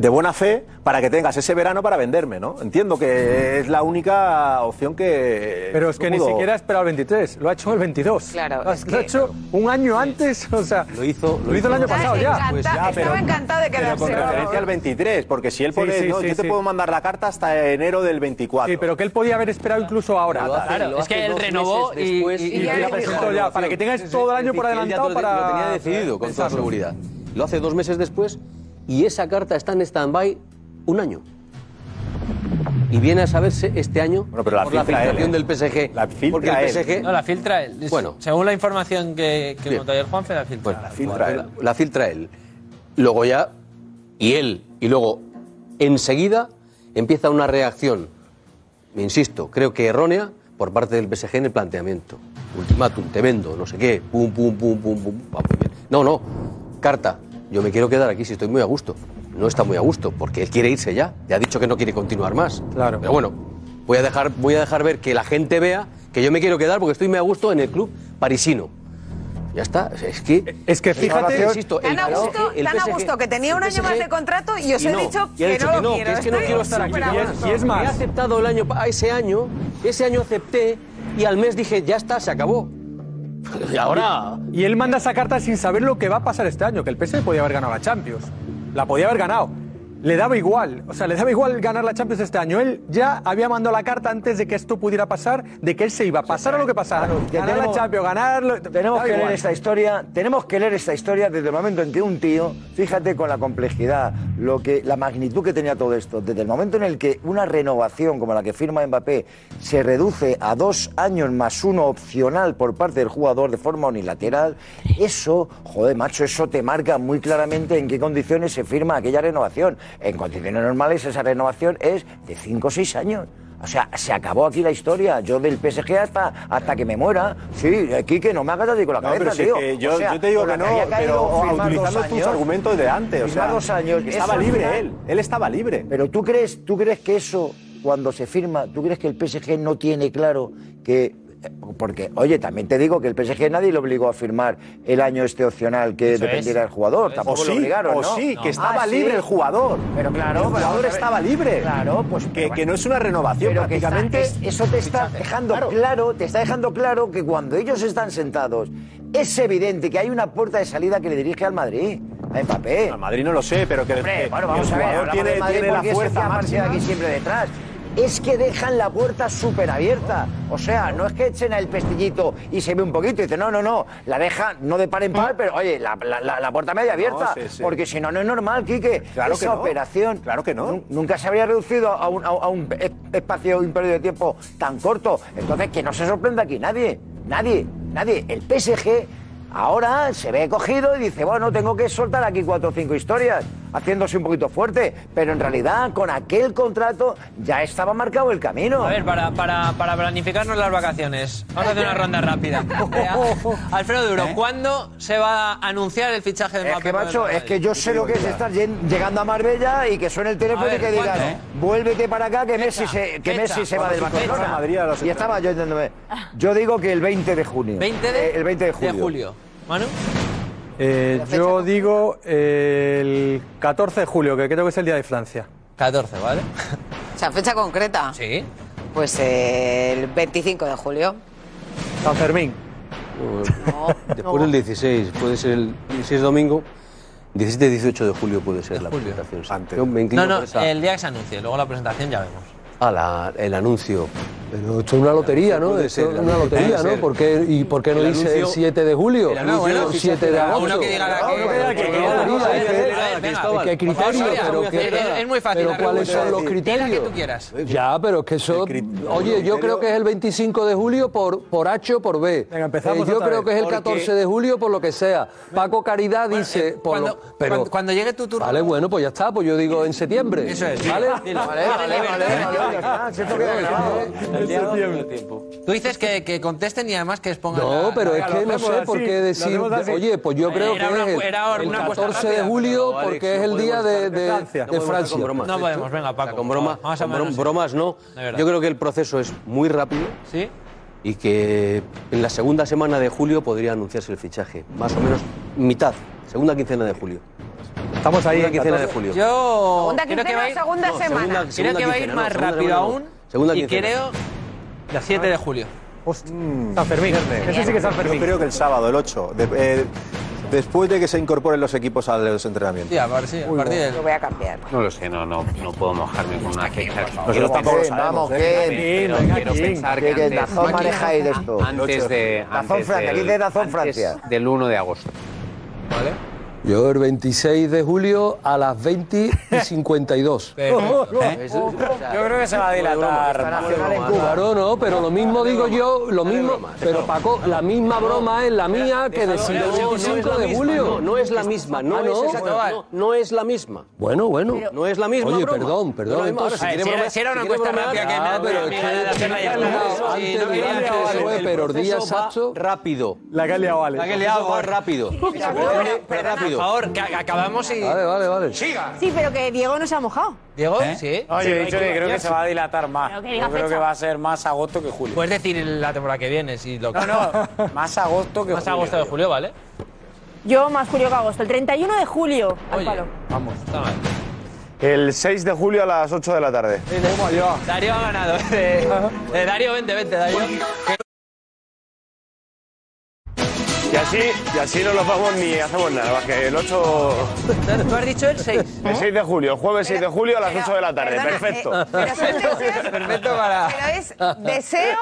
De buena fe, para que tengas ese verano para venderme, ¿no? Entiendo que es la única opción que... Pero es que ni siquiera ha esperado el 23, lo ha hecho el 22. Claro, Lo, ha- es lo ha que- hecho un año antes, o sea, lo hizo, lo hizo el año pasado ya. Encanta- Pues ya, estaba encantado de Pero quedarse. con referencia al 23, porque si él Sí, pone, sí, no, sí, yo te puedo mandar la carta hasta enero del 24. Sí, pero que él podía haber esperado incluso ahora. Hace- Claro, es que él renovó y- después y- y- y ya presentó ya, para que tengáis todo el año por adelantado para... Lo tenía decidido, con toda seguridad. Lo hace dos meses después y esa carta está en stand-by un año. Y viene a saberse este año pero la por la filtra él, filtración ¿eh? del PSG. La filtra porque el él. PSG... No, la filtra él. Bueno. Según la información que, que ayer Juanfe, la filtra. la filtra él. La filtra él. Luego ya, y él, y luego enseguida empieza una reacción, insisto, creo que errónea, por parte del PSG en el planteamiento. Ultimátum, te vendo, no sé qué, pum, pum, pum, pum, pum. No, no, carta, yo me quiero quedar aquí si estoy muy a gusto. No está muy a gusto, porque él quiere irse ya. Ya ha dicho que no quiere continuar más. Claro. Pero bueno, voy a dejar, voy a dejar ver que la gente vea que yo me quiero quedar porque estoy muy a gusto en el club parisino. Ya está, es que... Es que fíjate, insisto, Tan a el gusto, PSG el tan a PSG gusto que tenía un año más de contrato y os y he no, dicho y que no lo quiero. que es que no Estoy quiero estar aquí. Y es- gusto. y es más. He aceptado el año, ese año, ese año acepté y al mes dije, ya está, se acabó. Y ahora... Y él manda esa carta sin saber lo que va a pasar este año, que el PSG podía haber ganado la Champions. La podía haber ganado. Le daba igual, o sea, le daba igual ganar la Champions este año. Él ya había mandado la carta antes de que esto pudiera pasar, de que él se iba a pasar a lo que pasara. ganar la tenemos- Champions, ganar... Tenemos que leer esta historia, tenemos que leer esta historia desde el momento en que un tío, fíjate con la complejidad, lo que, la magnitud que tenía todo esto, desde el momento en el que una renovación como la que firma Mbappé se reduce a dos años más uno opcional por parte del jugador de forma unilateral, eso, joder, macho, eso te marca muy claramente en qué condiciones se firma aquella renovación. En condiciones normales esa renovación es de cinco o seis años. O sea, se acabó aquí la historia. Yo del PSG hasta, hasta que me muera. Sí, aquí que no me hagas así con la No, cabeza, pero si es tío. que yo, O sea, yo te digo que no, pero utilizando tus argumentos de antes. O sea, dos años. estaba libre final- él. Él estaba libre. Pero tú crees, tú crees que eso, cuando se firma, tú crees que el PSG no tiene claro que Porque, oye, también te digo que el PSG nadie lo obligó a firmar el año este opcional que Eso dependiera es. del jugador. O Tampoco sí, lo obligaron, o ¿no? sí, que Ah, estaba sí. libre el jugador. Pero claro, el jugador estaba libre. Claro, pues que, que no es una renovación Pero que está- prácticamente. es- eso te está dejando claro. te está dejando claro que cuando ellos están sentados, es evidente que hay una puerta de salida que le dirige al Madrid, a Mbappé. Al Madrid no lo sé, pero que, Hombre, bueno, vamos el a ver, jugador tiene, tiene la fuerza máxima. aquí siempre detrás. Es que dejan la puerta súper abierta. O sea, no es que echen el pestillito y se ve un poquito y dicen, no, no, no, la deja no de par en par, pero oye, la, la- la- la puerta media abierta. sí, sí. Porque si no, no es normal, Quique. Claro Esa que no. operación. Claro que no. nu- Nunca se habría reducido a un, a- a un es- espacio, un periodo de tiempo tan corto. Entonces, que no se sorprenda aquí nadie. Nadie, nadie. El PSG ahora se ve cogido y dice, bueno, tengo que soltar aquí cuatro o cinco historias, haciéndose un poquito fuerte. Pero en realidad, con aquel contrato ya estaba marcado el camino. A ver, para, para, para planificarnos las vacaciones, vamos a hacer una ronda rápida. Eh, Alfredo Duro, ¿cuándo se va a anunciar el fichaje de Es Mbappé? que, por el macho, es que yo sé lo que es estar llegando a Marbella y que suene el teléfono ver, y que digan, ¿cuándo? vuélvete para acá que Messi se, que. Messi se va del ¿Cuándo se Barcelona. a Madrid a los y estaba yo entendiéndome. Yo digo que el 20 de junio. 20 de, Eh, el 20 de julio. de julio. ¿Manu? Eh, yo digo eh, el 14 de julio, que creo que es el día de Francia. 14, ¿vale? O sea, fecha concreta. Sí. Pues eh, el 25 de julio. San Fermín. Después del 16, puede ser el 16 domingo. 17-18 de julio puede ser la presentación. sí. Yo me inclino No, no, esa- el día que se anuncie, luego la presentación ya vemos. Ah, la- el anuncio. Pero esto es una lotería, ¿no? Esto es una lotería, ¿no? ¿Por qué, ¿Y por qué no El dice el anuncio- 7 de julio? el anuncio o del 7 de agosto? Uno que diga la que- No, ¿qué venga, Cristóbal, ¿qué criterio? Es muy fácil Pero ¿cuáles son los criterios? que tú quieras. Ya, pero es que eso. Oye, yo creo que es el 25 de julio por, por H o por B. empezamos Eh, yo creo que es el porque- 14 de julio por lo que sea. Paco Caridad dice. por cuando- lo- pero, cuando- llegue tu turno. Vale, bueno, pues ya está. Pues yo digo en septiembre. Eso es. ¿Vale? Vale, vale, vale, claro. Tú dices que, que contesten y además que expongan. No, la- pero la- es que lo no hacemos sé por así, qué lo decir. hacemos así. Oye, pues yo creo Era que una- es el, era el una apuesta 14 de rápida, julio Alex, porque no es el podemos día estar de, de de- Francia. No podemos estar Francia. con bromas. No podemos, venga, Paco. con bromas, Vamos a con brom- bromas no. De verdad. Yo creo que el proceso es muy rápido. ¿Sí? Y que en la segunda semana de julio podría anunciarse el fichaje. Más o menos mitad, segunda quincena de julio. Estamos ahí en quincena de 14. julio. Yo ¿Segunda creo que quincena va a ir, segunda No, semana? segunda- creo segunda que va a ir no, más rápido semana aún. Segunda y quincena. creo el 7 de julio. San Fermín. Ese sí que es San Yo Fermín. creo que el sábado, el 8, de- eh, después de que se incorporen los equipos a los entrenamientos. Sí, a ver, sí, a partir del- Lo voy a cambiar. No lo sé, no, no, no puedo mojarme con una fecha. Nosotros tampoco lo Vamos, sabemos. quiero King. pensar que- que Dazón manejáis de esto. antes de Dazón antes Francia, del- aquí de Dazón antes Francia. del 1 de agosto. Yo el 26 de julio a las 20 y 52. Perfecto. Yo creo que se va a dilatar. Claro, no, pero lo mismo digo yo, lo mismo, pero Paco, la misma broma es la mía que decir el No, no es 25 la de julio. No, no es la misma, no, es no. exacta- no, no es la misma. Bueno, bueno. No es la misma Oye, perdón, perdón, entonces, Si era, bromear- si era una bromear- rápida que me pero. Antes pero día proceso va exacto. rápido. La que ha liado, Ale. La que le hago, proceso va ahora. Rápido. Por favor, que acabamos y. Vale, vale, vale. Sí, pero que Diego no se ha mojado. Diego, sí. No, yo he dicho que creo que se va a dilatar más. Pero que diga Yo creo fecha. que va a ser más agosto que julio. Puedes decir la temporada que viene, si lo No, no, más agosto que Más julio. agosto de julio, ¿vale? Yo más julio que agosto. El 31 de julio, al palo. vamos, está mal. El 6 de julio a las 8 de la tarde. Darío ha ganado. Eh, eh, Darío, vente, vente, Darío. Así, y así no nos vamos ni hacemos nada, más que el 8... Tú has dicho el 6. El 6 de julio, jueves 6 de julio a las 8 de la tarde. Perdona, Perfecto. eh, pero son deseos- Perfecto para. Pero es deseo,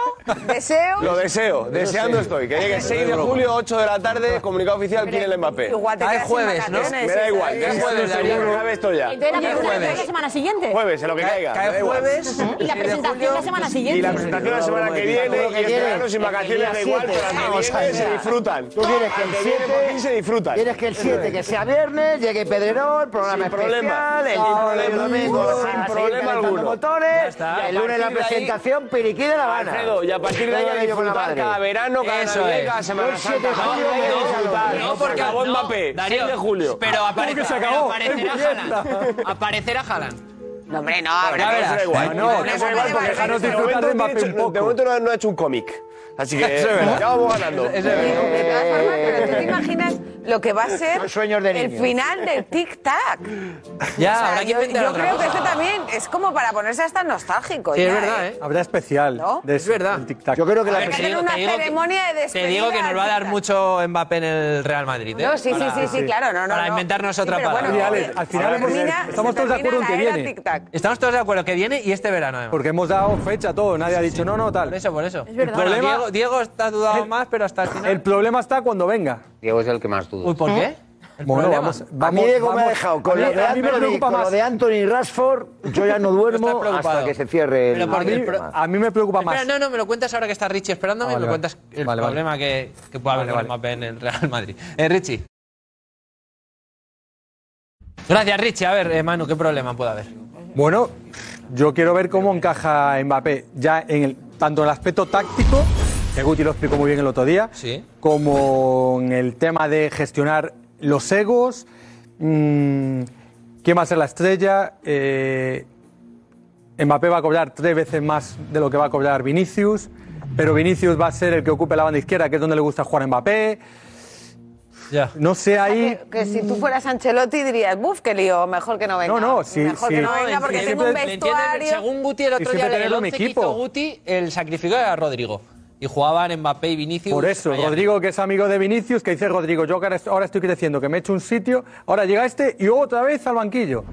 deseo. Lo deseo, deseando estoy. Que llegue 6 de julio, 8 de la tarde, comunicado oficial, Kylian Mbappé. Igual te sin jueves, ¿no? Me da sí, igual, sí. jueves, seguro, esto ya. Entonces la semana siguiente. Jueves, en lo que caiga. Cae jueves. Y la presentación la semana siguiente. Y la presentación la semana que viene, y el verano sin vacaciones da igual, pero que se disfrutan. Quieres que el Al que viene por fin se disfrutan. Quieres que el 7, que sea viernes, llegue Pedrerol, programa Sin especial, el sin problema, el domingo, sin problema alguno. motores, el lunes la presentación, Piriquí de La Habana. Alfredo, y a partir de ahí disfrutar madre. cada verano, cada Eso cada Semana 7 de. No, porque acabó no, Mbappé, Darío, 6 de julio. Pero aparecerá, se acabó? aparecerá Haaland. Aparecerá Haaland. No, hombre, no, que- da igual. No, eso da igual porque Déjame de disfrutar momento de no Así que eso es verdad. ya vamos ganando. Es verdad. De todas formas, pero tú te eh. imaginas lo que va a ser sueños de el final del Tic Tac. Ya, O sea, habrá que yo, inventar yo otra creo que cosa. eso también es como para ponerse hasta nostálgico. Sí, es verdad, ¿eh? ¿eh? Habrá especial. de Es verdad. Yo creo que la Habrá que hacer una ceremonia de despedida. Te digo que nos va a dar mucho Mbappé en el Real Madrid. ¿eh? No, sí, sí, Para- sí, sí, claro, no, no. para no. inventarnos Sí, otra pero palabra. bueno, Alex, al final termina- estamos todos de acuerdo en que viene. Estamos todos de acuerdo que viene y este verano. Porque hemos dado fecha a todo, nadie ha dicho no, no, tal. Por eso, por eso. El problema, Diego, está dudado más, pero hasta el final. El problema está cuando venga. Diego es el que más duda. Uy, ¿por qué? ¿Eh? Bueno, vamos, a mí Diego me ha dejado. A mí- me Anthony, preocupa con lo de Anthony Rashford, yo ya no duermo hasta que se cierre el. Pero A mí me preocupa más. No, no, me lo cuentas ahora que está Richie esperándome, ah, me lo cuentas el problema que, puede haber con Mbappé en el Real Madrid. Eh, Richie. Gracias, Richie. A ver, eh, Manu, ¿qué problema puede haber? Bueno, yo quiero ver cómo encaja Mbappé, ya en el, tanto en el aspecto táctico Guti lo explicó muy bien el otro día, ¿Sí? como en el tema de gestionar los egos, mm, quién va a ser la estrella, eh, Mbappé va a cobrar tres veces más de lo que va a cobrar Vinicius, pero Vinicius va a ser el que ocupe la banda izquierda, que es donde le gusta jugar a Mbappé. Ya. No sé ahí. Que, si tú fueras Ancelotti dirías, buf, qué lío, mejor que no venga. No, no, sí. Mejor que no venga porque tengo un vestuario. Según Guti el otro día, el 11 Guti, el sacrificado era Rodrigo y jugaban Mbappé y Vinicius. Por eso, Rodrigo, que es amigo de Vinicius, que dice Rodrigo, yo ahora estoy creciendo, que me he hecho un sitio, ahora llega este y otra vez al banquillo.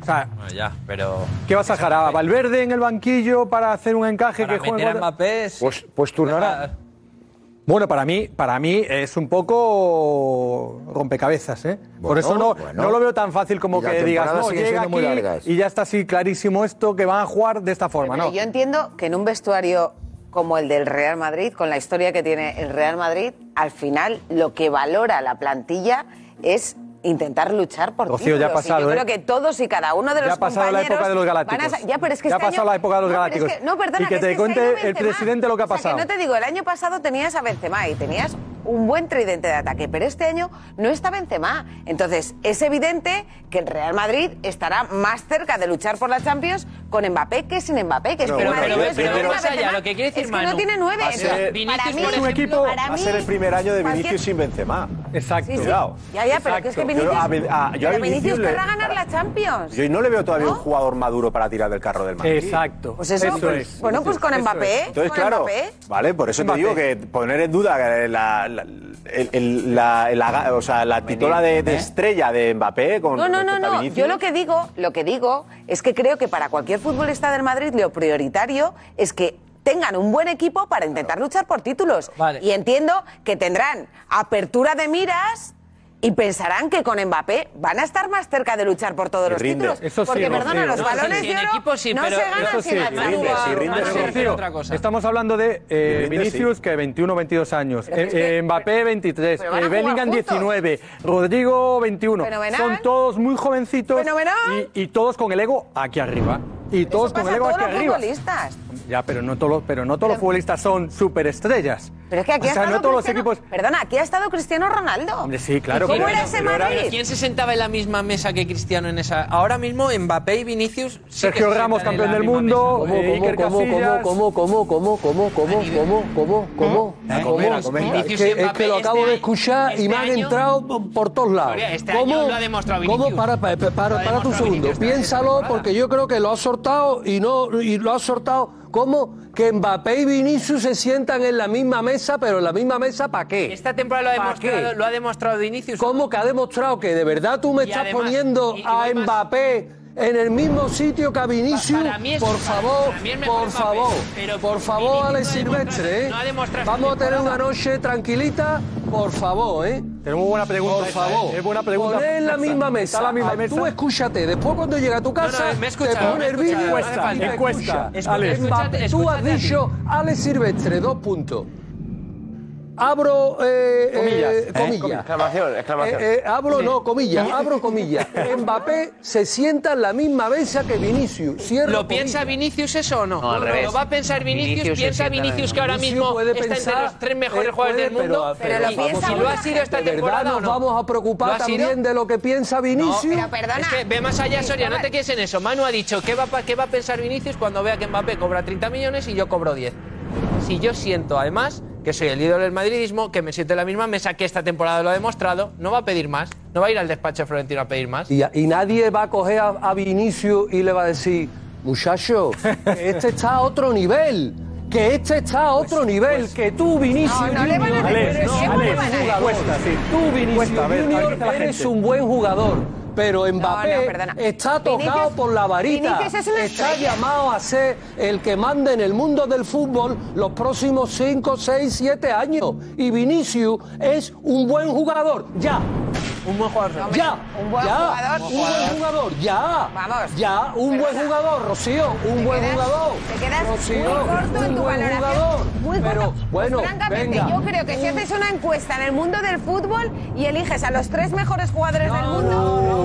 O sea, bueno, ya, pero... ¿Qué vas a dejar a Valverde en el banquillo para hacer un encaje para que meter juegue? A Mbappé es... Pues, pues turnará. Ah. Bueno, para mí, para mí es un poco rompecabezas, ¿eh? Bueno, Por eso no, bueno. no, lo veo tan fácil como que digas, no, llega aquí y ya está así clarísimo esto, que van a jugar de esta forma, pero, pero ¿no? Yo entiendo que en un vestuario como el del Real Madrid, con la historia que tiene el Real Madrid, al final lo que valora la plantilla es intentar luchar por Rocío, títulos. Ya ha pasado, yo ¿eh? creo que todos y cada uno de ya los ha pasado la época de los galácticos. A... ya, pero es que ya este ha pasado año... la época de los no, galácticos. Es que... no, perdona, y que, que te cuente el presidente lo que ha pasado. O sea, que no te digo, el año pasado tenías a Benzema y tenías un buen tridente de ataque, pero este año no está Benzema. Entonces, es evidente que el Real Madrid estará más cerca de luchar por la Champions con Mbappé que sin Mbappé, que es bueno, pero, lo que quiere decir es que no tiene nueve. Ser, para un equipo, va a ser el primer año de Vinicius sin Benzema. Exacto. Sí. Ya, ya, pero es que Vinicius, yo, a, a, yo a Vinicius, querrá ganar la Champions. Yo no le veo todavía un jugador maduro para tirar del carro del Madrid. Exacto. Pues eso, es. Bueno, pues con Mbappé. Entonces, claro, vale, por eso te digo que poner en duda la, la, el, titola de, estrella de Mbappé con No, no, no, no. Yo lo que digo, lo que digo es que creo que para cualquier futbolista del Madrid lo prioritario es que tengan un buen equipo para intentar luchar por títulos. Vale. Y entiendo que tendrán apertura de miras, y pensarán que con Mbappé van a estar más cerca de luchar por todos los títulos. Eso porque, sí, perdona, los balones de oro no se ganan sin la Estamos hablando de eh, rinde, Vinicius, sí. que 21 22 años, eh, que, Mbappé 23, eh, Bellingham 19, Rodrigo 21. Fenomenal. Son todos muy jovencitos y, y, todos con el ego aquí arriba. Y todos con el ego aquí arriba. Ya, pero no todos, pero no todos pero, los futbolistas son superestrellas. Pero es que aquí o sea, ha estado no todos los equipos. Perdona, aquí ha estado Cristiano Ronaldo. Hombre, sí, claro, ¿Cómo era ese Madrid? ¿Quién se sentaba en la misma mesa que Cristiano en esa? Ahora mismo Mbappé y Vinicius. Sergio Ramos, campeón del mundo. Eh, ¿Cómo, Iker cómo, Casillas. cómo, cómo, cómo, cómo, cómo, cómo, cómo, cómo, cómo? Este es que lo acabo este de escuchar este y me han entrado por todos lados. ¿Cómo? ¿Cómo? Para, para, para, para tu segundo. Piénsalo porque yo creo que lo has sortado y no y lo has sortado ¿Cómo que Mbappé y Vinicius se sientan en la misma mesa, pero en la misma mesa para qué? Esta temporada lo ha, demostrado, lo ha demostrado Vinicius. ¿Cómo que ha demostrado que de verdad tú me estás poniendo a Mbappé? en el mismo sitio que a Vinicius. Es, por favor, por favor, por favor, Alex Silvestre. ¿eh? no Vamos a tener una noche tranquilita, por favor, ¿eh? Tenemos buena pregunta. Por esa, favor. ¿eh? Es buena pregunta. Poné en la misma mesa. La misma ah, mesa. Tú escúchate. Después, cuando llega a tu casa, no, me te pone el vídeo. Encuesta. Encuesta. Tú has dicho Alex Silvestre, dos puntos abro eh, comillas, eh. Exclamación, exclamación. Eh, eh, abro, no, comillas, abro comillas. Mbappé se sienta en la misma mesa que Vinicius. Cierro ¿Lo piensa. Vinicius eso o no? Lo va a pensar Vinicius, piensa Vinicius que ahora mismo está entre los tres mejores eh, jugadores del mundo. Pero, si lo ha sido esta temporada nos no? vamos a preocupar también de lo que piensa Vinicius. No, es que ve más allá, Soria, no te quedes en eso. Manu ha dicho, ¿qué va, qué va a pensar Vinicius cuando vea que Mbappé cobra 30 millones y yo cobro 10? Si yo siento, además, que soy el ídolo del madridismo, que me siento en la misma mesa, que esta temporada lo ha demostrado, no va a pedir más, no va a ir al despacho de Florentino a pedir más. Y, nadie va a coger a, a Vinicio y le va a decir, muchacho, que este está a otro nivel. Que este está a otro nivel, pues. que tú, Vinicius No, eres un buen jugador pero Mbappé no, no, está tocado Vinicius, por la varita. Es está llamado a ser el que manda en el mundo del fútbol los próximos 5, 6, 7 años. Y Vinicius es un buen jugador. Ya. Un buen jugador. Ya. Un buen jugador. Ya. Vamos. Ya. Un buen jugador, Rocío. Un buen jugador. Te quedas Rocío, muy corto en tu valoración. Muy corto. Pues, bueno, francamente, yo creo que si haces una encuesta en el mundo del fútbol y eliges a los tres mejores jugadores del mundo, no, no,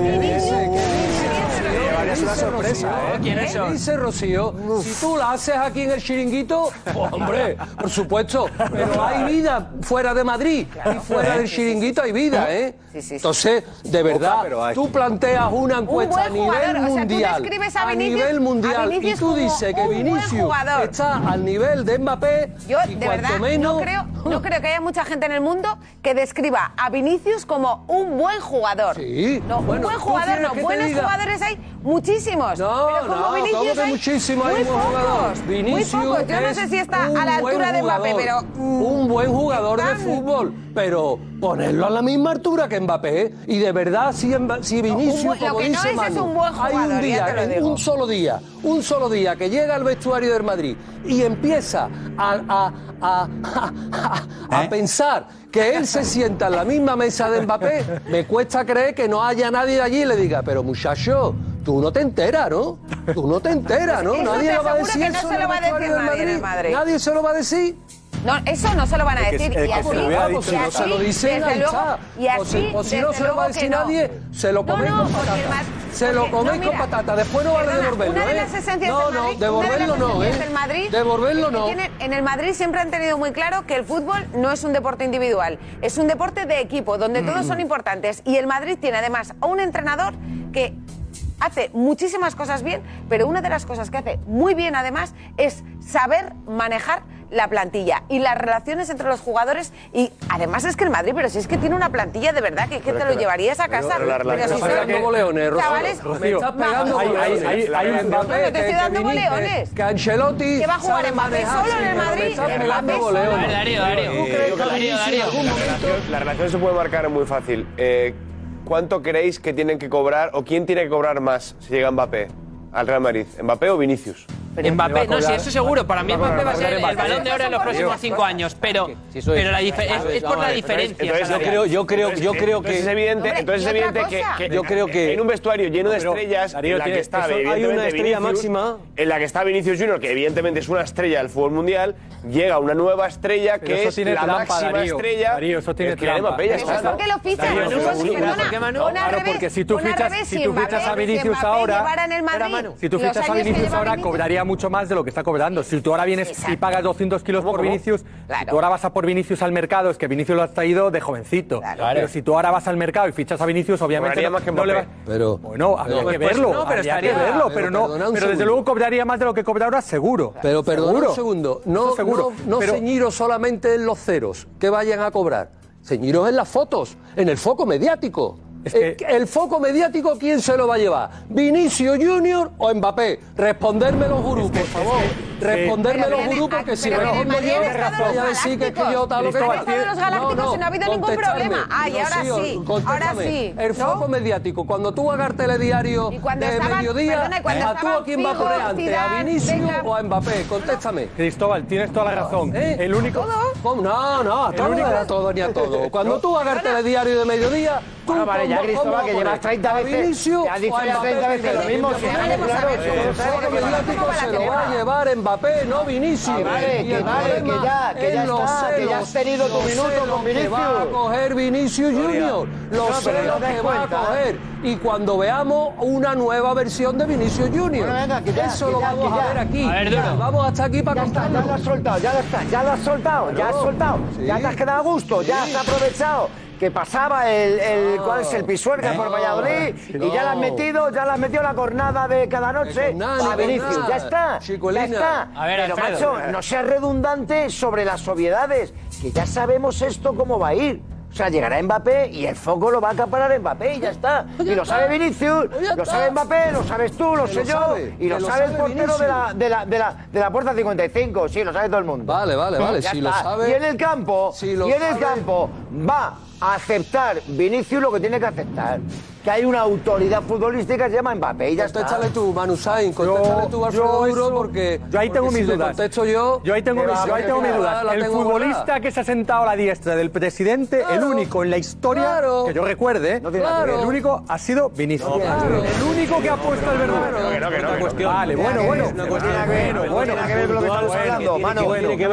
es una sorpresa, ¿eh? ¿Quién es eso? Dice Rocío, si tú la haces aquí en el chiringuito, hombre, por supuesto, pero hay vida fuera de Madrid y fuera del chiringuito hay vida, ¿eh? Sí, sí, sí. Entonces, de verdad, tú planteas una encuesta a nivel mundial, o sea, a, Vinicius, a, nivel mundial, y tú dices que Vinicius está al nivel de Mbappé. Yo, y de verdad, menos... no, creo, que haya mucha gente en el mundo que describa a Vinicius como un buen jugador. Sí. Un buen jugador, no, buenos jugadores hay Bye. Muchísimos. No, pero como no, Vinicius muchísimos? Muy pocos. Vinicius muy pocos. Yo no sé si está a la altura de Mbappé, pero... Mm, un buen jugador de fútbol, pero ponerlo a la misma altura que Mbappé. Y de verdad, si, si Vinicius, no, como dice no es, un buen jugador, hay un día, un solo día, un solo día que llega al vestuario del Madrid y empieza a, a, a, a ¿Eh? pensar que él se sienta en la misma mesa de Mbappé, me cuesta creer que no haya nadie allí y le diga, pero muchacho, tú no te enteras, ¿no? Tú no te enteras, ¿no? Nadie lo va a decir. No se lo va a decir nadie, Nadie se lo va a decir. No, eso no se lo van a decir. Que, y así, si no se lo dice, desde luego, o pues pues si, no se lo va a decir nadie, se lo coméis no, no, con patata. Se lo coméis con patata. Después no van a devolverlo. ¿eh? Una de las esencias ¿eh? no, no, devolverlo no. devolverlo no. En el Madrid siempre han tenido muy claro que el fútbol no es un deporte individual, es un deporte de equipo donde todos mm. son importantes. Y el Madrid tiene además a un entrenador que hace muchísimas cosas bien, pero una de las cosas que hace muy bien además es saber manejar la plantilla y las relaciones entre los jugadores y además es que el Madrid, pero si es que tiene una plantilla de verdad que, es que te lo llevarías a casa. Pero, pero si son pegando goleones, chavales, me estás pegando hay, goleones. Hay, un Mbappé, no, te estoy dando goleones. Que Ancelotti que va a jugar Mbappé solo en el Madrid. Me estás pegando goleones. Darío, Darío. La relación se puede marcar muy fácil. Eh, ¿cuánto creéis que tienen que cobrar o quién tiene que cobrar más si llega Mbappé al Real Madrid? ¿Mbappé o Vinicius? Mbappé, no, sí, eso seguro. Para mí Mbappé va a ser el balón de oro en los próximos cinco años. Pero, pero la es, es por la diferencia. Entonces, yo creo, yo creo, yo creo que. Es evidente, entonces es evidente que, que, yo creo que en un vestuario lleno de estrellas, en la que está, hay una estrella máxima. En la que está Vinicius Junior, que evidentemente es una estrella del fútbol mundial, llega una nueva estrella que es la máxima estrella. eso tiene trampa. Lo fichan? Claro, porque si tú fichas si tú fichas a Vinicius ahora, cobraría mucho más de lo que está cobrando. Si tú ahora vienes y pagas 200 kilos por Vinicius, tú ahora vas a por Vinicius al mercado, es que Vinicius lo has traído de jovencito. Pero si tú ahora vas al mercado y fichas a Vinicius, obviamente no, más que no le. Pero, bueno, habría que pues verlo, no, pero desde luego cobraría más de lo que cobra ahora, seguro. Pero un segundo, no, seguro. no, no ceñiros solamente en los ceros que vayan a cobrar, ceñiros en las fotos, en el foco mediático. Eh, el foco mediático, ¿quién se lo va a llevar? ¿Vinicio Junior o Mbappé? Responderme los gurús, por favor. Responderme los gurús, porque si respondo yo, voy a decir que es que yo tal lo que... los galácticos no, no, no ha habido ningún problema. Ay, ahora sí, ahora sí. El foco mediático, cuando tú hagas telediario de mediodía, ¿a tú a quién va a poner antes? ¿A Vinicio o a Mbappé? Contéstame. Cristóbal, tienes toda la razón. ¿Eh? El único... No, no, a todo, a todo ni a todo. Cuando tú hagas telediario de mediodía, tú a Cristóbal que llevas 30 veces. Te has dicho ya 30 veces lo mismo. Se lo va a llevar Mbappé, no Vinicius. Ah, que vale, que ya, que ya está, que ya has tenido tu minuto con Vinicius. va a coger Vinicius Junior. Los celos que va a coger y cuando veamos una nueva versión de Vinicius Junior. Eso lo vamos a ver aquí. Vamos hasta aquí para contar. Ya lo has soltado, ya lo, has soltado, Pero, ya has soltado. Ya te has quedado a gusto, ya has aprovechado que pasaba el, cuál es el pisuerga por Valladolid y ya la has metido, ya la has metido la cornada de cada noche. a Vinicius, ya está, ya está. Pero macho, no seas redundante sobre las obviedades, que ya sabemos esto cómo va a ir. O sea, llegará Mbappé y el foco lo va a acaparar Mbappé y ya está. Y lo sabe Vinicius, lo sabe Mbappé, lo sabes tú, lo sé yo. y lo, sabe, el portero de la, de, la, de, la, puerta 55. Sí, lo sabe todo el mundo. Vale, vale, vale. Si lo sabe. Y en el campo, y en el campo va a aceptar Vinicius lo que tiene que aceptar que hay una autoridad futbolística que se llama Mbappé. Y ya está. Contéstale tú, Manu Sainz, contéstale tú, Alfredo Duro, porque... Yo ahí tengo mis dudas. Yo... Yo ahí tengo, mis, dudas. El futbolista que se ha sentado a la diestra del presidente, el único en la historia, que yo recuerde, el único ha sido Vinicius. No, el único que ha puesto el verdadero. Vale, bueno, bueno. Bueno, bueno. Tiene que ver con lo que estamos hablando, Manu. Tiene que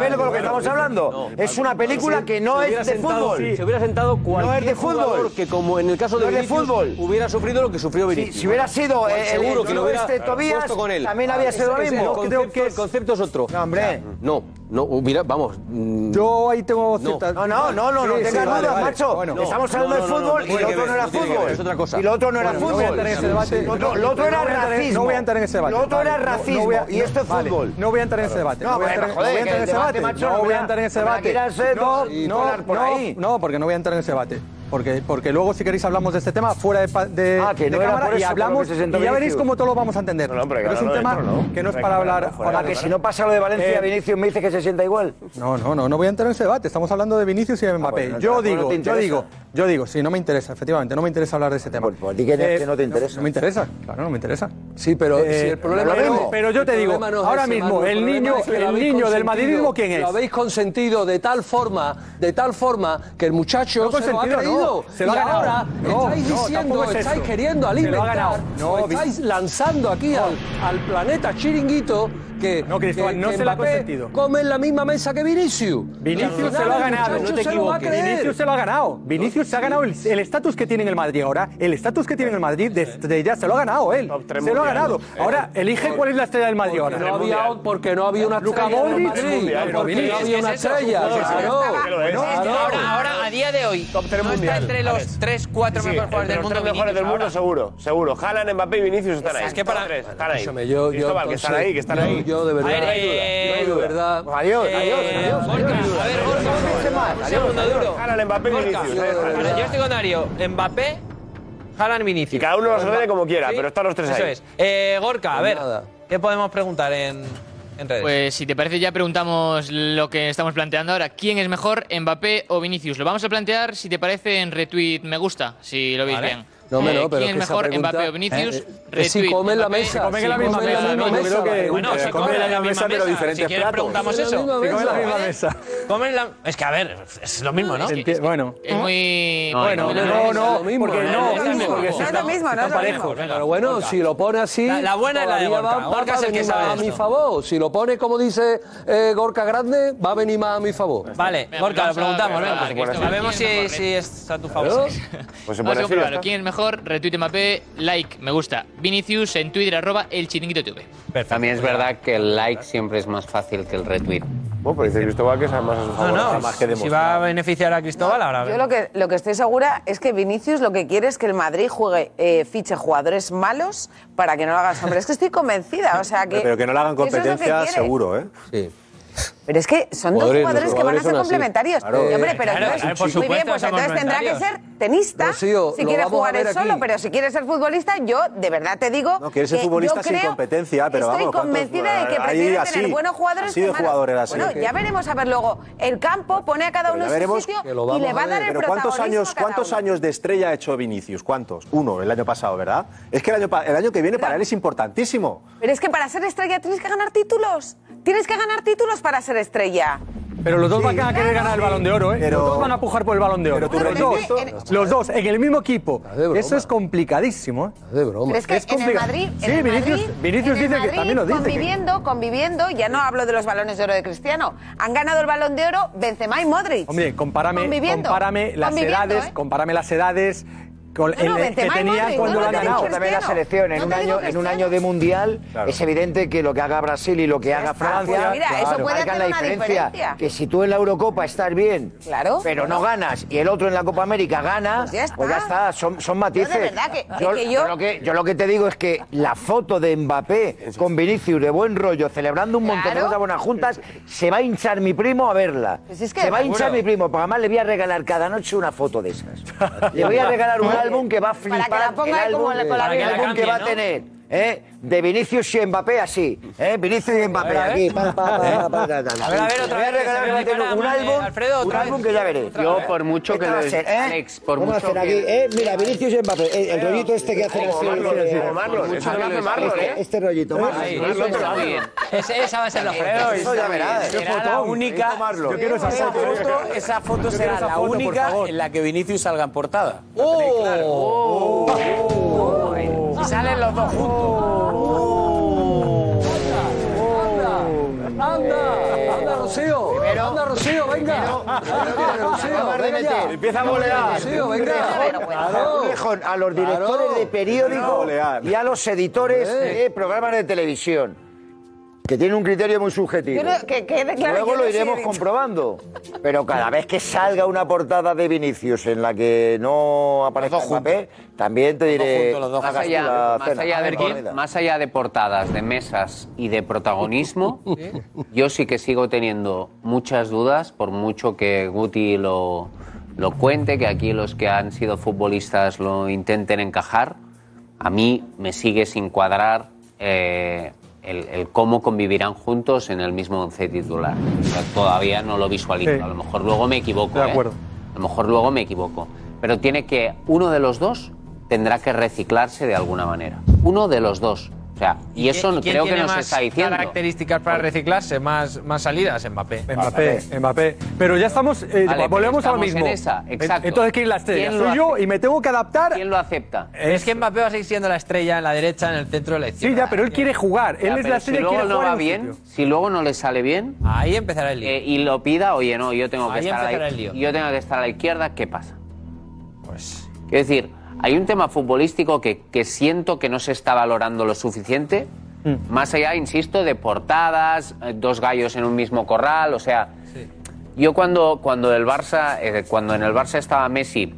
ver con lo que estamos hablando. Es una película que no es de fútbol. Se hubiera sentado cualquier jugador que como en el caso de, no Vinicius, de fútbol hubiera sufrido lo que sufrió Vinicius. Sí, si hubiera sido pues seguro el, que lo hubiera este Tobías, puesto con él. También ah, había sido lo mismo. El concepto, que es... el concepto es otro. No, hombre. No, no, hubiera, vamos. Mm. Yo ahí tengo cierta... No, no, no, no, sí, no tengas sí, dudas, vale, vale. macho. Bueno, no, Estamos hablando de fútbol y lo otro no era fútbol. Es otra cosa. Y lo otro no era fútbol. Lo otro era racismo. No voy a entrar en ese debate. Lo otro era racismo y esto es fútbol. No voy a entrar en ese debate. No voy a entrar en ese debate. No voy a entrar en ese debate. No, no, no, porque no voy a entrar en ese debate. Porque, porque luego, si queréis, hablamos de este tema fuera de, de, Ah, que cámara y hablamos y ya veréis cómo todo lo vamos a entender. No, que es un tema ¿no? que no es para hablar fuera, ahora. fuera. que si no pasa lo de Valencia, eh, Vinicius me dice que se sienta igual. No, no, no, no voy a entrar en ese debate. Estamos hablando de Vinicius y de ah, Mbappé. yo digo, yo digo, yo digo, sí, no me interesa, efectivamente, no me interesa hablar de ese tema. Pues, pues di eh, que no- te interesa. No, me interesa, claro, no me interesa. Sí, pero eh, el problema pero, pero yo te digo, ahora mismo, el, niño, el niño del madridismo, ¿quién es? Lo habéis consentido de tal forma, de tal forma que el muchacho se lo ha. Se lo y ahora estáis diciendo, estáis queriendo alimentar, no, estáis lanzando aquí al planeta chiringuito no, Cristóbal, no se la ha consentido. come en la misma mesa que Vinicius. Vinicius se lo ha ganado. Vinicius se lo ha ganado. Vinicius se ha ganado el estatus que tiene en el Madrid ahora. El estatus que tiene en el Madrid desde ya se lo ha ganado él. Se lo ha ganado. Eh, ahora, elige cuál es la estrella del Madrid ahora. Porque no había una estrella. Luca Modric. Porque no había una estrella. Este ahora, a día de hoy, está entre los 3, 4 mejores jugadores del mundo. mejores seguro. Seguro. Haaland, Mbappé y Vinicius están ahí. Es que para... Están ahí. Cristóbal, que están ahí, que están ahí. Yo de verdad. A. Adiós, adiós, eh, adiós. A ver, Borja. Segundo duro. Jalan Mbappé Vinicius. Eh, Yo estoy con Ario. Mbappé, Jalan Vinicius. Y cada uno los pues revele como quiera, pero están los tres ahí. Eso es. Eh, Gorka, a pues ver, ¿qué podemos preguntar en, en redes? Pues si te parece ya preguntamos lo que estamos planteando ahora. ¿Quién es mejor, Mbappé o Vinicius? Lo vamos a plantear, si te parece, en retweet me gusta, si lo veis bien. No, hombre, eh, no, pero ¿Quién mejor, pregunta, Mbappé Vinicius? Eh, la mesa. Si la misma mesa. Bueno, si come en la misma mesa, pero diferentes si platos. preguntamos eso. Es que, a ver, es lo mismo, ¿no? bueno. Es muy... Bueno, no, no, porque no, es lo mismo, no es parejo. Pero bueno, si lo pone así... La buena es la de que sabe A mi favor. Si lo pone, como dice eh, Gorka Grande, va a venir más a mi favor. Vale, Gorka, lo preguntamos. A ver si está a tu favor. Pues se ¿Quién mejor? mejor, retweet MAP, like, me gusta. Vinicius en Twitter, arroba el chiringuito TV. También es verdad que el like siempre es más fácil que el retweet. Bueno, pero dice Cristóbal que es más a su favor, No, no, más que si va a beneficiar a Cristóbal ahora. Yo lo que, lo que estoy segura es que Vinicius lo que quiere es que el Madrid juegue, eh, fiche jugadores malos para que no lo hagan sombra. Es que estoy convencida, o sea que... Pero que no le hagan competencia, seguro, ¿eh? Sí. Pero es que son dos jugadores, que van a ser complementarios. Claro, hombre, pero entonces, muy bien, pues entonces tendrá que ser tenista si quiere jugar él solo, pero si quiere ser futbolista, yo de verdad te digo. No, quieres ser futbolista sin competencia, pero estoy vamos, convencida de que prefiere buenos jugadores. Así de jugadores así, bueno, ya veremos a ver luego. El campo pone a cada uno en su sitio y le va a dar el pero ¿Cuántos años, cuántos años de estrella ha hecho Vinicius? ¿Cuántos? Uno el año pasado, ¿verdad? Es que el año, el año que viene para él es importantísimo. Pero es que para ser estrella tienes que ganar títulos. Tienes que ganar títulos para ser estrella. Pero los dos van a querer ganar el balón de oro, ¿eh? Pero- los dos van a pujar por el balón de oro. Pero los, dos, rendimiento- los dos, en el mismo equipo. Eso es complicadísimo, ¿eh? de broma. Pero es que en el. Madrid, en Sí, el Vinicius, Madrid- Vinicius en el dice que Madrid, también lo dice. que- Conviviendo, conviviendo, ya no hablo de los balones de oro de Cristiano. Han ganado el balón de oro Benzema y Modric. Hombre, compárame, Conviviendo, compárame las conviviendo, edades, ¿eh? compárame las edades. Con- el- que tenían cuando lo han ganado. también la selección en un año en un año de mundial Claro. es evidente que lo que haga Brasil y lo que haga. Francia Mira, eso puede marcan hacer la una diferencia diferencia. que si tú en la Eurocopa estás bien Claro. pero no ganas y el otro en la Copa América gana Pues ya está. pues ya está son, son matices No, de verdad que- yo, que yo- lo que, yo lo que te digo es que la foto de Mbappé con Vinicius de buen rollo celebrando un montón de cosas buenas juntas se va a hinchar mi primo a verla Pues es que se va a hinchar mi primo porque además le voy a regalar cada noche una foto de esas le voy a regalar un álbum que va a flipar Para que la ponga el como álbum, la- con que va a tener ¿eh? de Vinicius y Mbappé así ¿eh? Vinicius y Mbappé A ver, aquí pa, pa, pa. A ver, a ver, otra Le voy a vez, un eh, álbum Alfredo, un álbum que ya veré Yo, por mucho que ser, ¿eh? Alex, por Vamos a mucho hacer que- aquí ¿eh? mira Vinicius y Mbappé el, el rollito este que hacen así Marlon, este- este- lo hace ¿eh? rollito. Ese- esa va a ser la foto. Eso ya verás. Será la única. Marlon. Yo quiero esa foto. Esa foto será la única en la que Vinicius salga en portada. ¡Oh! Salen los dos juntos. ¡Anda! ¡Anda, Rocío! ¡Anda, Rocío, venga! ¡Venga, Rocío, de venga ya! meter. Empieza a volear. Rocío, venga! A los directores de periódico y a los editores de programas de televisión. Que tienen un criterio muy subjetivo. Yo no- que quede claro, Luego yo lo iremos comprobando. Pero cada vez que salga una portada de Vinicius en la que no aparezca Mbappé, también te diré. Más hagas tú allá, la más cena. allá A de, ver, comida. más allá de portadas, de mesas y de protagonismo, yo sí que sigo teniendo muchas dudas, por mucho que Guti lo, lo cuente, que aquí los que han sido futbolistas lo intenten encajar. A mí me sigue sin cuadrar eh, el, el cómo convivirán juntos en el mismo once titular. O sea, todavía no lo visualizo. Sí. A lo mejor luego me equivoco. De ¿eh? acuerdo. A lo mejor luego me equivoco. Pero tiene que, uno de los dos tendrá que reciclarse de alguna manera. Uno de los dos. O sea, y, eso ¿Quién creo que tiene nos más está diciendo. características para reciclarse? ¿Más, más salidas? Mbappé. Mbappé, Mbappé. Pero ya estamos, eh, Vale, volvemos pero a lo estamos mismo. en esa, exacto. Entonces, ¿quién es la estrella? ¿Quién lo Soy yo hace? y me tengo que adaptar. ¿Quién lo acepta? Es que Mbappé va a seguir siendo la estrella en la derecha, en el centro de la izquierda. Sí, ya, pero él quiere jugar. Él Ya, es pero la si estrella y luego quiere no jugar va en un bien, sitio. si luego no le sale bien Ahí empezará el lío. eh, y lo pida, oye, no, yo tengo que Ahí estar a empezará la, el lío. yo tengo que estar a la izquierda, ¿qué pasa? Pues Quiero decir, hay un tema futbolístico que, que siento que no se está valorando lo suficiente, Mm. más allá, insisto, de portadas, eh, dos gallos en un mismo corral, o sea, yo cuando, cuando, el Barça, eh, cuando en el Barça estaba Messi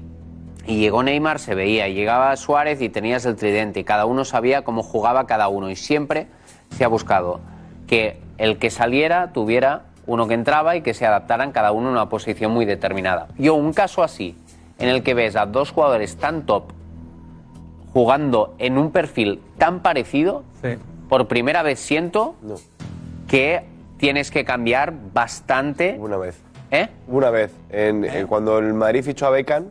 y llegó Neymar, se veía, y llegaba Suárez y tenías el tridente, y cada uno sabía cómo jugaba cada uno, y siempre se ha buscado que el que saliera tuviera uno que entraba y que se adaptaran cada uno a una posición muy determinada. Yo, un caso así, en el que ves a dos jugadores tan top jugando en un perfil tan parecido, Sí. por primera vez siento que tienes que cambiar bastante. Una vez. ¿Eh? Una vez. En, en cuando el Madrid fichó a Beckham,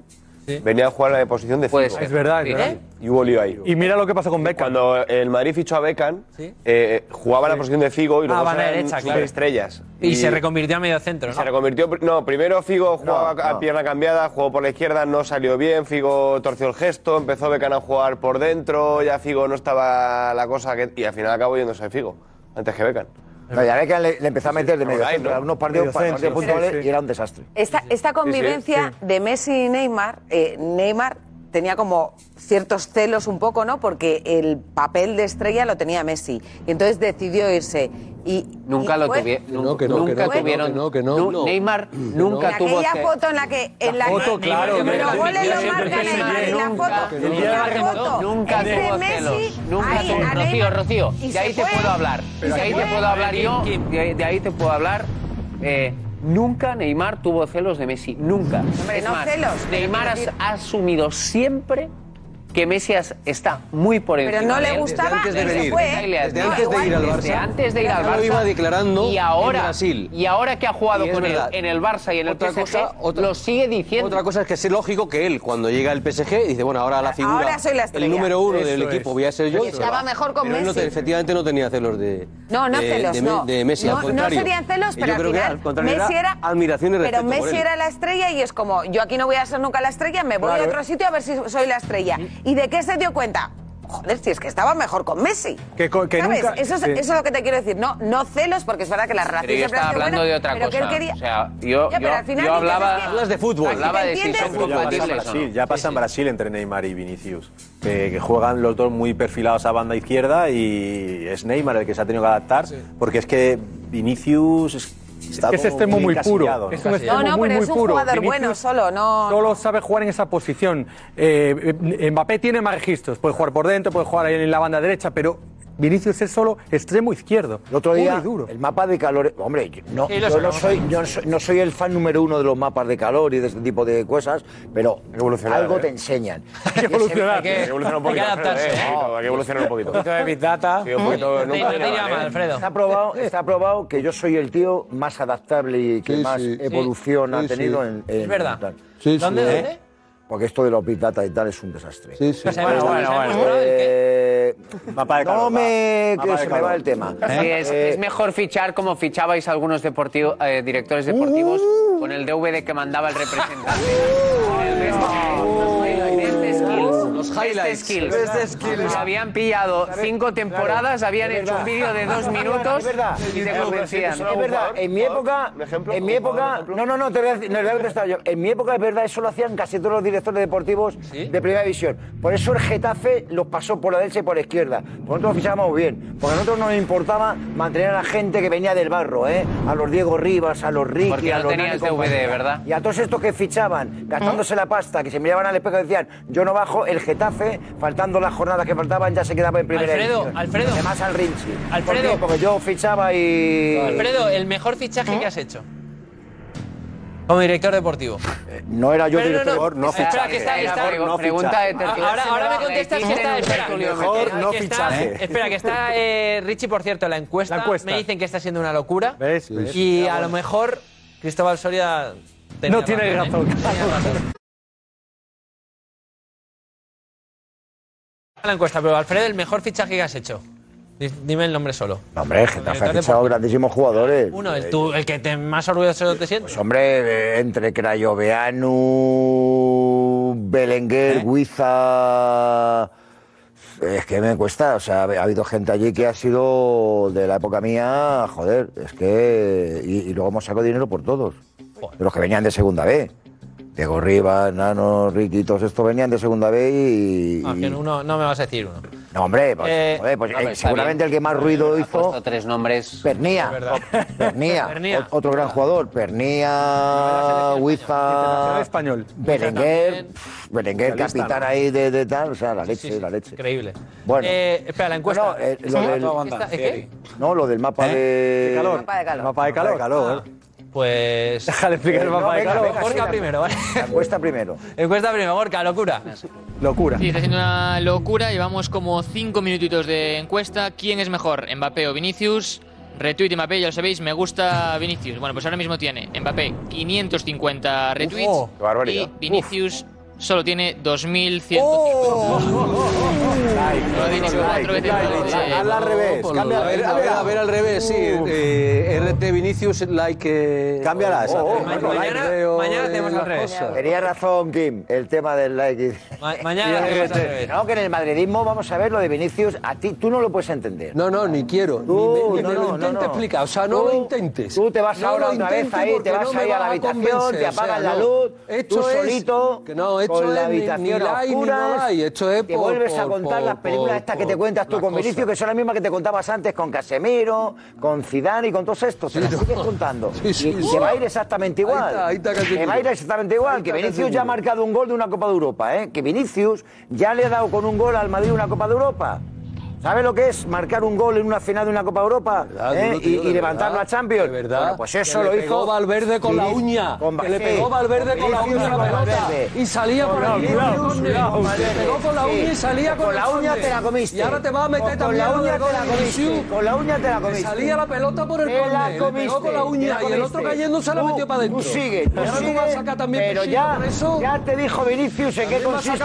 venía a jugar la posición de Figo. ser. Es verdad, es Sí. verdad. Y hubo lío ahí. Y mira lo que pasó con Beckham. Cuando el Madrid fichó a Beckham, eh, jugaba en la posición de Figo y los Ah, dos eran derecha, claro. superestrellas. Y, se reconvirtió a medio centro, y ¿no? se reconvirtió. No, primero Figo jugaba No, a no. pierna cambiada, jugó por la izquierda, no salió bien. Figo torció el gesto, empezó Beckham a jugar por dentro. Ya Figo no estaba la cosa que. Y al final acabó yéndose Figo, antes que Beckham. No, ya ve que le, le empezó a meter de medio centro, ¿no? algunos partidos, Medio centro, partidos puntuales sí. y era un desastre. Esta, esta convivencia de Messi y Neymar, eh, Neymar tenía como ciertos celos un poco, ¿no? Porque el papel de estrella lo tenía Messi. Y entonces decidió irse. Y, Nunca y lo tuvieron. no, que no, que nunca que no, tuvieron. que no, que no, Nu- no. Neymar nunca tuvo. aquella ce- foto en la que en la, foto, que claro, los Neymar, goles lo Neymar, marcan en la, la nunca, foto, en la Nunca tuvo Messi, celos. Nunca ahí, tuvo. a Rocío, Rocío, de ahí te puedo hablar. y De se ahí te puedo hablar yo. De, de ahí te puedo hablar. Nunca Neymar tuvo celos de Messi. Nunca. Hombre, Es no más, celos, Neymar ha asumido siempre que Messi as- está muy por encima. Pero no le él. gustaba antes de venir. fue. Desde No, antes de ir al Barça. Desde antes de ir al Ya lo Barça. iba declarando y ahora, en Brasil. Y ahora que ha jugado con él verdad. en el Barça y en el Otra PSG, cosa- otra- lo sigue diciendo. Otra cosa es que es lógico que él, cuando llega al PSG, dice, bueno, ahora la figura, Ahora soy la estrella. el número uno Eso del es. equipo voy a ser yo. Y estaba mejor con Pero él no te- Messi. efectivamente no tenía celos de No, no de- celos, de, no. de Messi, no, al contrario. No serían celos, pero yo al creo que final al Messi era era... admiración y Pero respeto por Messi él. era la estrella y es como, yo aquí no voy a ser nunca la estrella, me voy a otro sitio a ver si soy la estrella. ¿Y de qué se dio cuenta? joder, si es que estaba mejor con Messi. Que, co- que ¿Sabes? nunca- eso, es, sí. eso es lo que te quiero decir. No, no celos, porque es verdad que la relación Pero yo siempre ha estaba sido hablando buena, de otra pero que él cosa. quería- O sea, yo, Ya, pero yo- al final yo dices, hablaba, es que- Hablas de fútbol. Hablaba ¿te de si son. Ya pasa en compatibles o Brasil, no. ya pasa en Brasil entre Neymar y Vinicius, que, que juegan los dos muy perfilados a banda izquierda y es Neymar el que se ha tenido que adaptar, porque es que Vinicius es, está que es extremo muy puro. Es un extremo No, no, muy, pero muy es un puro. jugador Vinicius bueno solo, no. Solo sabe jugar en esa posición. Eh, Mbappé tiene más registros. Puede jugar por dentro, puede jugar ahí en la banda derecha, pero Vinicius es solo extremo izquierdo. El otro día, duro. el mapa de calor. Hombre, yo no, yo no soy, yo no soy- no soy el fan número uno de los mapas de calor y de este tipo de cosas, pero algo ¿eh? te enseñan. Hay que evolucionar. Hay que- Hay que evolucionar un poquito, hay que adaptarse. Alfredo, Hay que evolucionar un poquito. Un poquito de Big Data. Sí, un poquito, nunca No viene mal, ¿eh? Está probado, está probado que yo soy el tío más adaptable y que Sí, más sí. evolución Sí, ha sí. tenido en, en- Es verdad. en sí. ¿Dónde, ¿Eh? dónde? Porque esto de los Big Data y tal es un desastre. Sí, sí. Bueno, bueno, bueno. Eh, Mapa de no me, va. que Mapa se me va el tema. Sí, es, Eh, es mejor fichar como fichabais algunos deportivos, eh, directores deportivos con el DVD que mandaba el representante. El highlights. Best skills. Best skills. Habían pillado cinco temporadas, habían hecho un vídeo de dos minutos Es verdad. y te convencían. Es verdad. En mi época, en mi época, no, no, no, te voy a decir, no, te voy a contestar yo. En mi época, es verdad, eso lo hacían casi todos los directores deportivos de primera división. Por eso el Getafe los pasó por la derecha y por la izquierda. Nosotros lo fichábamos bien. Porque a nosotros nos importaba mantener a la gente que venía del barro, ¿eh? A los Diego Rivas, a los Ricky, Porque a no los tenías Nani compañía. DVD, ¿verdad? Y a todos estos que fichaban, gastándose la pasta, que se miraban al espejo y decían, yo no bajo, el Getafe, faltando las jornadas que faltaban, ya se quedaba en primera Alfredo, división. Alfredo. Además al Rinchi. ¿Por Alfredo. qué? Porque yo fichaba y... Alfredo, el mejor fichaje que has hecho. Como director deportivo. No era yo Pero director, no, espera, que está, Era está- por- no pregunta de tertulia. Ahora, ahora me La contestas que está. en Espera, mejor no Que está- fichaje. Espera, que está eh, Richie, por cierto, la encuesta, La encuesta. Me dicen que está siendo una locura. ¿Ves? ¿Ves? Y Ya, a lo mejor Cristóbal Soria. tenía No tiene razón. ¿eh? Tenía razón. La encuesta, pero Alfredo, el mejor fichaje que has hecho. Di- Dime el nombre solo. No, hombre, Getafe ha fichado grandísimos jugadores. Uno, el, tú, el que te más orgulloso te sientes. Pues hombre, entre Crayoveanu, Belenguer, ¿Eh? Guiza... Es que me cuesta, o sea, ha habido gente allí que ha sido de la época mía, joder, es que... Y, y luego hemos sacado dinero por todos, de los que venían de segunda B. Diego Rivas, Nano, Ricky, todos estos venían de segunda B y... Ah, que uno, no me vas a decir uno. No, hombre, pues, Eh, joder, pues, no, eh, seguramente bien. el que más ruido Ha hizo... puesto tres nombres. Pernía. Pernía, otro gran jugador, Pernía, Huiza, español. Berenguer, Berenguer, capitán ¿no? ahí de, de tal, o sea, la leche, Sí, sí, la leche. Increíble. Bueno. Eh, espera, la encuesta. No, eh, lo ¿Sí? del- ¿Esta- ¿eh, qué? No, lo del mapa de... De calor. Mapa de calor. Mapa de calor. Pues. Déjale explicar el Eh, mapa no, de venga, calor. venga, Gorka primero, ¿vale? Encuesta primero. Encuesta primero, Gorka, locura. Locura. Sí, está siendo una locura. Llevamos como cinco minutitos de encuesta. ¿Quién es mejor, Mbappé o Vinicius? Retweet Mbappé, ya lo sabéis, me gusta Vinicius. Bueno, pues ahora mismo tiene Mbappé 550 retweets Uf, qué barbaridad. y Vinicius solo tiene 2100. Lo he dicho cuatro veces. Hazla al revés, A cámbiala. ver, a ver, a ver, al revés, sí. Eh, RT Vinicius, like. eh, Cámbiala, esa. oh, oh, mañana- mañana eh, tenemos al las revés. cosas. Tenía razón, Kim, el tema del like. Ma- mañana al revés. No, que en el madridismo vamos a ver lo de Vinicius, a ti tú no lo puedes entender. No, no, ni quiero. Tú, ni me, ni no, me lo no, no, intentes no. explicar. O sea, no Tú- lo intentes. Tú te vas No ahora otra vez ahí, te vas no ahí a la habitación, te apagas la no. luz, tú solito, que no, esto con la habitación ni a like ni no oscuras, like, esto es te por- vuelves a contar por- las películas por- estas que te cuentas tú con Vinicius, que son las mismas que te contabas antes con Casemiro, con Zidane y con todos estos, te las sigues contando. Sí, sí, y, y sí. te va a ir exactamente Ahí igual. está, ahí está te va a ir exactamente igual, Ahí que Vinicius ya ha marcado un gol de una Copa de Europa, ¿eh? que Vinicius ya le ha dado con un gol al Madrid una Copa de Europa. ¿Sabes lo que es marcar un gol en una final de una Copa Europa verdad, eh? duro, y, tío, y de levantar la Champions? de verdad. Bueno, pues Que eso le lo pegó hizo Valverde con la Sí, uña. con Que le pegó Valverde con la Vinicius uña la con pelota. Y salía por Con con Le pegó con la uña y salía con, Con la uña te la comiste. Y ahora te vas a meter Con- también Con la uña te la comiste. Con la uña te la Que comiste. salía la pelota por el la córner. Le pegó con la uña la y el otro comiste. cayendo se la metió para adentro. Tú sigue, Y ahora tú vas a sacar también pero ya, con ya te dijo Vinicius en qué consiste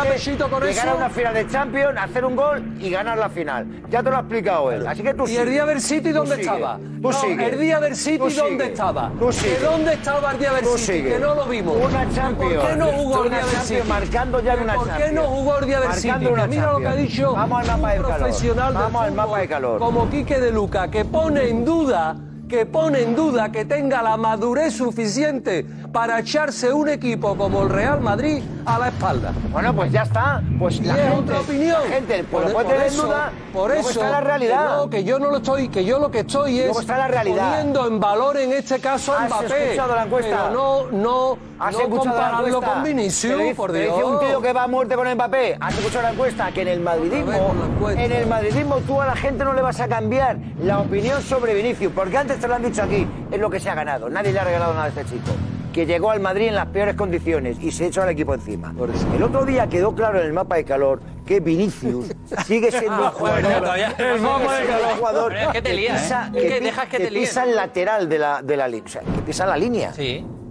con llegar a una final de Champions, hacer un gol y ganar la final. Ya te lo ha explicado él. Así que tú ¿Y el Diaver City Tú dónde estaba? Tú sigue. ¿El Diaver City Tú dónde estaba? ¿De dónde estaba el Diaver Tú City? Que no lo vimos. Una Champions. ¿Por qué no jugó el Diaver Champions, City? marcando ya una ¿Por qué Champions. no jugó el City? Marcando una Que mira lo que ha Champions. dicho Vamos al mapa un del profesional del Vamos al mapa de calor. Como Quique de Luca, que pone en duda que pone en duda que tenga la madurez suficiente para echarse un equipo como el Real Madrid a la espalda. Bueno, pues ya está. Pues Y la es gente, otra opinión. la gente pues lo Por- puede por tener en eso- duda. Por eso está la realidad. Que, no, que yo no lo estoy, que yo lo que estoy es está la realidad. poniendo en valor en este caso a ¿Has Mbappé. escuchado la encuesta? Pero no, no, ¿Has no escuchado la compararlo encuesta? con Vinicius, dice- por Dios. dice un tío que va a muerte con Mbappé. ¿Has escuchado la encuesta? Que en el madridismo, en el madridismo tú a la gente no le vas a cambiar la opinión sobre Vinicius, porque antes te lo han dicho aquí, es lo que se ha ganado. Nadie le ha regalado nada a este chico. Que llegó al Madrid en las peores condiciones y se echó al equipo encima. El otro día quedó claro en el mapa de calor que Vinicius sigue siendo un jugador. Bueno, todavía- sigue el mapa de calor. jugador que te lías, pisa- ¿eh? Que dejas que te pisa el lateral de la, de la línea. O sea, que pisa la línea.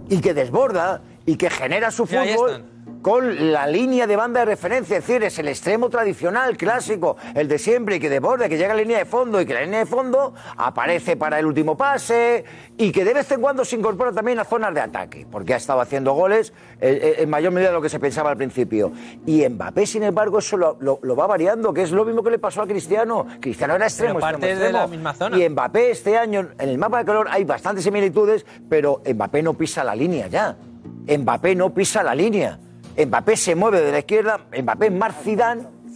Y que desborda y que genera su fútbol con la línea de banda de referencia, es decir, es el extremo tradicional, clásico, el de siempre, y que desborda, que llega a la línea de fondo y que la línea de fondo aparece para el último pase y que de vez en cuando se incorpora también a zonas de ataque, porque ha estado haciendo goles eh, eh, en mayor medida de lo que se pensaba al principio. Y Mbappé, sin embargo, eso lo, lo- lo va variando, que es lo mismo que le pasó a Cristiano. Cristiano era extremo, Pero parte extremo, de la misma zona. Y Mbappé este año, en el mapa de color hay bastantes similitudes, pero Mbappé no pisa la línea ya. Mbappé no pisa la línea. Mbappé se mueve de la izquierda, Mbappé es más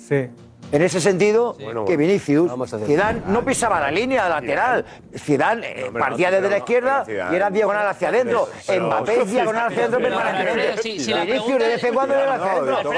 Sí. En ese sentido que Vinicius. Zidane no pisaba la línea lateral. Zidane eh, partía desde la izquierda y era diagonal hacia adentro. pero- Mbappé es diagonal hacia adentro permanentemente. Vinicius de vez en cuando era hacia No, adentro.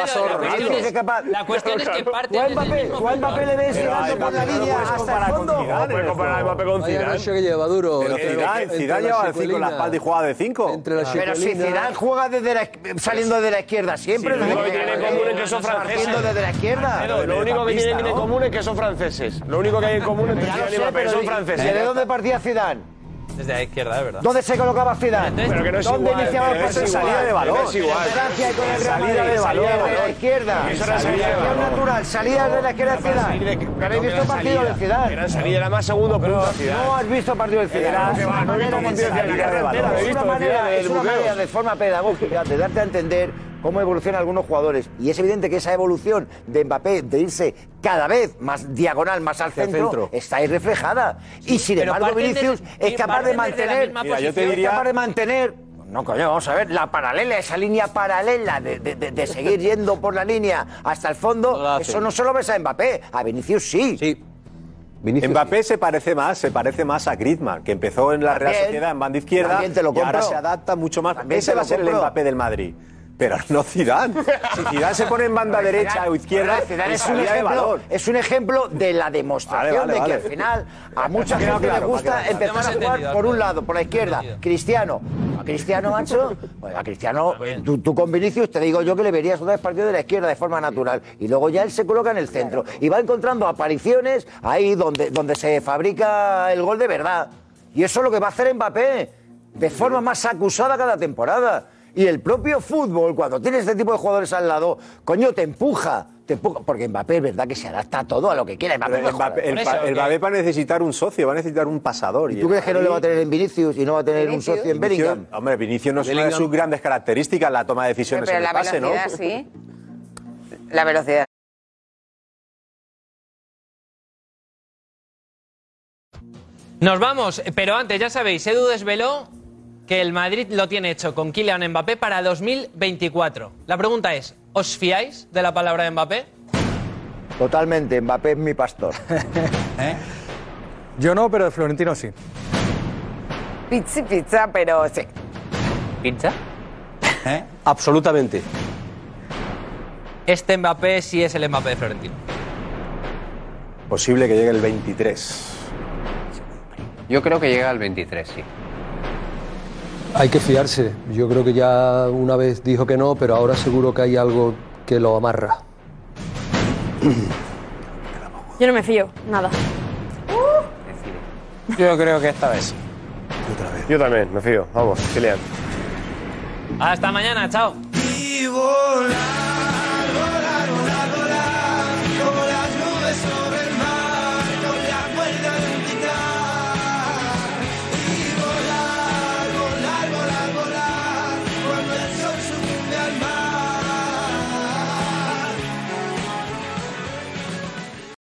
la cuestión es que parte Tú a desde el Mbappé, mismo Mbappé le ves girando por la no línea hasta el fondo. Zidane, No puedes comparar a Mbappé con Zidane. que lleva duro. Zidane, Zidane llevaba el 5 en la espalda y jugaba de 5. Entre la Pero si Zidane juega desde la, saliendo de la izquierda siempre. Sí, lo único que tienen en común es que son franceses. Partiendo desde la izquierda. Lo único que tienen en común es que son franceses. Lo único que hay en común sé, Mbappé pero son ¿y- franceses. ¿De dónde partía Zidane? Desde la izquierda, es verdad. ¿Dónde se colocaba Zidane? Pero que no es ¿Dónde igual, iniciaba el pero pase es salida de pero balón? es igual. En Francia y con el Real Salida Madrid, de balón. salida de la izquierda. Eso era salida de Salida balón. natural, salida de la izquierda de Zidane. ¿Que habéis visto partido de Zidane? Era salida, era más segundo punto Zidane. No has visto partido de Zidane. Es que no he visto partido de Zidane, de- es una de es manera de forma pedagógica de darte a entender cómo evolucionan algunos jugadores. Y es evidente que esa evolución de Mbappé de irse cada vez más diagonal, más al centro, centro. está ahí reflejada. Y sin embargo, Vinicius de- es capaz parten de mantener, Mira, yo te es capaz de mantener no, coño, vamos a ver, la paralela, esa línea paralela de, de- de- de seguir yendo por la línea hasta el fondo, No eso no solo ves a Mbappé, a Vinicius sí. Sí. Mbappé se parece más, se parece más a Griezmann, que empezó en la Real. Sociedad en banda izquierda También te lo y ahora compro. se adapta mucho más. También Ese va a ser el. Mbappé del Madrid. Pero no Zidane. Si Zidane se pone en banda Pero derecha Zidane- o izquierda, Zidane es un, ejemplo, es un ejemplo de la demostración Vale, vale, de que vale. al final a mucha gente claro, le gusta empezar a jugar por un lado, por la izquierda. Cristiano. A Cristiano, macho, pues a Cristiano, tú, tú con Vinicius te digo yo que le verías otra vez partido de la izquierda de forma natural. Y luego ya él se coloca en el centro. Y va encontrando apariciones ahí donde, donde se fabrica el gol de verdad. Y eso es lo que va a hacer Mbappé, de forma más acusada cada temporada. Y el propio fútbol, cuando tienes este tipo de jugadores al lado, coño, te empuja. Te empuja. Porque Mbappé es verdad que se adapta a todo, a lo que quiera. Mbappé el Mbappé, el, eso, el va a necesitar un socio, va a necesitar un pasador. ¿Y tú crees que no le va a tener en Vinicius y no va a tener un socio en Vinicius- Bellingham? Hombre, Vinicius no es una de sus grandes características la toma de decisiones Pero en el la pase, ¿no? velocidad sí. La velocidad. Nos vamos, pero antes, ya sabéis, Edu desveló que el Madrid lo tiene hecho con Kylian Mbappé para 2024. La pregunta es, ¿os fiáis de la palabra de Mbappé? Totalmente, Mbappé es mi pastor. Yo no, pero de Florentino sí. Pizza, pizza, pero sí. ¿Pizza? Absolutamente. Este Mbappé sí es el Mbappé de Florentino. Posible que llegue el 23. Yo creo que llega al 23, sí. Hay que fiarse. Yo creo que ya una vez dijo que no, pero ahora seguro que hay algo que lo amarra. Yo no me fío, nada. Yo creo que esta vez. Yo también, me fío. Vamos, Kylian. Hasta mañana, chao.